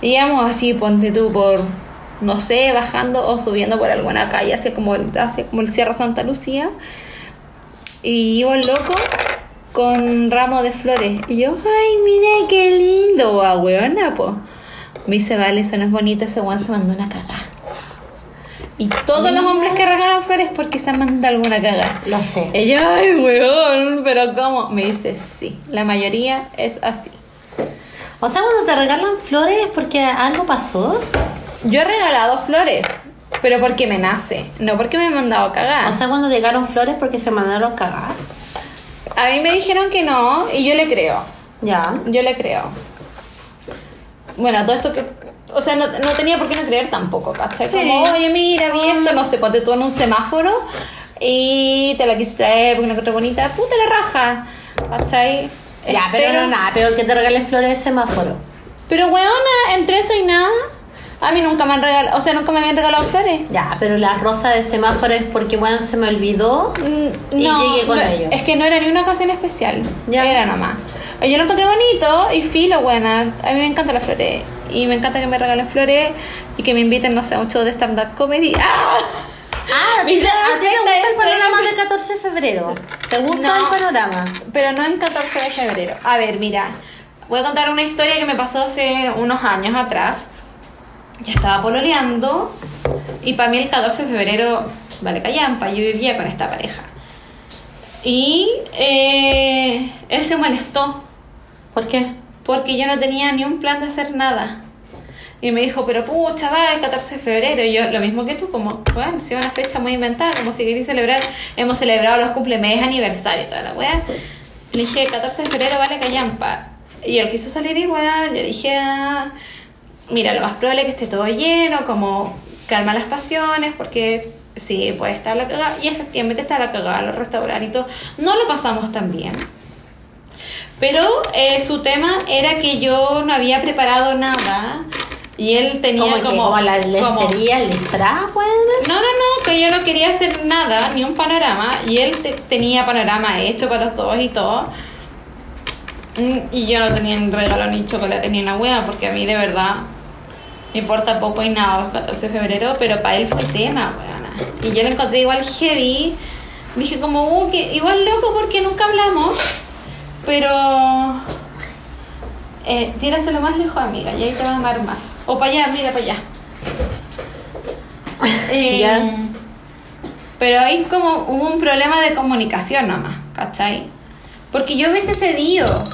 Y íbamos así, ponte tú por, no sé, bajando o subiendo por alguna calle, hacia como, el- hacia como el Cierro Santa Lucía. Y iba el loco con ramo de flores. Y yo, ay, mira qué lindo, va, weona, po. Me dice, vale, eso no es bonito, ese weón se mandó una cagada. Y todos los hombres que regalan flores porque se han mandado alguna cagada. Lo sé. Ella, ay, weón, pero ¿cómo? Me dice, sí, la mayoría es así. O sea, cuando te regalan flores es porque algo pasó. Yo he regalado flores, pero porque me nace, no porque me he mandado a cagar. O sea, cuando llegaron flores porque se mandaron cagar. a mí me dijeron que no y yo le creo, Ya. yo le creo. Bueno, todo esto que O sea, no, no tenía por qué no creer tampoco, ¿cachai? Como, oye, mira, vi esto, no sé, ponte tú en un semáforo y te la quise traer porque la encontré bonita, puta la raja, ¿cachai? Ya, pero no nada, peor que te regalen flores de semáforo. Pero, weona, entre eso y nada, a mí nunca me han regalado, o sea, nunca me habían regalado flores. Ya, pero la rosa de semáforo es porque, bueno, se me olvidó. Mm, Y llegué con no, ello. Es que no era ni una ocasión especial. Ya. Era nomás. Yo lo encontré bonito y filo, buena. A mí me encantan las flores. Y me encanta que me regalen flores y que me inviten, no sé, a un show de stand-up comedy. ¡Ah! Ah, ¿a *laughs* ti te, gusta el panorama la- del 14 de febrero? ¿Te gusta No. el panorama? Pero no en 14 de febrero. A ver, mira. Voy a contar una historia que me pasó hace unos años atrás. Ya estaba pololeando. Y para mí el 14 de febrero, vale, callampa. Yo vivía con esta pareja. Y eh, él se molestó. ¿Por qué? porque yo no tenía ni un plan de hacer nada. Y me dijo, pero pucha, va, el 14 de febrero. Y yo, lo mismo que tú, como, bueno, si es una fecha muy inventada, como si queréis celebrar, hemos celebrado los cumplemes, aniversario, y toda la weá. Le dije, 14 de febrero vale callampa. Y él quiso salir igual, le dije, ah, mira, lo más probable es que esté todo lleno, como calma las pasiones, porque sí, puede estar la cagada. Y efectivamente está la cagada, los restaurantes y todo. No lo pasamos tan bien. Pero eh, su tema era que yo no había preparado nada y él tenía Como, como... que, como la lencería, el disfraz, bueno. no, no, no, que yo no quería hacer nada, ni un panorama, y él te- tenía panorama hecho para los dos y todo. Mm, Y yo no tenía ni regalo ni chocolate ni una hueá, porque a mí de verdad me importa poco y nada los 14 de febrero, pero para él fue tema, weona. Y yo lo encontré igual heavy. Dije como, uh, que igual loco porque nunca hablamos, pero... Eh, tíraselo más lejos, amiga, y ahí te vas a amar más. O para allá, mira para allá. *laughs* Eh. Pero ahí como hubo un problema de comunicación nomás, ¿cachai? Porque yo hubiese cedido.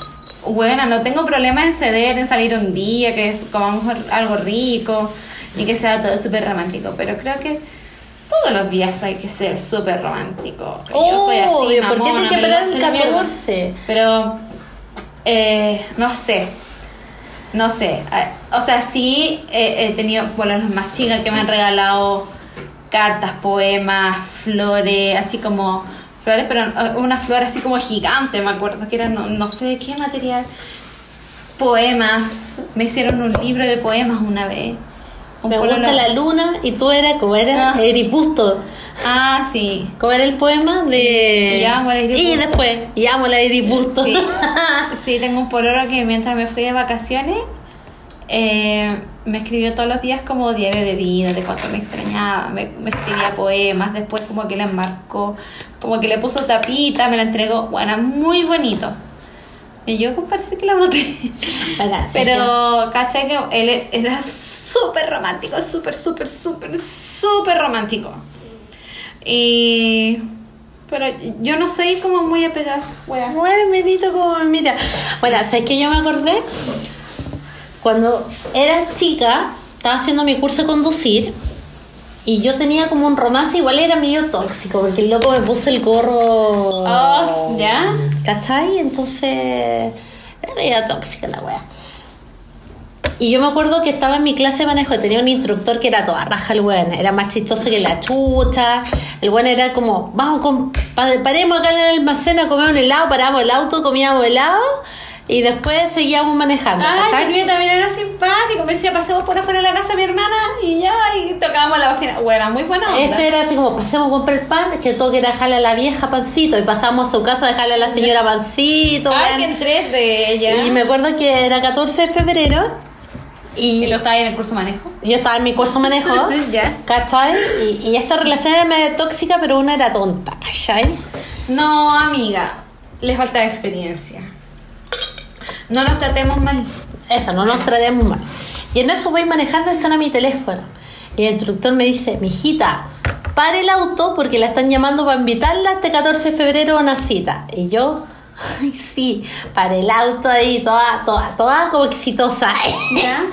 Bueno, no tengo problema en ceder, en salir un día, que comamos algo rico y que sea todo súper romántico. Pero creo que todos los días hay que ser súper romántico. Yo soy así, ¿por qué tienes que esperar el la mierda. 14? Pero, eh, no sé. No sé. Eh, O sea, sí eh, he tenido, bueno, los más chicas que me han regalado cartas, poemas, flores, así como flores, pero eh, una flor así como gigante, me acuerdo que era, no, no sé de qué material. Poemas. Me hicieron un libro de poemas una vez. Un Me gusta la luna y tú eras como era Ah. Eripusto. Ah, sí. ¿Cómo era el poema de. Y amo a Lady Y después, y amo a Lady Busto. Sí, *laughs* sí, tengo un pololo que mientras me fui de vacaciones eh, me escribió todos los días como diario de vida, de cuánto me extrañaba, me, me escribía poemas, después como que le marcó, como que le puso tapita, me la entregó, bueno, muy bonito. Y yo pues, parece que la maté. *laughs* Bueno, Pero, ¿cachai? Que él era súper romántico, súper, súper, súper, súper romántico. Y... Pero yo no soy como muy apegada a esa wea. Bueno, bendito como me mira. Bueno, ¿sabes que yo me acordé? Cuando era chica, estaba haciendo mi curso de conducir y yo tenía como un romance, igual era medio tóxico, porque el loco me puso el gorro. Oh, ¿ya? ¿Cachai? Entonces, era medio tóxica la wea. Y yo me acuerdo que estaba en mi clase de manejo tenía un instructor que era toda raja el weón, era más chistoso que la chucha. El weón era como, vamos, con, pa- paremos acá en el almacén a comer un helado, paramos el auto, comíamos helado y después seguíamos manejando. Ay, mío también era simpático. Me decía, pasemos por afuera de la casa de mi hermana y ya, y tocábamos la bocina. Bueno, muy buena onda. Este era así como, pasemos a comprar pan, que todo que era dejarle a la vieja pancito, y pasamos a su casa a dejarle a la señora pancito. Ay, que en tres de ella. Y me acuerdo que era 14 de febrero y Y lo estaba ahí en el curso manejo. yo estaba en mi curso manejo, *laughs* Ya. ¿cachai? Y, y esta relación era medio tóxica, pero una era tonta, ¿cachai? No, amiga. Les falta experiencia. No nos tratemos mal. Eso, no nos tratemos mal. Y en eso voy manejando y suena mi teléfono. Y el instructor me dice, mijita, pare el auto porque la están llamando para invitarla este 14 de febrero a una cita. Y yo, *laughs* ay, sí, pare el auto ahí, toda, toda, toda como exitosa. ¿Ya? *laughs*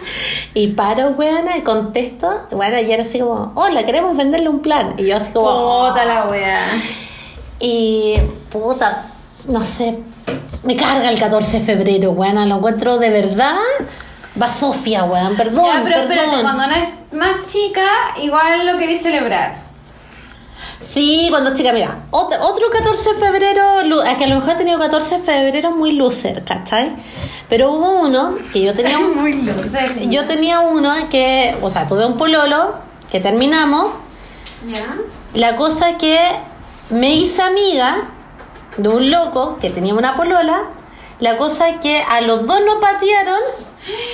Y paro, weona, y contesto, bueno, y era así como, hola, queremos venderle un plan. Y yo así como, Puta la wea. y puta, no sé, me carga el 14 de febrero, bueno, lo encuentro de verdad Va Sofía, weón, perdón, ya, pero espérate, perdón. cuando no es más chica, igual lo queréis celebrar. Sí, cuando chica, mira, otro, otro 14 de febrero, es que a lo mejor he tenido 14 de febrero muy loser, ¿cachai? Pero hubo uno que yo tenía *laughs* un, Muy loser. yo tenía uno que, o sea, tuve un pololo que terminamos. ¿Ya? La cosa que me hice amiga de un loco que tenía una polola. La cosa que a los dos nos patearon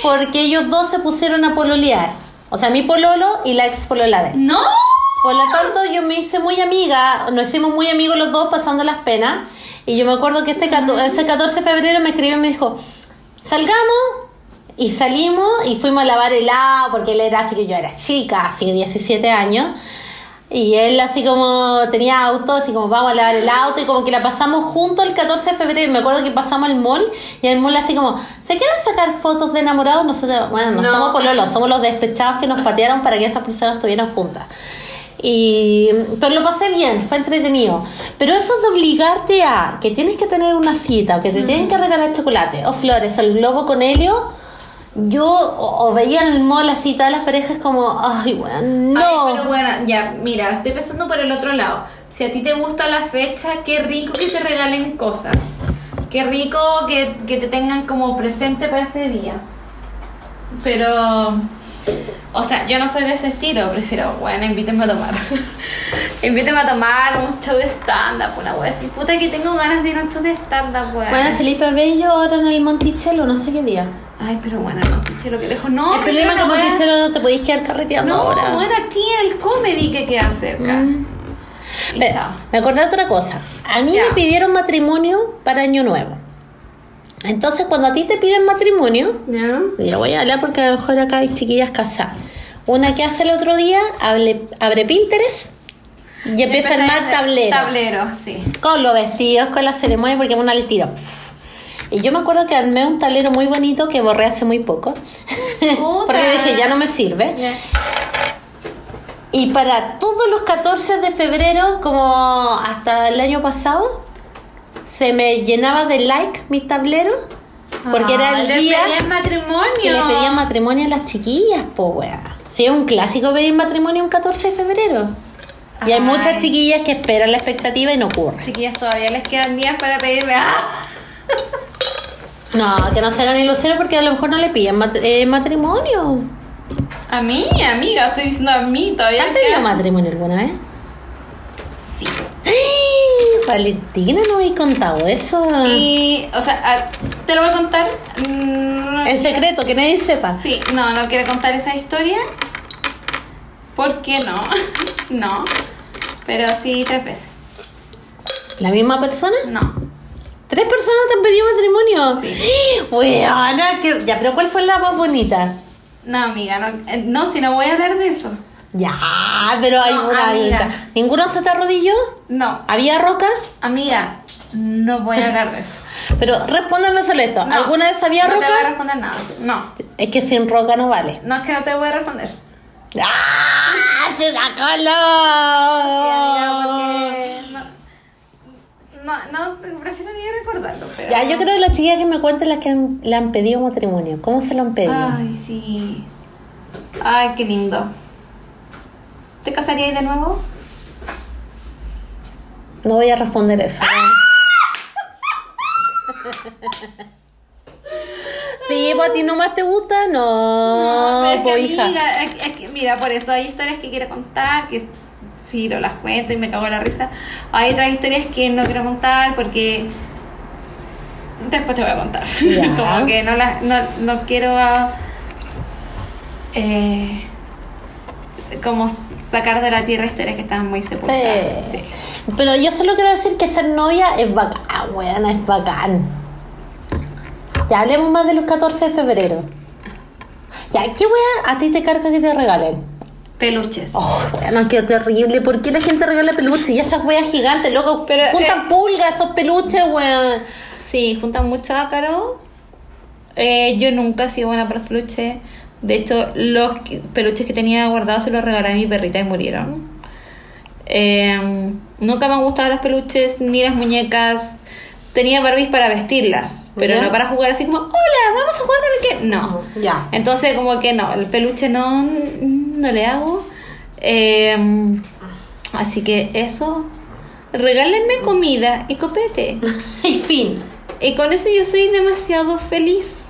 porque ellos dos se pusieron a pololear. O sea, mi pololo y la ex polola de él. ¡No! Por lo tanto, yo me hice muy amiga, nos hicimos muy amigos los dos pasando las penas. Y yo me acuerdo que este ese 14 de febrero me escribió y me dijo, salgamos. Y salimos y fuimos a lavar helado, porque él era así que yo era chica, así de 17 años. Y él así como tenía auto, así como vamos a lavar el auto y como que la pasamos juntos el 14 de febrero. Me acuerdo que pasamos al mall y el mall así como, ¿se quieren sacar fotos de enamorados? Nosotros, bueno, no, No. somos pololos, somos los despechados que nos patearon para que estas personas estuvieran juntas. Y, pero lo pasé bien, fue entretenido. Pero eso de obligarte a que tienes que tener una cita, o que te tienen que regalar chocolate, o flores, o el globo con helio, yo o, veía en el mall cita de las parejas como, ay, bueno, no. Ay, pero bueno, ya, mira, estoy pensando por el otro lado. Si a ti te gusta la fecha, qué rico que te regalen cosas. Qué rico que, que te tengan como presente para ese día. Pero, o sea, yo no soy de ese estilo, prefiero, bueno, invítenme a tomar. *laughs* invítenme a tomar un show de stand-up, una wea así. Puta que tengo ganas de ir a un show de stand-up, weón. Bueno, Felipe Bello ahora en el Monticello, no sé qué día. Ay, pero bueno, no escuché lo que lejos. No, el problema es que Monticello no te podéis quedar carreteando No, ahora. bueno, aquí en el comedy que queda cerca. Mm. Chao. me acordé de otra cosa. A mí Ya. me pidieron matrimonio para Año Nuevo. Entonces, cuando a ti te piden matrimonio, ¿Ya? y lo voy a hablar porque a lo mejor acá hay chiquillas casadas. Una que hace el otro día, hable- abre Pinterest y empieza a armar tablero. Tablero, sí. Con los vestidos, con la ceremonia, porque es una al tiro. Y yo me acuerdo que armé un tablero muy bonito que borré hace muy poco. *laughs* porque dije, ya no me sirve. Y para todos los 14 de febrero, como hasta el año pasado, se me llenaba de like mi tablero. Porque era el le día pedían matrimonio. que les pedían matrimonio a las chiquillas, po weá. Sí, es un clásico pedir matrimonio un 14 de febrero. Y hay Ay. muchas chiquillas que esperan la expectativa y no ocurre. Chiquillas, todavía les quedan días para pedirme. ¡Ah! *laughs* No, que no se hagan ilusiones porque a lo mejor no le piden mat- eh, matrimonio. A mí, amiga, estoy diciendo a mí, ¿Te todavía han les pedido quedan- matrimonio alguna vez? Valentina, no habéis contado eso. Y, o sea, te lo voy a contar. Mm, En secreto, que nadie sepa. Sí, no, no quiero contar esa historia. ¿Por qué no? *laughs* no. Pero sí, tres veces. ¿La misma persona? No. ¿Tres personas te han pedido matrimonio? Sí. *gasps* Weona, que... Ya, pero ¿cuál fue la más bonita? No, amiga, no, eh, no, si no voy a hablar de eso. Ya, pero hay No, una... amiga. ¿Ninguno se te arrodilló? No, ¿Había roca? amiga, no voy a hablar de eso. *laughs* Pero respóndeme solo esto. No, ¿Alguna vez había no roca? te voy a responder nada. No, Es que sin roca no vale. no es que no te voy a responder. ¡Ah! ¡Se porque no, no, no, prefiero ni recordarlo. Pero... Ya, yo creo que las chiquillas que me cuenten las que han- le han pedido matrimonio. ¿Cómo se lo han pedido? Ay, sí. Ay, qué lindo. ¿Te casarías de nuevo? No voy a responder eso. Sí, pues a ti nomás te gusta, no, Pero es que, pues hija. amiga, es- es que, mira, por eso hay historias que quiero contar, que sí, lo las cuento y me cago en la risa. Hay otras historias que no quiero contar porque después te voy a contar. Ya. *laughs* Como que no, las no, no quiero ah, eh, como sacar de la tierra historias que están muy sepultadas. Sí. Sí. Pero yo solo quiero decir que ser novia es bacán, weona, es bacán. Ya hablemos más de los 14 de febrero. Ya, ¿qué wea a ti te carga que te regalen? Peluches. Oh, weona, qué terrible. ¿Por qué la gente regala peluches? Y esas weas gigantes, loco. Pero, juntan pulgas esos peluches, weón. Sí, juntan mucho ácaro. Eh, yo nunca he sido buena para los peluches. De hecho, los peluches que tenía guardados se los regalé a mi perrita y murieron. Eh, nunca me han gustado los peluches ni las muñecas. tenía Barbies para vestirlas, pero Ya. no para jugar así como, hola, vamos a jugar con el que. No. Ya. Entonces, como que no, el peluche no, no le hago. Eh, así que eso. Regálenme comida y copete. *laughs* Y fin. Y con eso yo soy demasiado feliz.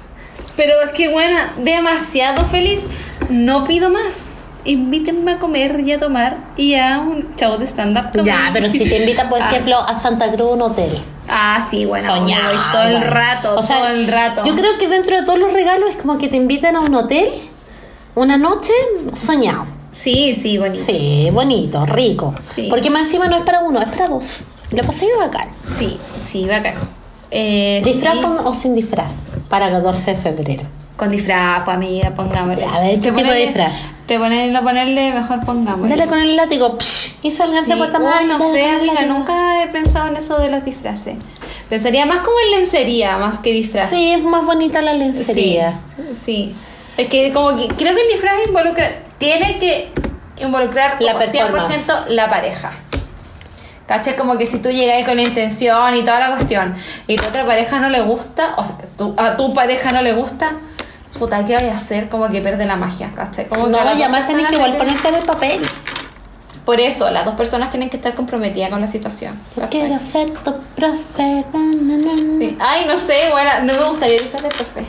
Pero es que, bueno, demasiado feliz. No pido más. Invítenme a comer y a tomar y a un chavo de stand-up. Ya, pero si te invitan, por *laughs* Ah. ejemplo, a Santa Cruz, un hotel. Ah, sí, bueno, Soñado. voy todo el rato, O sea, todo el rato. Yo creo que dentro de todos los regalos es como que te invitan a un hotel una noche soñado. Sí, sí, bonito. Sí, bonito, rico. Sí. Porque más encima no es para uno, es para dos. Lo pasé bacán. Sí, sí, bacán. Eh, ¿Disfraz sí. o sin disfraz? Para 14 de febrero. Con disfraz, pues amiga, pongámosle. A ver, ¿qué Te tipo de disfraz? Te ponen no ponerle, mejor pongámosle. Dale con el látigo psh, y salganse Sí, por esta uy, mano, no sé, amiga, nunca he pensado en eso de los disfraces. Pensaría más como en lencería, más que disfraz. Sí, es más bonita la lencería. Sí, sí. Es que como que creo que el disfraz involucra, tiene que involucrar La como performance. 100% la pareja. ¿Cachai? Como que si tú llegas ahí con la intención y toda la cuestión y la otra pareja no le gusta, o sea, tú- a tu pareja no le gusta, puta, ¿qué voy a hacer? Como que pierde la magia, ¿cachai? Como No, dos además tenés que igual ponerte en el papel. Por eso, las dos personas tienen que estar comprometidas con la situación. ¿cachai? quiero ser tu profe. na, na, na. Sí. Ay, no sé, bueno, no me gustaría disfraz de profe.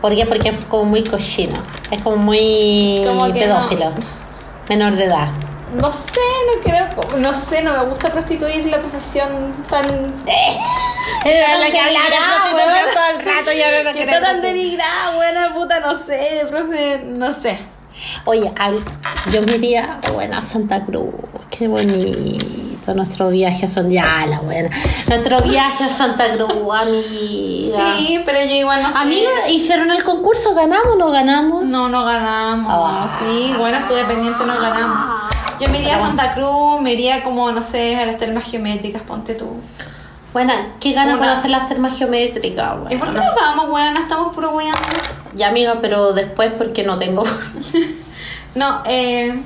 ¿Por qué? Porque es como muy cochino. Es como muy Como pedófilo. Menor de edad. No sé, no creo, no sé, no me gusta prostituir la profesión tan... Era la que hablara denigrada, todo el rato y ahora no está tan denigrada, buena puta, no sé, profe, no sé. Oye, al- yo me iría buena a Santa Cruz. Qué bonito. Nuestro viaje son ya la buena. Nuestro viaje a Santa Cruz, *laughs* amiga. Sí, pero yo igual no sé. Amiga, ¿hicieron el concurso? ¿Ganamos o no ganamos? No, no ganamos. Ah. Sí, bueno, estuve pendiente, no ganamos. Yo me iría a Santa Cruz, me iría como, no sé, a las termas geométricas, ponte tú. Bueno, ¿qué gana Una. con hacer las termas geométricas? ¿Y por qué no vamos, weón? Estamos puro weando. Ya, amiga, pero después porque no tengo. *laughs* No, eh.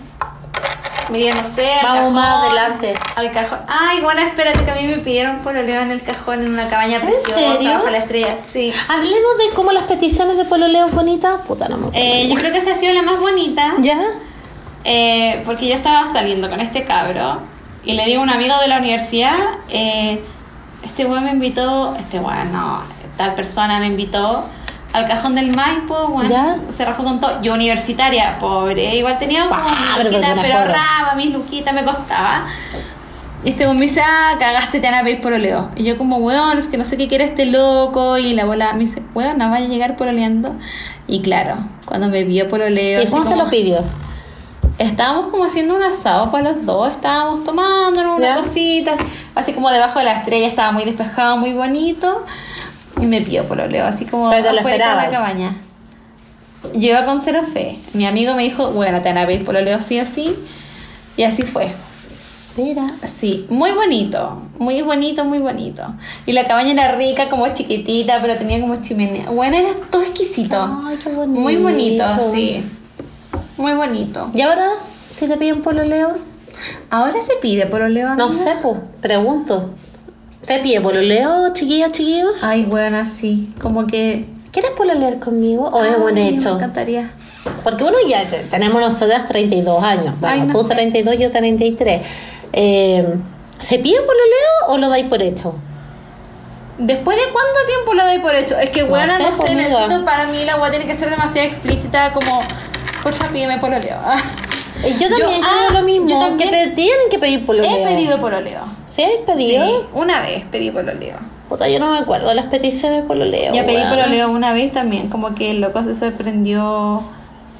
Me iría, no sé, al Vamos cajón, más adelante. Al cajón. Ay, bueno, espérate que a mí me pidieron pololeo en el cajón en una cabaña preciosa serio? bajo la estrella. Sí. Hablemos de cómo las peticiones de pololeo bonitas. Puta, no me acuerdo. Eh, yo creo que esa ha sido la más bonita. ¿Ya? Eh, porque yo estaba saliendo con este cabro y le digo a un amigo de la universidad, eh, este weón me invitó, este weón no, tal persona me invitó al cajón del Maipo, weón, se rajó con todo. Yo universitaria, pobre, igual tenía como Ah, mis pero luquitas, pero ahorraba, mis luquitas me costaba. Y este weón me dice, ah, cagaste, te van a pedir pololeo. Y yo como, weón, es que no sé qué quiere este loco. Y la bola me dice, weón, no vaya a llegar pololeando. Y claro, cuando me vio pololeo... ¿Y cómo te lo pidió? Estábamos como haciendo un asado para los dos, estábamos tomándonos ¿Ya? una cosita, así como debajo de la estrella, estaba muy despejado, muy bonito, y me pidió pololeo, así como Pero afuera de esperabas. la cabaña. Yo iba con cero fe, mi amigo me dijo, bueno, te van a pedir pololeo sí o sí, y así fue. Mira. Sí, muy bonito, muy bonito, muy bonito. Y la cabaña era rica, como chiquitita, pero tenía como chimenea. Bueno, era todo exquisito. Ay, qué bonito. Muy bonito, sí. Muy bonito. ¿Y ahora? Si te piden pololeo. ¿Ahora se pide pololeo? No amiga? sé, pues, pregunto. ¿Se pide pololeo, chiquillas, chiquillos? Ay, bueno, así, como que... ¿Quieres pololear conmigo o es un Ay, Me hecho? encantaría. Porque uno ya te- tenemos nosotras 32 años. Bueno, Ay, no tú sé. 32, yo 33. Eh, ¿Se pide pololeo o lo dais por hecho? ¿Después de cuánto tiempo lo doy por hecho? Es que, bueno, sé, no sé, pues, amiga. necesito para mí la agua tiene que ser demasiado explícita, como... Porfa, pídeme pololeo. *laughs* Yo también creo ah, lo mismo, yo también que te tienen que pedir pololeo. He pedido pololeo. ¿Sí has pedido? Sí, una vez pedí pololeo. Puta, yo no me acuerdo de las peticiones de pololeo. Ya pedí pololeo una vez también, como que el loco se sorprendió.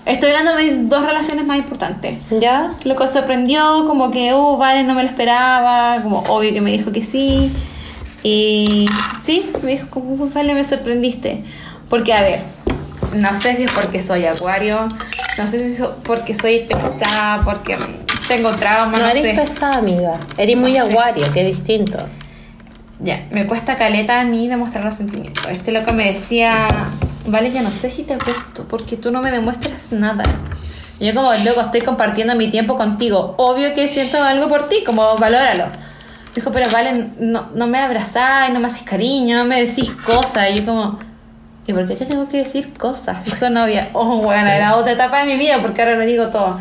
Estoy hablando de dos relaciones más importantes. ¿Ya? Loco se sorprendió, como que, oh, vale, no me lo esperaba, como obvio que me dijo que sí. Y sí, me dijo, como, "Oh, vale, me sorprendiste. Porque, a ver, no sé si es porque soy acuario, no sé si es porque soy pesada, porque tengo trauma, No, no, eres sé. pesada, amiga. Eres muy sé. aguario, que distinto. Ya, me cuesta caleta a mí demostrar los sentimientos. Este loco me decía, vale, ya no sé si te gusto, porque tú no me demuestras nada. Y yo como, loco, estoy compartiendo mi tiempo contigo. Obvio que siento algo por ti, como valóralo. Dijo, pero vale, no, no me abrazáis, no me haces cariño, no me decís cosas. Y yo como, ¿y por qué te tengo que decir cosas? Si soy novia. Oh, bueno, era otra etapa de mi vida porque ahora lo digo todo.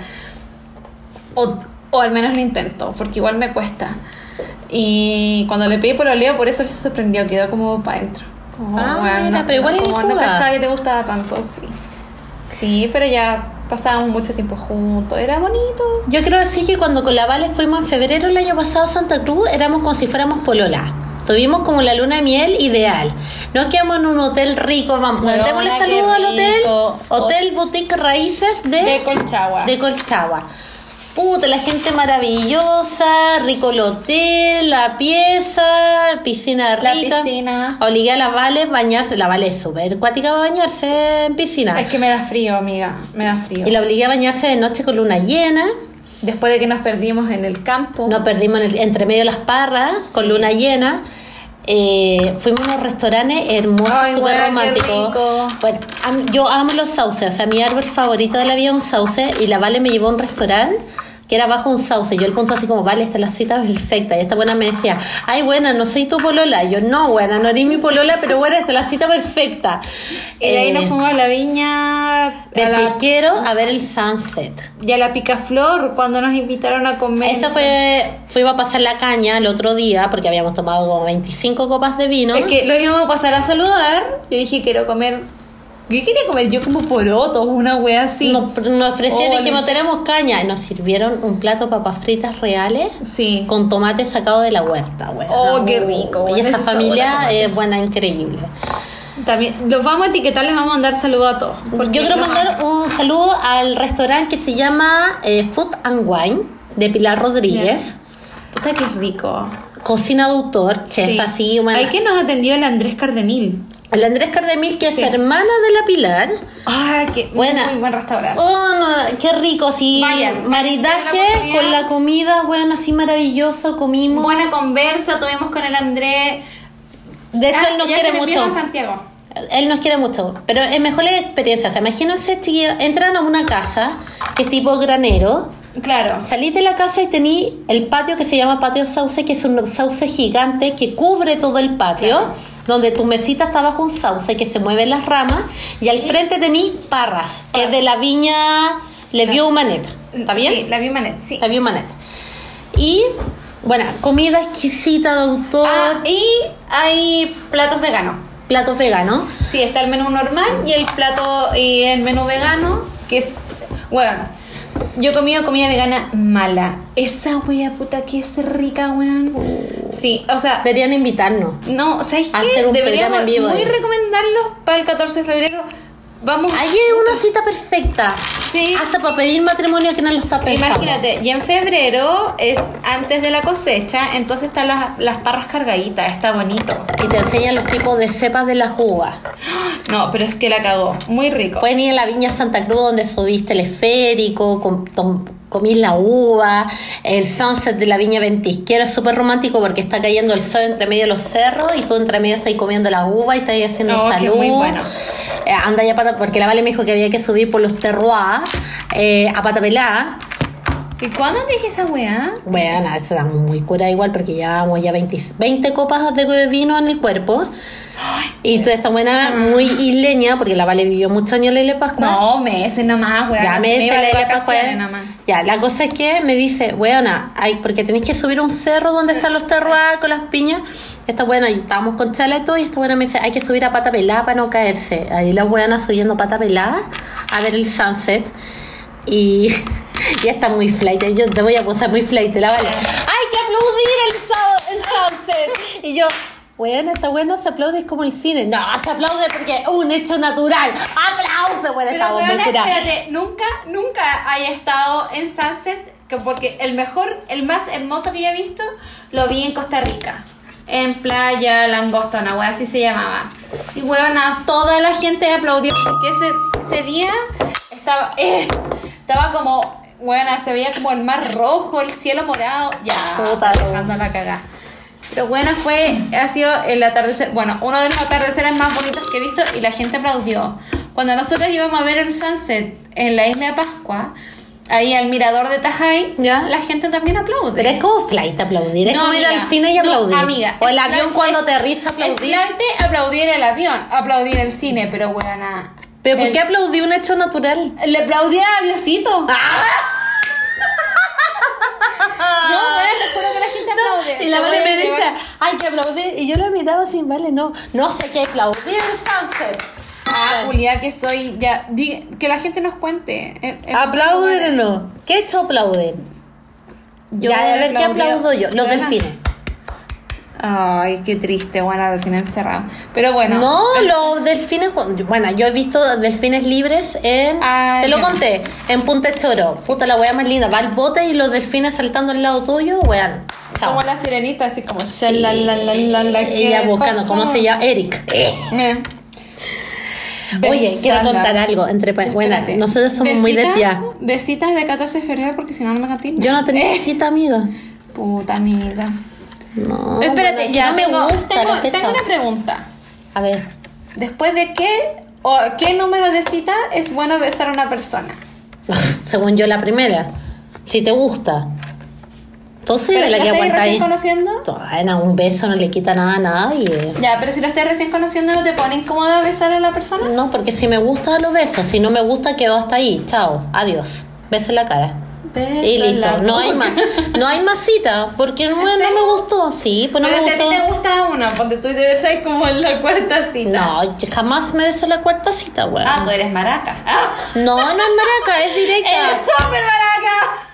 O, o al menos lo intento, porque igual me cuesta. Y cuando le pedí por oleo, por eso él se sorprendió, quedó como para adentro. Como, Ah, mira, pero igual como eres no cachaba que te gustaba tanto, sí. Sí, pero ya pasábamos mucho tiempo juntos, era bonito. Yo creo sí que cuando con la Vale fuimos en febrero el año pasado a Santa Cruz, éramos como si fuéramos polola. Tuvimos como la luna de miel ideal. Nos quedamos en un hotel rico, vamos, Weona, démosle qué saludo al hotel. Hotel Boutique Raíces de, De Colchagua. de Colchagua. Puta, la gente maravillosa, rico el hotel, la pieza, piscina La rica. piscina. Obligué a la Vale a bañarse. La Vale es súper cuática para bañarse en piscina. Es que me da frío, amiga, me da frío. Y la obligué a bañarse de noche con luna llena. Después de que nos perdimos en el campo. Nos perdimos en el- entre medio de las parras, con luna llena. Eh, fuimos a unos restaurantes hermosos, súper románticos. am- yo amo los sauces, o sea, mi árbol favorito de la vida es un sauce y la Vale me llevó a un restaurante que era bajo un sauce. Yo el punto así como, vale, esta es la cita perfecta. Y esta buena me decía, ay, buena, no soy tu polola. Y yo, no, buena, no eres mi polola, pero buena, esta es la cita perfecta. Y de ahí Eh, nos fuimos a la viña. A del la, pesquero a ver el sunset. y a la picaflor cuando nos invitaron a comer. Eso fue, fuimos a pasar la caña el otro día porque habíamos tomado como 25 copas de vino. Es que lo íbamos a pasar a saludar. Yo dije, quiero comer. ¿Qué quería comer? Yo como porotos, una wea así. Nos, nos ofrecieron, Oh, dijimos, tenemos caña. Y nos sirvieron un plato de papas fritas reales Sí. con tomate sacado de la huerta, güey. Oh, qué rico, Y esa familia es buena, increíble. También, los vamos a etiquetar, les vamos a mandar saludos a todos. Yo quiero mandar un saludo al restaurante que se llama eh, Food and Wine de Pilar Rodríguez. Puta que rico. Cocina de autor, chef Sí. así, bueno. Ahí que nos atendió el Andrés Cardemil. El Andrés Cardemil, que Sí. es hermana de la Pilar. Ay, qué Buena. muy buen restaurante. Oh, no, qué rico, sí. Vayan, Maridaje la con la comida, bueno, así maravilloso, comimos. Buena conversa, tuvimos con el Andrés. de hecho, Ah, él nos quiere mucho. a Santiago. Él nos quiere mucho, pero es mejor la experiencia. O sea, imagínense, chiquillos, entran a una casa que es tipo granero, Claro. salís de la casa y tení el patio que se llama patio sauce, que es un sauce gigante que cubre todo el patio, Claro. Donde tu mesita está bajo un sauce que se mueve en las ramas, y al frente tení parras, que es de la viña Le Vieux Manet. ¿Está bien? Sí, la vi Manet, sí. La Vieux Manet. Y, bueno, comida exquisita de autor, Ah, y hay platos veganos. platos veganos. Sí, está el menú normal y el plato y el menú vegano, que es, bueno, yo he comido comida vegana mala. Esa wea puta que es rica, weón. Sí, o sea, Deberían invitarnos. no, ¿sabes Hacer qué? un Deberíamos programa en vivo muy recomendarlos para el 14 de febrero. Vamos. Ahí es una cita perfecta. Sí. Hasta para pedir matrimonio que no lo está pensando. Imagínate, y en febrero es antes de la cosecha, entonces están las, las parras cargaditas, está bonito. Y te enseñan los tipos de cepas de las uvas. No, pero es que la cagó, muy rico. Pueden ir a la Viña Santa Cruz donde subiste el esférico, com- tom- comís la uva, el sunset de la Viña Ventisquera es súper romántico porque está cayendo el sol entre medio de los cerros y tú entre medio estás comiendo la uva y estás haciendo No, que salud. muy bueno. Eh, anda ya pata, porque la Vale me dijo que había que subir por los terroirs eh, a pata pelada. ¿Y cuándo dije esa weá? Bueno, estamos muy cura igual porque llevamos ya 20, 20 copas de vino en el cuerpo. Y tú estás buena, muy isleña, porque la Vale vivió muchos años en la Isla de Pascua. No, meses nomás, weá. ya no me la de Isla de vacaciones Pascua. nada más. Ya, la cosa es que me dice, weona, hay, porque tenéis que subir un cerro donde están los terroirs con las piñas. Esta buena, estábamos con chala y todo, y esta buena me dice, hay que subir a pata pelada para no caerse. Ahí la buena subiendo pata pelada a ver el sunset. Y *laughs* ya está muy flight. Yo te voy a posar muy flight, la vale. Hay que aplaudir el, so- el sunset. Y yo, bueno, está bueno, se aplaude es como el cine. No, se aplaude porque es un hecho natural. Aplauso, bueno, Pero curada. espérate, nunca, nunca haya estado en Sunset, que porque el mejor, el más hermoso que yo he visto, lo vi en Costa Rica. En Playa Langosta, una wea así se llamaba. Y weona, toda la gente aplaudió porque ese, ese día estaba, *laughs* eh, estaba como, weona, se veía como el mar rojo, el cielo morado, ya, Puta, dejando la cagada. Pero bueno, fue, ha sido el atardecer, bueno, uno de los atardeceres más bonitos que he visto y la gente aplaudió. Cuando nosotros íbamos a ver el sunset en la isla de Pascua, ahí al mirador de Tajay, Ya. la gente también aplaude. Pero es como flight aplaudir, es No, como ir amiga. al cine y No, aplaudir. amiga, o el avión flight- cuando aterriza aplaudir. Es flight aplaudir el avión, aplaudir el cine, pero buena. Pero ¿por el- qué aplaudí un hecho natural? Le aplaudía a Diosito. *laughs* Ah. No, bueno, te juro que la gente *laughs* aplaude. Y la Vale me dice, hay que aplaudir. Y yo la miraba sin vale, no. No sé qué aplaudir el sunset. Ah, Julia, que soy ya. que la gente nos cuente. Eh, eh, ¿Aplauden o no? ¿Qué hecho aplauden? Yo ya, a ver qué aplaudo yo. Los delfines. Ay, qué triste, bueno, delfines encerrados. Pero bueno. no, el- los delfines. Bueno, yo he visto delfines libres en. Ah, te lo conté. En Punta Choro. Puta la wea más linda. Va al bote y los delfines saltando al lado tuyo. Chao. Como la sirenita, así como. la, la, la, la, la, Ella ¿qué buscando. pasó? ¿Cómo se llama? Eric. Oye, quiero contar algo. Entre Bueno, nosotros somos De muy cita- desviadas. De citas de 14 de febrero, porque si no, no me cantina. Yo no tenía Eh, cita, amiga. Puta amiga. No. Espérate, bueno, ya no me gusta tengo, tengo una pregunta. A ver. ¿Después de qué o qué número de cita es bueno besar a una persona? *laughs* Según yo, la primera. Si te gusta. Entonces, Pero si la que aguanta ahí. recién conociendo. Bueno, un beso no le quita nada a nadie. Ya, pero si lo estás recién conociendo, ¿no te pone incómoda besar a la persona? No, porque si me gusta, lo beso. Si no me gusta, quedo hasta ahí. Chao. Adiós. Beso en la cara. Y listo. No hay más. No hay más cita. Porque no, no me gustó. Sí, pues no pero me si a ti te gusta una, ponte tú te besas como en la cuarta cita. No, jamás me beso en la cuarta cita, weón. Ah, tú eres maraca. Ah, No, no es maraca, es directa. *laughs* ¡Eres súper maraca!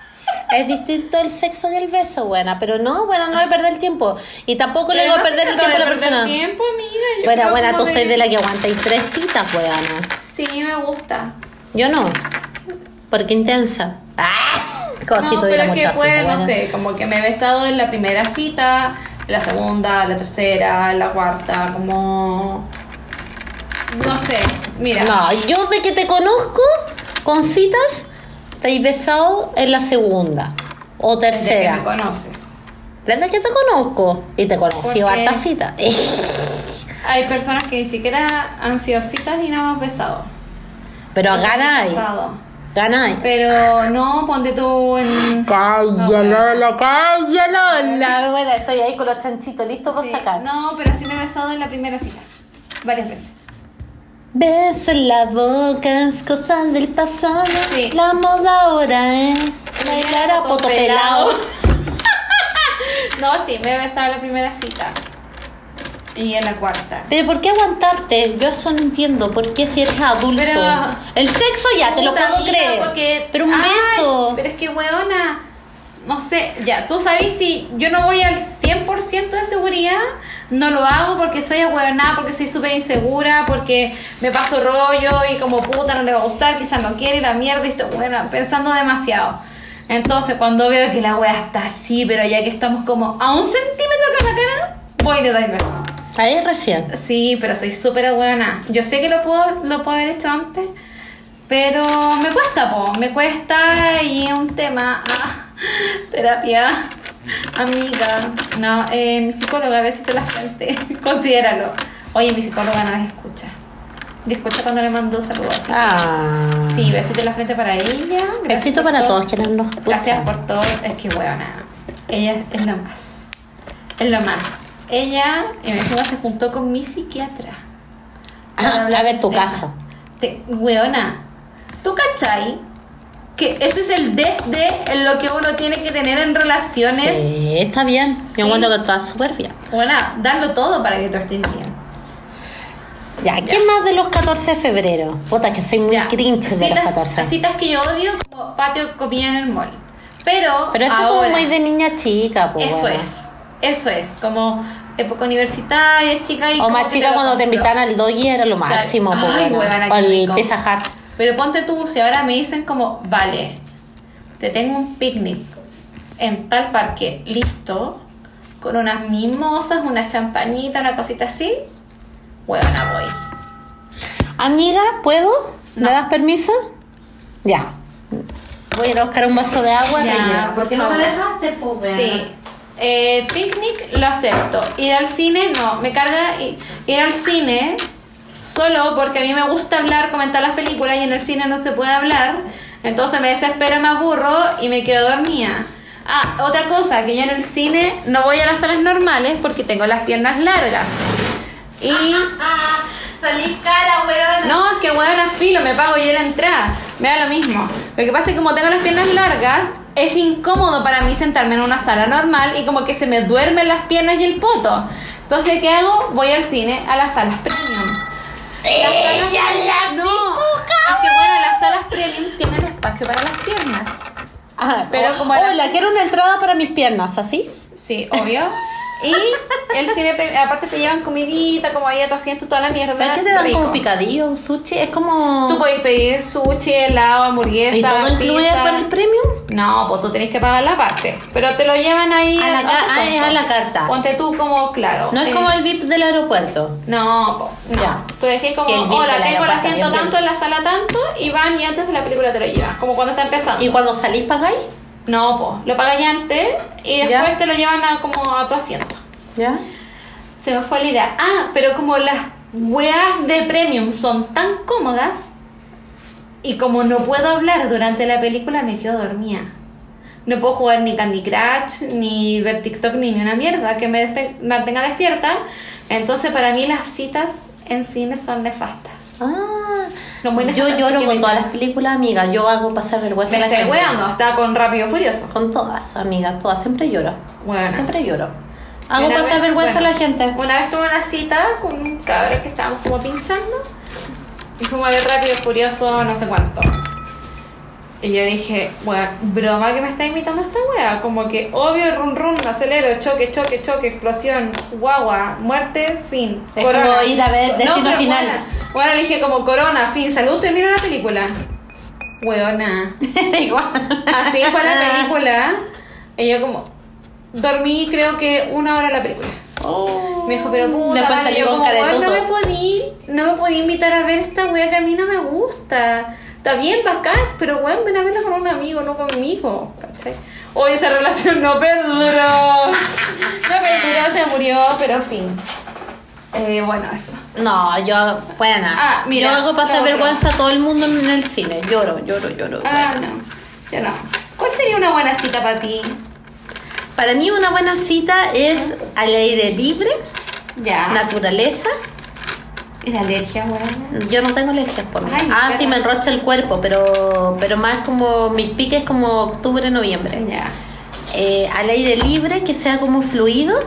Es distinto el sexo que el beso, buena, pero no, bueno, no voy a perder el tiempo. Y tampoco le voy a perder el tiempo a la persona. tiempo, amiga. Bueno, buena, como tú soy de la que aguanta y tres citas, weona. Sí, me gusta. Yo no, porque intensa. ¡Ah! Como no, pero que puede, no buena. sé, como que me he besado en la primera cita, en la segunda, en la tercera, en la cuarta, como... No sé, mira. No, yo de que te conozco con citas, te he besado en la segunda o desde que me tercera. conoces. Desde que te conozco y te conocí harta cita. *laughs* Hay personas que ni siquiera han sido citas y no hemos besado. Pero ha ganáis, ganáis. Pero no, ponte tú en... Cállalo, Lola, cállalo. La buena, estoy ahí con los chanchitos listos para Sí, sacar. No, pero sí me he besado en la primera cita. Varias veces. Beso en la boca es cosa del pasado. Sí. La moda ahora es bailar a poto pelado. *laughs* no, sí, me he besado en la primera cita. Y en la cuarta. Pero ¿por qué aguantarte? Yo eso no entiendo. ¿Por qué si eres adulto? Pero- El sexo ya te lo puedo creer. Porque, pero un Ay, beso. Pero es que, weona, no sé, ya, tú sabes si yo no voy al 100% de seguridad, no lo hago porque soy ahueonada, porque soy súper insegura, porque me paso rollo y como puta no le va a gustar, quizás no quiere la mierda y estoy, bueno, pensando demasiado. Entonces, cuando veo que la wea está así, pero ya que estamos como a un centímetro con la cara, voy y le doy beso. Ahí recién. Sí, pero soy súper buena. Yo sé que lo puedo, lo puedo haber hecho antes, pero me cuesta, po. Me cuesta y es un tema. Ah, terapia. Amiga. No, eh, mi psicóloga, a si te la frente. *laughs* Considéralo. Oye, mi psicóloga no me escucha. Y escucha cuando le mando saludos. así. Ah. Sí, besito en la frente para ella. Gracias Besito para todo. todos quienes nos. Gracias por todo. Es que buena. Ella es lo más. Es lo más. Ella, dijo, se juntó con mi psiquiatra. Ah, hablar a ver tu tema. caso. Te, weona, ¿tú cachai? Que ese es el desde en lo que uno tiene que tener en relaciones. Sí, está bien. Sí. Yo encuentro que está súper bien. Buena, darlo todo para que tú estés bien. Ya, ¿qué más de los 14 de febrero? Puta, que soy muy Ya, cringe de los citas- 14. Citas que yo odio como patio comida en el mall. Pero, Pero eso es ahora, como muy de niña chica, pues. Eso es, eso es, como época universitaria, chica y O más chica cuando te invitan al doggy era lo máximo, pues. bueno. O el. Pizza Hut. Pero ponte tú, si ahora me dicen como, vale, te tengo un picnic en tal parque, listo, con unas mimosas, unas champañitas, una cosita así, huevona voy. Amiga, ¿puedo? ¿Me das permiso? Ya. Voy a ir a buscar un vaso de agua. Ya, relleno. ¿por qué no me dejaste? Sí. Eh, picnic lo acepto. Ir al cine, no. Me carga ir al cine solo porque a mí me gusta hablar, comentar las películas y en el cine no se puede hablar. Entonces me desespero, me aburro y me quedo dormida. Ah, otra cosa, que yo en el cine no voy a las salas normales porque tengo las piernas largas. Y *laughs* Salí cara, weón. no, es que weón a filo, me pago yo la entrada. Me da lo mismo. Lo que pasa es que como tengo las piernas largas, es incómodo para mí sentarme en una sala normal y como que se me duermen las piernas y el poto. Entonces, ¿qué hago? Voy al cine, a las salas premium. Las salas- no, es que bueno, las salas premium tienen espacio para las piernas. Ah, Pero oh, como Hola, quiero una entrada para mis piernas, ¿así? Sí, obvio. *laughs* Y el cine, aparte te llevan comidita, como ahí a tu asiento, toda la mierda. ¿Ves que te dan rico. como picadillo, sushi? Es como... Tú puedes pedir sushi, helado, hamburguesa, ¿Y todo incluye para el premium? No, pues tú tenés que pagar la parte. Pero te lo llevan ahí A la ah, puesto. es a la carta. Ponte tú como, claro. No es eh, como el VIP del aeropuerto. No, po, no. Ya. Tú decís como, hola, tengo el asiento tanto en la sala tanto y van y antes de la película te lo llevas. Como cuando está empezando. ¿Y cuando salís pagáis? No, pues, lo ya antes y después Ya. te lo llevan a, como a tu asiento. ¿Ya? Se me fue la idea. Ah, pero como las weas de premium son tan cómodas y como no puedo hablar durante la película, me quedo dormida. No puedo jugar ni Candy Crush, ni ver TikTok, ni una mierda que me despe- mantenga despierta. Entonces, para mí, las citas en cine son nefastas. Ah, Yo lloro con todas las películas, amiga. Yo hago pasar vergüenza Me a la estoy weando, hasta con Rápido Furioso. Con todas, amiga, todas. Siempre lloro. Bueno. Siempre lloro. Hago pasar vez- vergüenza bueno, a la gente. Una vez tuve una cita con un cabrón que estábamos como pinchando y fuimos a ver rápido y furioso no sé cuánto. Y yo dije, bueno, broma que me está imitando esta wea. Como que obvio, run run, acelero, choque, choque, choque, explosión, guagua, muerte, fin. Es como ir a ver Destino Final. Bueno, bueno, le dije como corona, fin, salud, termino la película. Weona. *laughs* Igual. Así fue la película. Y yo como dormí creo que una hora la película. Oh. Me dijo, pero puta, Después yo como, cara de "Weón, no me podí, no me podí invitar a ver esta wea que a mí no me gusta. Está bien, bacán, pero weón, ven a verla con un amigo, no conmigo, ¿cachai? Hoy esa relación no perduró. *laughs* No perduró, se murió, pero en fin. Eh, bueno, eso. No, yo, buena. Ah, mira, yo hago pasar vergüenza a todo el mundo en el cine. Lloro, lloro, lloro. Ah, no, yo no. ¿Cuál sería una buena cita para ti? Para mí una buena cita es al aire libre, Ya. naturaleza. ¿Y la alergia, weón? Yo no tengo alergias por mí. Ay, ah, pero- sí, me enrocha el cuerpo, pero, pero más como mis piques como octubre, noviembre. Ya. Eh, al aire libre, que sea como fluido.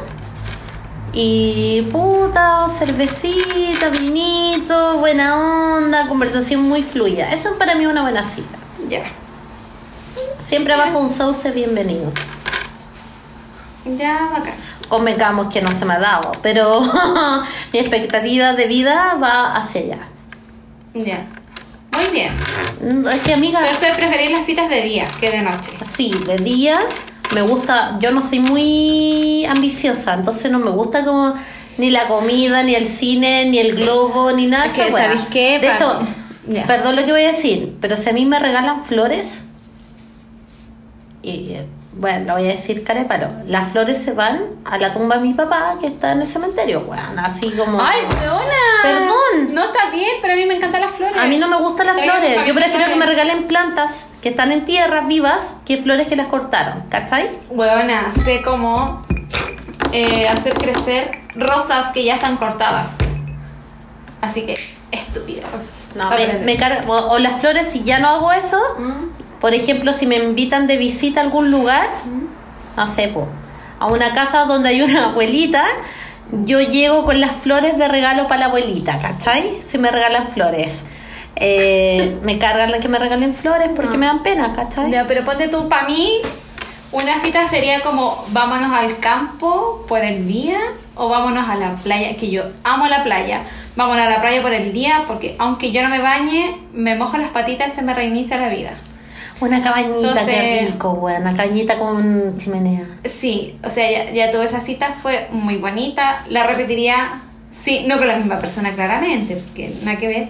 Y puta, cervecita, vinito, buena onda, conversación muy fluida. Eso es para mí una buena cita. Ya. Siempre bajo un sauce bienvenido. Ya, bacán. Convengamos que no se me ha dado, pero *laughs* mi expectativa de vida va hacia allá. Ya. Muy bien. Mm, Es que amiga, Entonces preferís las citas de día que de noche. sí, de día me gusta, yo no soy muy ambiciosa, entonces no me gusta como ni la comida, ni el cine, ni el globo, ni nada. Es que. ¿sabéis qué? De hecho, perdón lo que voy a decir, pero si a mí me regalan flores, y eh, bueno, lo voy a decir careparo, las flores se van a la tumba de mi papá que está en el cementerio, bueno, así como... ¡Ay, weona! Perdón. No está bien, pero a mí me encantan las flores. A mí no me gustan las flores. Yo prefiero que me regalen plantas que están en tierra vivas que flores que las cortaron. ¿Cachai? Weona, sé cómo eh, hacer crecer rosas que ya están cortadas. Así que, estúpida. No, me, me car- o, o las flores, si ya no hago eso, Mm. Por ejemplo, si me invitan de visita a algún lugar, no sé, po, a una casa donde hay una *laughs* abuelita, yo llego con las flores de regalo para la abuelita, ¿cachai? Si me regalan flores. Eh, *laughs* me cargan la que me regalen flores porque me dan pena, ¿cachai? Ya, pero ponte tú, para mí, una cita sería como vámonos al campo por el día o vámonos a la playa, que yo amo la playa. Vámonos a la playa por el día porque aunque yo no me bañe, me mojo las patitas y se me reinicia la vida. Una cabañita, qué Entonces- rico, weón. Una cabañita con chimenea. Sí, o sea, ya, ya tuve esa cita, fue muy bonita. La repetiría, sí, no con la misma persona claramente, porque nada que ver.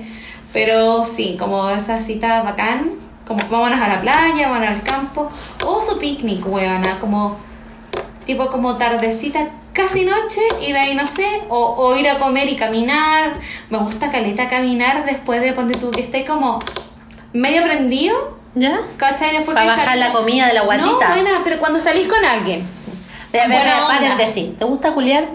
Pero sí, como esa cita bacán, como vámonos a la playa, vámonos al campo, o su picnic, weona, como tipo como tardecita, casi noche, y de ahí no sé, o, o ir a comer y caminar. Me gusta caleta caminar después de ponte tú que esté como medio prendido ¿Ya? ¿Cachai? Después Pa' que bajar la comida de la guatita. No, buena, pero cuando salís con alguien. Ve, Buena paréntesis. ¿Te gusta culiar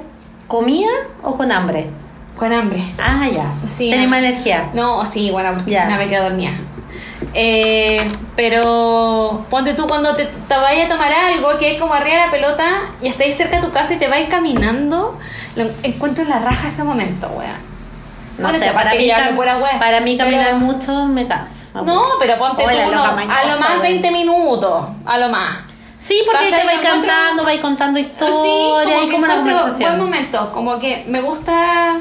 comida o con hambre? Con hambre. Ah, ya. Sí, Tenés no. más energía. No, sí, bueno, porque Ya. si no me quedo dormida. Eh, pero ponte tú cuando te, te vayas a tomar algo que es como arriba de la pelota y estáis cerca de tu casa y te vais caminando, lo encuentro en la raja ese momento, wea. No sé, para mí, pura wea, para mí caminar pero- mucho me cansa. me No, pero ponte Hola, tú uno, a lo más güey. 20 minutos, a lo más. Sí, porque te vais cantando, vais contando historias, Sí, como como una conversación. buen momento, como que me gusta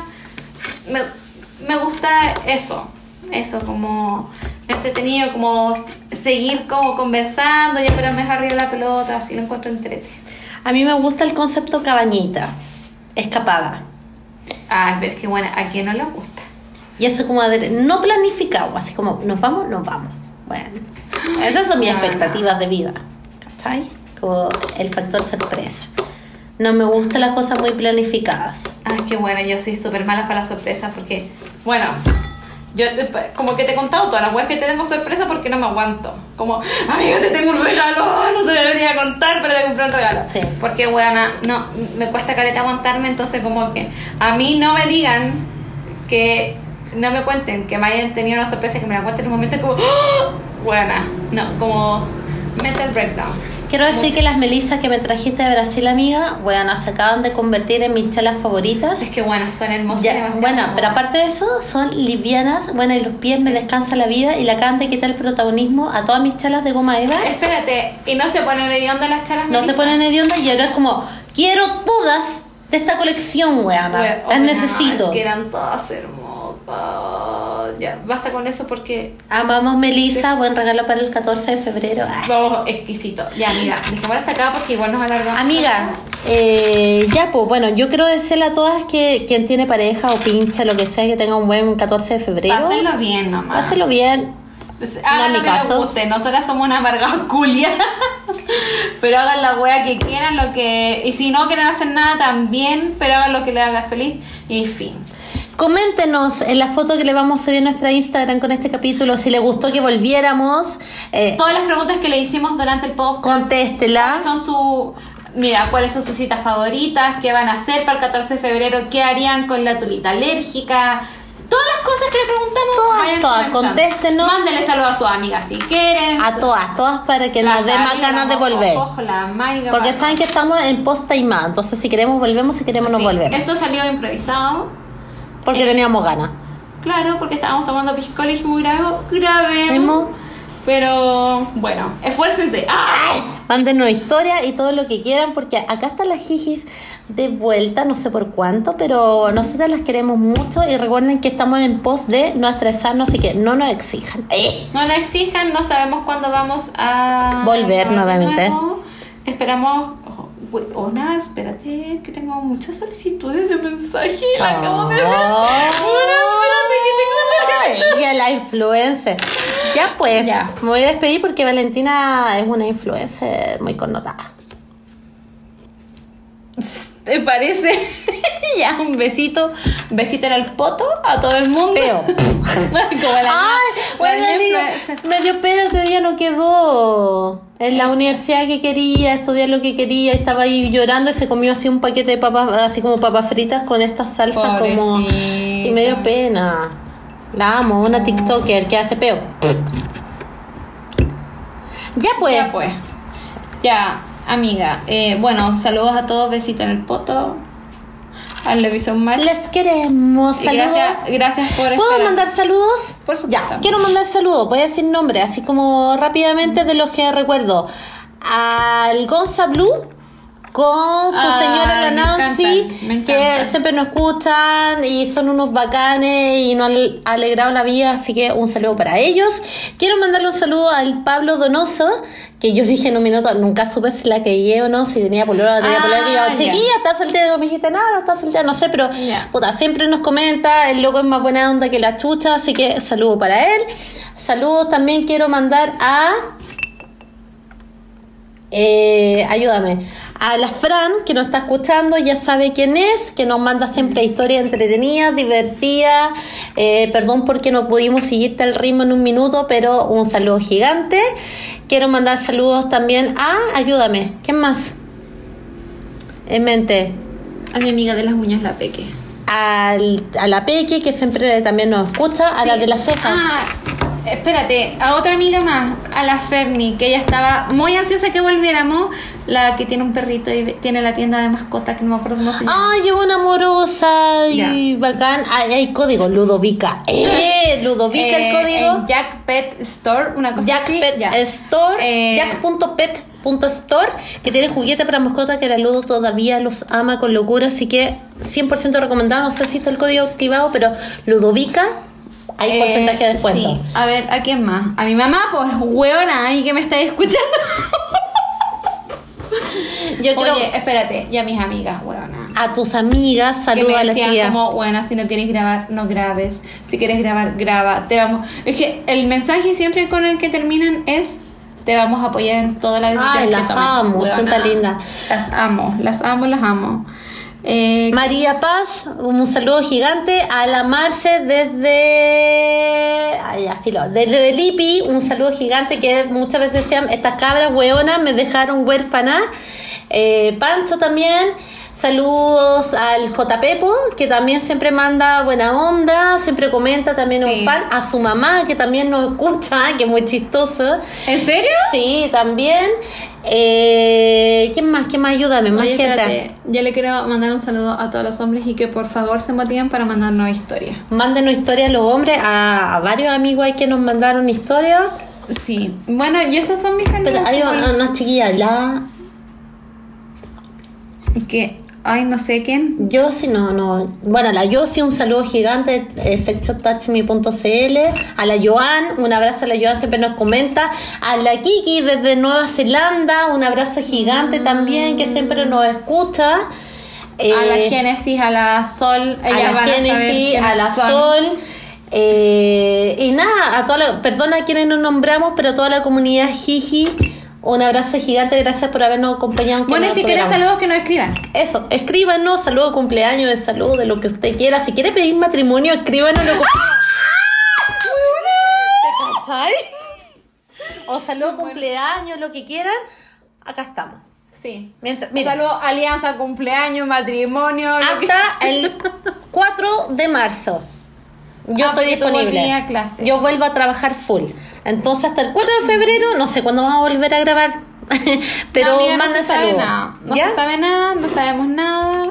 me, me gusta eso, eso como entretenido, como seguir como conversando, ya pero mejor arriba de la pelota, así lo encuentro entrete. A mí me gusta el concepto cabañita, escapada. Ah, pero es que bueno, a quién no le gusta. Y eso como de- no planificado, así como nos vamos, nos vamos. Bueno, esas son mis no. expectativas de vida, ¿cachai? Como el factor sorpresa. No me gustan las cosas muy planificadas. Ay, qué buena, yo soy súper mala para las sorpresas porque, bueno, yo te- como que te he contado todas las weas que te tengo sorpresa porque no me aguanto. Como, amiga, te tengo un regalo, *laughs* no te debería contar, pero te compré un regalo. Sí. Porque, weona, no, me cuesta caleta aguantarme, entonces como que a mí no me digan que, no me cuenten que me hayan tenido una sorpresa, que me la cuenten en un momento como, ¡Ah! weona, no, como mental breakdown. Quiero decir que las melisas que me trajiste de Brasil, amiga, bueno, se acaban de convertir en mis chelas favoritas. Es que, bueno, son hermosas. Ya, bueno, como- pero aparte de eso, son livianas, bueno, y los pies me descansa la vida y le acaban de quitar el protagonismo a todas mis chelas de goma eva. Espérate, ¿y no se ponen hediondas las chalas No se ponen hediondas y ahora es como, quiero todas de esta colección, weana. Wea, Las oh, necesito. Es que eran todas hermosas. Ya, basta con eso porque Amamos Melissa, buen regalo para el 14 de febrero. Ay. vamos exquisito. Ya, amiga, dejémosla hasta acá porque igual nos alargamos. Amiga, eh, ya pues bueno, yo quiero decirle a todas que quien tiene pareja o pincha, lo que sea, que tenga un buen 14 de febrero. Pásenlo bien nomás. Páselo bien. Pues, No hagan es lo mi que les guste. Nosotras somos una amargada culia. *laughs* pero hagan la wea que quieran, lo que. Y si no quieren hacer nada también, pero hagan lo que les haga feliz. Y fin. Coméntenos en la foto que le vamos a subir a nuestra Instagram con este capítulo si le gustó que volviéramos. Eh, Todas las preguntas que le hicimos durante el podcast. contéstela. ¿Cuáles son su mira cuáles son sus citas favoritas qué van a hacer para el 14 de febrero qué harían con la tulita alérgica todas las cosas que le preguntamos Todas, todas, contéstenos. mándenle saludos a sus amigas si quieren A todas, todas para que La nos den más ganas de volver. Mojo, la Maiga, Porque saben que estamos en post más. Entonces, si queremos, volvemos. Si queremos, nos Sí, volvemos. esto salió improvisado Porque teníamos ganas. claro porque estábamos tomando piscola y dijimos grabemos pero bueno esfuércense ¡Ay! Mándenos historia y todo lo que quieran, porque acá están las jijis de vuelta, no sé por cuánto, pero nosotras las queremos mucho y recuerden que estamos en pos de no estresarnos, así que no nos exijan. ¡Eh! No nos exijan, no sabemos cuándo vamos a Volver nuevamente. nuevo. Esperamos. Güey, Ona, espérate, que tengo muchas solicitudes de mensaje. La acabo de ver. Ona, espérate, que tengo Ella, la influencer. Ya pues, Ya. me voy a despedir porque Valentina es una influencer muy connotada. *laughs* ¿Te parece? *laughs* ya, un besito. Un besito en el poto a todo el mundo. Peo. *laughs* Como la, Ay, bueno, me dio pena, este día no quedó en la universidad que quería, estudiar lo que quería, estaba ahí llorando y se comió así un paquete de papas, así como papas fritas con esta salsa como... Y me dio pena. La amo, una TikToker que hace peo. Ya pues. Ya pues. Ya, amiga. Eh, bueno, saludos a todos, besito en el poto. Al Levison Match. Les queremos. Saludos. gracias, gracias por ¿Puedo esperar. mandar saludos? Por supuesto. Ya, quiero mandar saludos. Voy a decir nombre, así como rápidamente de los que recuerdo. Al Gonza Blue, con su Ah, señora la me Nancy, que siempre nos escuchan y son unos bacanes y nos han alegrado la vida, así que un saludo para ellos. Quiero mandarle un saludo al Pablo Donoso, que yo dije en un minuto, nunca supe si la quería o no, si tenía pololo o no tenía Ah, que yo, chiquilla, ¿estás soltera? Y me dijiste, no, no estás soltera, no sé, pero puta, siempre nos comenta, el loco es más buena onda que la chucha, así que saludo para él. Saludos también quiero mandar a... Eh, ayúdame. A la Fran, que nos está escuchando, ya sabe quién es, que nos manda siempre historias entretenidas, divertidas. Eh, perdón porque no pudimos seguirte el ritmo en un minuto, pero un saludo gigante. Quiero mandar saludos también a, ayúdame, ¿quién más? En mente. A mi amiga de las uñas, la peque. Al- a la Peque, que siempre también nos escucha, a la de las cejas. Ah, espérate, a otra amiga más, a la Ferni, que ella estaba muy ansiosa que volviéramos, la que tiene un perrito y tiene la tienda de mascotas, que no me acuerdo cómo se llama. Ay, es una amorosa y bacán. Ay, hay código, Ludovica. Eh, *laughs* Ludovica el Eh, código. en Jack Pet Store, una cosa Jack así. Pet. Store, Eh, jack.pet.store, que tiene juguete para mascota que la Ludo todavía los ama con locura, así que 100% recomendado, no sé si está el código activado, pero Ludovica, hay eh, porcentaje de descuento. sí. A ver, ¿a quién más? A mi mamá, pues, hueona, ahí que me estáis escuchando. Yo creo Oye, espérate, y a mis amigas, hueona. a tus amigas, que saluda me a la decían como, bueno, si no quieres grabar, no grabes. Si quieres grabar, graba. Te vamos. Es que el mensaje siempre con el que terminan es te vamos a apoyar en todas las decisiones Ay, que las tomes. amo, Huevona. son tan lindas. Las amo, las amo, las amo. Eh, María Paz, un saludo gigante a la Marce desde. Ay, filo. Desde Delipi, un saludo gigante que muchas veces decían: Estas cabras hueonas me dejaron huérfana. Eh, Pancho también. Saludos al JPepo, que también siempre manda buena onda, siempre comenta, también Sí. un fan. A su mamá, que también nos escucha, *laughs* que es muy chistosa. ¿En serio? Sí, también. Eh, ¿Quién más? ¿Quién más? Ayúdame, más Oye, gente. yo le quiero mandar un saludo a todos los hombres y que por favor se motiven para mandarnos historias. Mándenos historias los hombres. A, a varios amigos hay que nos mandaron historias. Sí. Bueno, y esos son mis amigos. Pero hay una, una chiquilla, la. que, ay, no sé quién. Yo sí, no, no. Bueno, a la yo sí, un saludo gigante, eh, sexotouchme.cl. A la Joan, un abrazo a la Joan, siempre nos comenta. A la Kiki desde Nueva Zelanda, un abrazo gigante también, que siempre nos escucha. a la Eh, Génesis, a la Sol, a la a Génesis, a la. Sol. eh, y nada, a toda la, perdona a quienes nos nombramos, pero a toda la comunidad Jiji, un abrazo gigante, gracias por habernos acompañado. en Bueno, si quieren saludos, que nos escriban. Eso, escríbanos, saludo de cumpleaños, de salud, de lo que usted quiera. Si quiere pedir matrimonio, escríbanos lo que *laughs* ¿Te cachai? O saludo de cumpleaños, lo que quieran, acá estamos. Sí. Mientras, Saludos, alianza, cumpleaños, matrimonio. que- hasta *laughs* el 4 de marzo. Yo Ah, estoy disponible. Yo vuelvo a trabajar full. Entonces hasta el 4 de febrero, no sé cuándo vamos a volver a grabar. *laughs* Pero No, mira, no manden se sabe saludos. nada. No ¿Ya? se sabe nada, no sabemos nada.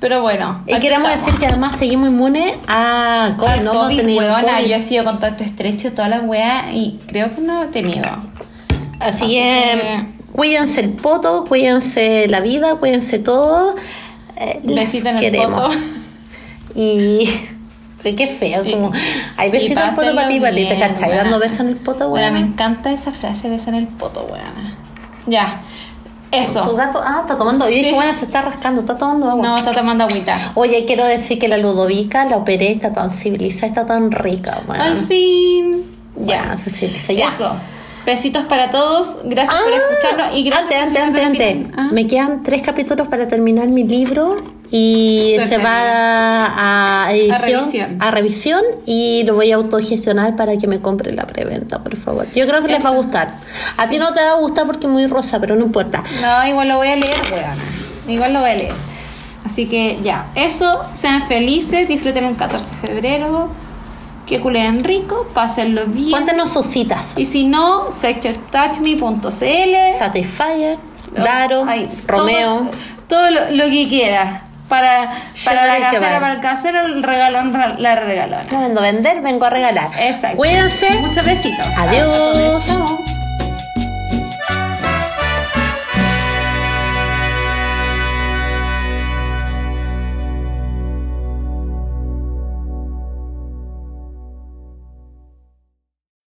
Pero bueno. Y queremos estamos. decir que además seguimos inmunes a COVID. No hemos COVID, tenido huevona, COVID. yo he sido contacto estrecho todas las weas y creo que no he tenido. Así, Así que, que- cuídense el poto, cuídense la vida, cuídense todo. Eh, les el poto. Y. *laughs* pero qué feo, como. Hay y besitos en el poto para ti, para ti, ¿te cachai? Dando besos en el poto, Bueno, me weón. encanta esa frase, beso en el poto, weona. Ya. Eso. Tu gato, ah, está tomando. Yo Sí. dije, bueno, se está rascando, está tomando agua. No, está tomando agüita. Oye, quiero decir que la Ludovica la operé, está tan civilizada, está tan rica, weón. Al fin. Ya, se civiliza, ya. Eso. Besitos para todos. Gracias por Ah, escucharnos. Y gracias antes, por antes, antes, antes. Ah. Me quedan tres capítulos para terminar mi libro y Suerte, se va a edición, revisión. a revisión y lo voy a autogestionar para que me compre la preventa, por favor. Yo creo que les va a gustar. A ti no te va a gustar porque es muy rosa, pero no importa. No, igual lo voy a leer, weona. Igual lo voy a leer. Así que ya, eso, sean felices, disfruten el 14 de febrero, que culen rico, pásenlo bien. Cuéntanos sus citas. Y si no, sextouchme.cl, Satisfyer, Daro, Ay, Romeo. Todo, todo lo, lo que quieras. Para, para la casera, para el casero, el regalón, la regalona. A vender, vengo a regalar. Exacto. Cuídense. Muchos besitos. Adiós. Chao.